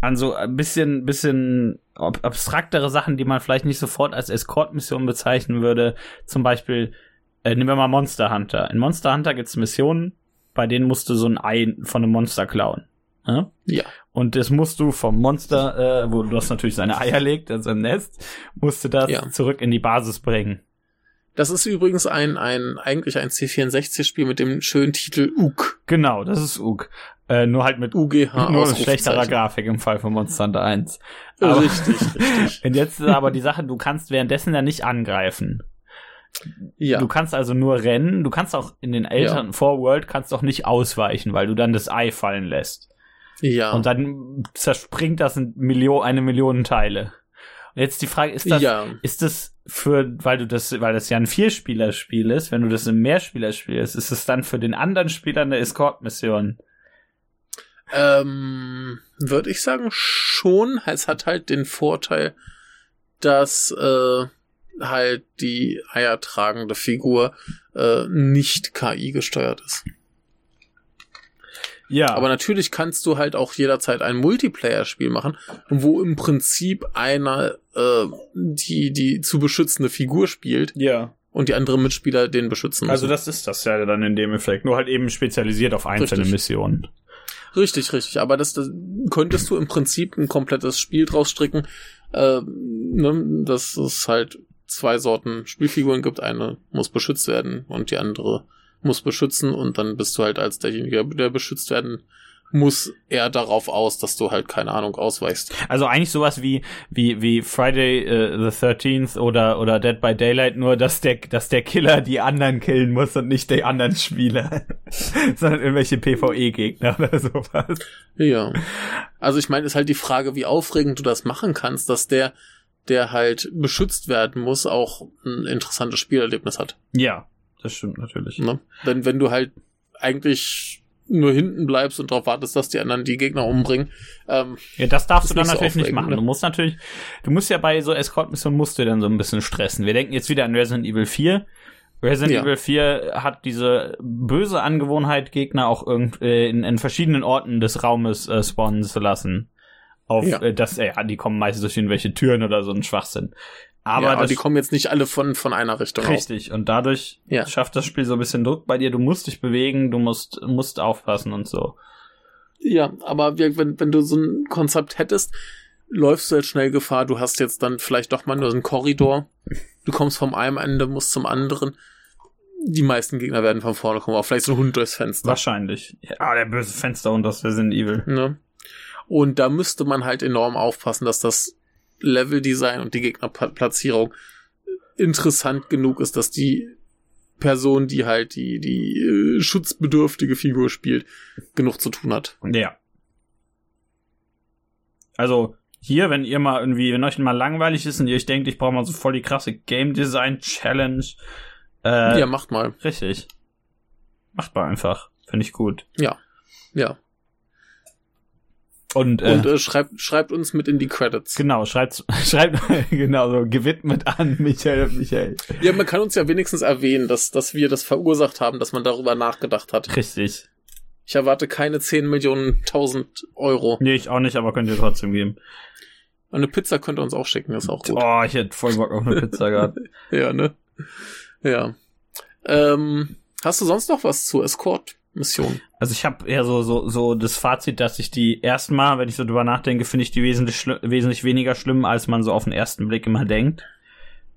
an so ein bisschen, bisschen abstraktere Sachen, die man vielleicht nicht sofort als Escort-Mission bezeichnen würde. Zum Beispiel, äh, nehmen wir mal Monster Hunter. In Monster Hunter gibt's Missionen, bei denen musst du so ein Ei von einem Monster klauen. Ja. ja. Und das musst du vom Monster, äh, wo das natürlich seine Eier legt, also im Nest, musst du das ja. zurück in die Basis bringen. Das ist übrigens ein, ein, eigentlich ein C64-Spiel mit dem schönen Titel UG. Genau, das ist UG. Äh, nur halt mit UGH nur mit schlechterer Grafik im Fall von Monster Hunter 1. Aber, richtig, richtig. [laughs] Und jetzt ist aber die Sache, du kannst währenddessen ja nicht angreifen. Ja. Du kannst also nur rennen, du kannst auch in den älteren ja. Vorworld kannst auch nicht ausweichen, weil du dann das Ei fallen lässt. Ja. Und dann zerspringt das in Million, eine Million Teile. Und jetzt die Frage, ist das, ja. ist das für, weil du das, weil das ja ein Vierspielerspiel ist, wenn du das im Mehrspielerspiel ist, ist es dann für den anderen Spieler eine Escort-Mission? Ähm, würde ich sagen, schon. Es hat halt den Vorteil, dass äh, halt die eiertragende Figur äh, nicht KI gesteuert ist. Ja. Aber natürlich kannst du halt auch jederzeit ein Multiplayer-Spiel machen, wo im Prinzip einer äh, die die zu beschützende Figur spielt. Ja. Und die anderen Mitspieler den beschützen also müssen. Also das ist das ja dann in dem Effekt, nur halt eben spezialisiert auf einzelne Richtig. Missionen. Richtig, richtig. Aber das, das könntest du im Prinzip ein komplettes Spiel draus stricken, äh, ne, dass es halt zwei Sorten Spielfiguren gibt. Eine muss beschützt werden und die andere muss beschützen und dann bist du halt als derjenige, der beschützt werden muss er darauf aus, dass du halt keine Ahnung ausweichst. Also eigentlich sowas wie wie wie Friday uh, the 13th oder oder Dead by Daylight, nur dass der dass der Killer die anderen killen muss und nicht die anderen Spieler, [laughs] sondern irgendwelche PvE Gegner [laughs] oder sowas. Ja. Also ich meine, ist halt die Frage, wie aufregend du das machen kannst, dass der der halt beschützt werden muss, auch ein interessantes Spielerlebnis hat. Ja, das stimmt natürlich. Ne? Denn wenn du halt eigentlich nur hinten bleibst und darauf wartest, dass die anderen die Gegner umbringen. Ähm, ja, das darfst du dann natürlich so nicht machen. Ne? Du musst natürlich, du musst ja bei so Escort-Missionen musst du dann so ein bisschen stressen. Wir denken jetzt wieder an Resident Evil 4. Resident ja. Evil 4 hat diese böse Angewohnheit, Gegner auch irgend, äh, in, in verschiedenen Orten des Raumes äh, spawnen zu lassen. Auf ja. äh, das, äh, ja, die kommen meistens durch irgendwelche Türen oder so ein Schwachsinn. Aber, ja, aber die kommen jetzt nicht alle von, von einer Richtung Richtig. Auf. Und dadurch ja. schafft das Spiel so ein bisschen Druck bei dir. Du musst dich bewegen, du musst, musst aufpassen und so. Ja, aber wenn, wenn du so ein Konzept hättest, läufst du jetzt schnell Gefahr. Du hast jetzt dann vielleicht doch mal nur so einen Korridor. Du kommst vom einen Ende, musst zum anderen. Die meisten Gegner werden von vorne kommen, auch vielleicht so ein Hund durchs Fenster. Wahrscheinlich. Ja, der böse Fenster und das sind Evil. Ne? Und da müsste man halt enorm aufpassen, dass das Leveldesign und die Gegnerplatzierung interessant genug ist, dass die Person, die halt die, die äh, schutzbedürftige Figur spielt, genug zu tun hat. Ja. Also, hier, wenn ihr mal irgendwie, wenn euch mal langweilig ist und ihr euch denkt, ich brauche mal so voll die krasse Game Design Challenge. Äh, ja, macht mal. Richtig. Macht mal einfach. Finde ich gut. Ja. Ja. Und, äh, und äh, schreibt, schreibt uns mit in die Credits. Genau, schreibt, [laughs] schreibt genau so gewidmet an [laughs] Michael Michael. Ja, man kann uns ja wenigstens erwähnen, dass, dass wir das verursacht haben, dass man darüber nachgedacht hat. Richtig. Ich erwarte keine 10 Millionen 1000 Euro. Nee, ich auch nicht, aber könnt ihr trotzdem geben. Eine Pizza könnt ihr uns auch schicken, ist auch gut. Oh, ich hätte voll Bock auf eine Pizza gehabt. [laughs] ja, ne? Ja. Ähm, hast du sonst noch was zu Escort? Mission. Also ich habe eher so, so, so das Fazit, dass ich die erstmal, wenn ich so drüber nachdenke, finde ich die wesentlich, wesentlich weniger schlimm, als man so auf den ersten Blick immer denkt.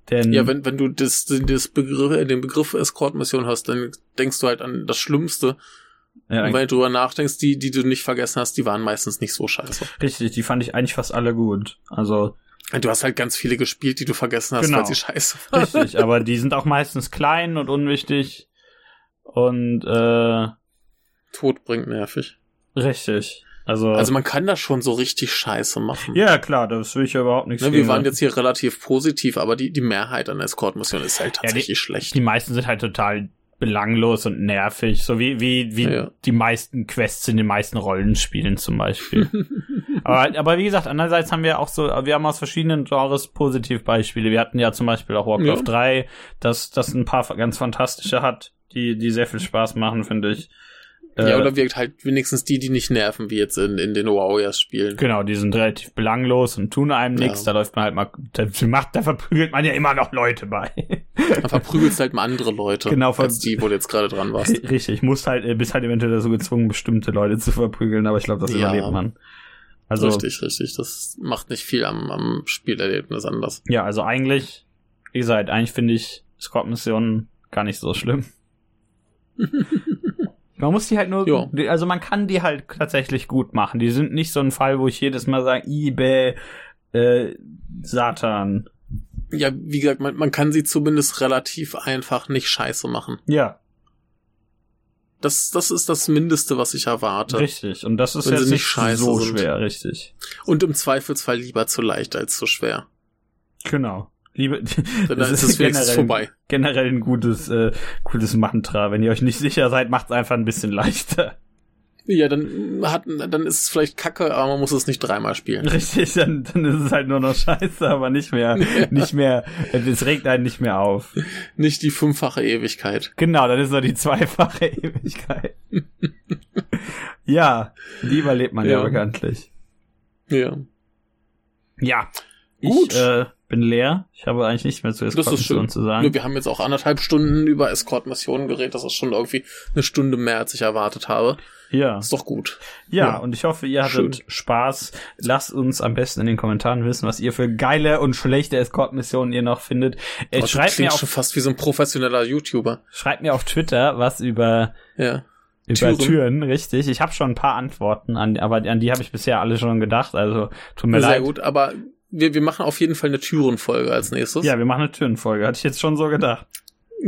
Denn ja, wenn, wenn du das, das Begriff, den Begriff Escort-Mission hast, dann denkst du halt an das Schlimmste. Ja, und wenn du drüber nachdenkst, die, die du nicht vergessen hast, die waren meistens nicht so scheiße. Richtig, die fand ich eigentlich fast alle gut. Also. Du hast halt ganz viele gespielt, die du vergessen hast, genau. weil sie scheiße waren. Richtig, aber die sind auch meistens klein und unwichtig. Und äh, Tod bringt nervig. Richtig. Also, also man kann das schon so richtig scheiße machen. Ja, klar, das will ich ja überhaupt nicht ja, Wir waren jetzt hier relativ positiv, aber die, die Mehrheit an Escort-Missionen ist halt tatsächlich ja, die, schlecht. Die meisten sind halt total belanglos und nervig, so wie, wie, wie ja. die meisten Quests in den meisten Rollenspielen zum Beispiel. [laughs] aber, aber wie gesagt, andererseits haben wir auch so, wir haben aus verschiedenen Genres Positivbeispiele. Wir hatten ja zum Beispiel auch Warcraft ja. 3, das, das ein paar ganz fantastische hat, die, die sehr viel Spaß machen, finde ich. Ja, äh, oder wirkt halt wenigstens die, die nicht nerven, wie jetzt in, in den Warriors-Spielen. Genau, die sind relativ belanglos und tun einem nichts. Ja. Da läuft man halt mal, da, macht, da verprügelt man ja immer noch Leute bei. Da verprügelst halt mal andere Leute, genau, als die, wo du jetzt gerade dran warst. [laughs] Richtig, muss halt, äh, bist halt eventuell dazu gezwungen, bestimmte Leute zu verprügeln, aber ich glaube, das ja. überlebt man. Also, richtig, richtig. Das macht nicht viel am, am Spielerlebnis anders. Ja, also eigentlich, wie gesagt, eigentlich finde ich Escort-Missionen gar nicht so schlimm. [laughs] man muss die halt nur, jo. also man kann die halt tatsächlich gut machen. Die sind nicht so ein Fall, wo ich jedes Mal sage, eBay, äh, Satan. Ja, wie gesagt, man, man kann sie zumindest relativ einfach nicht scheiße machen. Ja. Das, das ist das Mindeste, was ich erwarte. Richtig. Und das ist jetzt nicht scheiße so sind. schwer, richtig. Und im Zweifelsfall lieber zu leicht als zu schwer. Genau. Liebe, [laughs] dann das ist, ist generell, vorbei. generell ein gutes, äh, gutes Mantra. Wenn ihr euch nicht sicher seid, macht es einfach ein bisschen leichter. Ja, dann hat, dann ist es vielleicht kacke, aber man muss es nicht dreimal spielen. Richtig, dann, dann ist es halt nur noch scheiße, aber nicht mehr, ja. [laughs] nicht mehr, es regt einen nicht mehr auf. Nicht die fünffache Ewigkeit. Genau, dann ist nur die zweifache [laughs] Ewigkeit. ja, lieber lebt man ja, ja bekanntlich. Ja. Ja. Gut. Ich, äh, bin leer. Ich habe eigentlich nicht mehr zu Escort-Missionen zu sagen. Wir haben jetzt auch anderthalb Stunden über Escort-Missionen geredet. Das ist schon irgendwie eine Stunde mehr, als ich erwartet habe. Ja. Ist doch gut. Ja, ja. und ich hoffe, ihr hattet Schön. Spaß. Lasst uns am besten in den Kommentaren wissen, was ihr für geile und schlechte Escort-Missionen ihr noch findet. Äh, oh, schreibt mir auch, schon fast wie so ein professioneller YouTuber. Schreibt mir auf Twitter was über ja. Über Türen, Türen richtig. Ich habe schon ein paar Antworten an, aber an die habe ich bisher alle schon gedacht. Also tut mir Sehr leid. Sehr gut, aber wir, wir machen auf jeden Fall eine Türenfolge als nächstes. Ja, wir machen eine Türenfolge. Hatte ich jetzt schon so gedacht.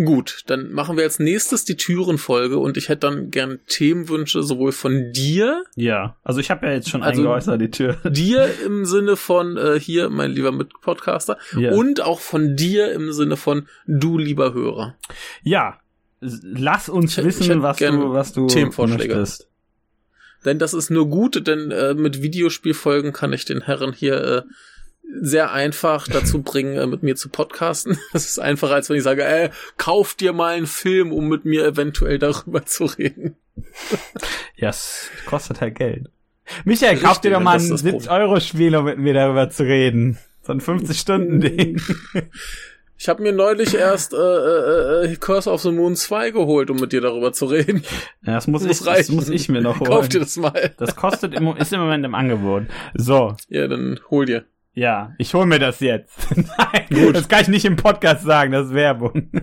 Gut, dann machen wir als nächstes die Türenfolge und ich hätte dann gern Themenwünsche sowohl von dir. Ja, also ich habe ja jetzt schon also eingeäußert, die Tür. Dir [laughs] im Sinne von äh, hier, mein lieber Mitpodcaster. Ja. Und auch von dir im Sinne von du, lieber Hörer. Ja, lass uns ich, wissen, ich was, du, was du Themenvorschläge. möchtest. Denn das ist nur gut, denn äh, mit Videospielfolgen kann ich den Herren hier äh, sehr einfach dazu [laughs] bringen, äh, mit mir zu podcasten. [laughs] Das ist einfacher, als wenn ich sage, ey, kauf dir mal einen Film, um mit mir eventuell darüber zu reden. [laughs] Ja, es kostet halt Geld. Michael, Richtig, kauf dir doch mal ein 70-Euro-Spiel, um mit mir darüber zu reden. So ein 50-Stunden-Ding. Ich habe mir neulich erst äh, äh, äh, Curse of the Moon 2 geholt, um mit dir darüber zu reden. Ja, das muss, das ich, das muss ich mir noch holen. Kauf dir das mal. Das kostet im, ist im Moment im Angebot. So. Ja, dann hol dir. Ja, ich hol mir das jetzt. [laughs] Nein, Gut. das kann ich nicht im Podcast sagen, das ist Werbung. [laughs]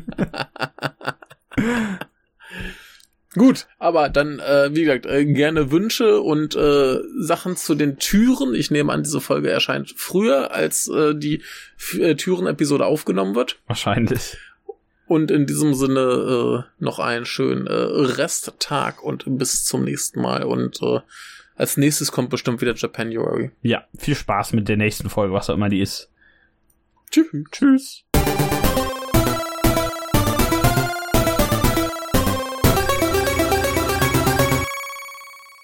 Gut, aber dann, äh, wie gesagt, äh, gerne Wünsche und äh, Sachen zu den Türen. Ich nehme an, diese Folge erscheint früher, als äh, die äh, Türen-Episode aufgenommen wird. Wahrscheinlich. Und in diesem Sinne äh, noch einen schönen äh, Resttag und bis zum nächsten Mal. Und äh, als nächstes kommt bestimmt wieder Japanuary. Ja, viel Spaß mit der nächsten Folge, was auch immer die ist. Tschüss. Tschüss.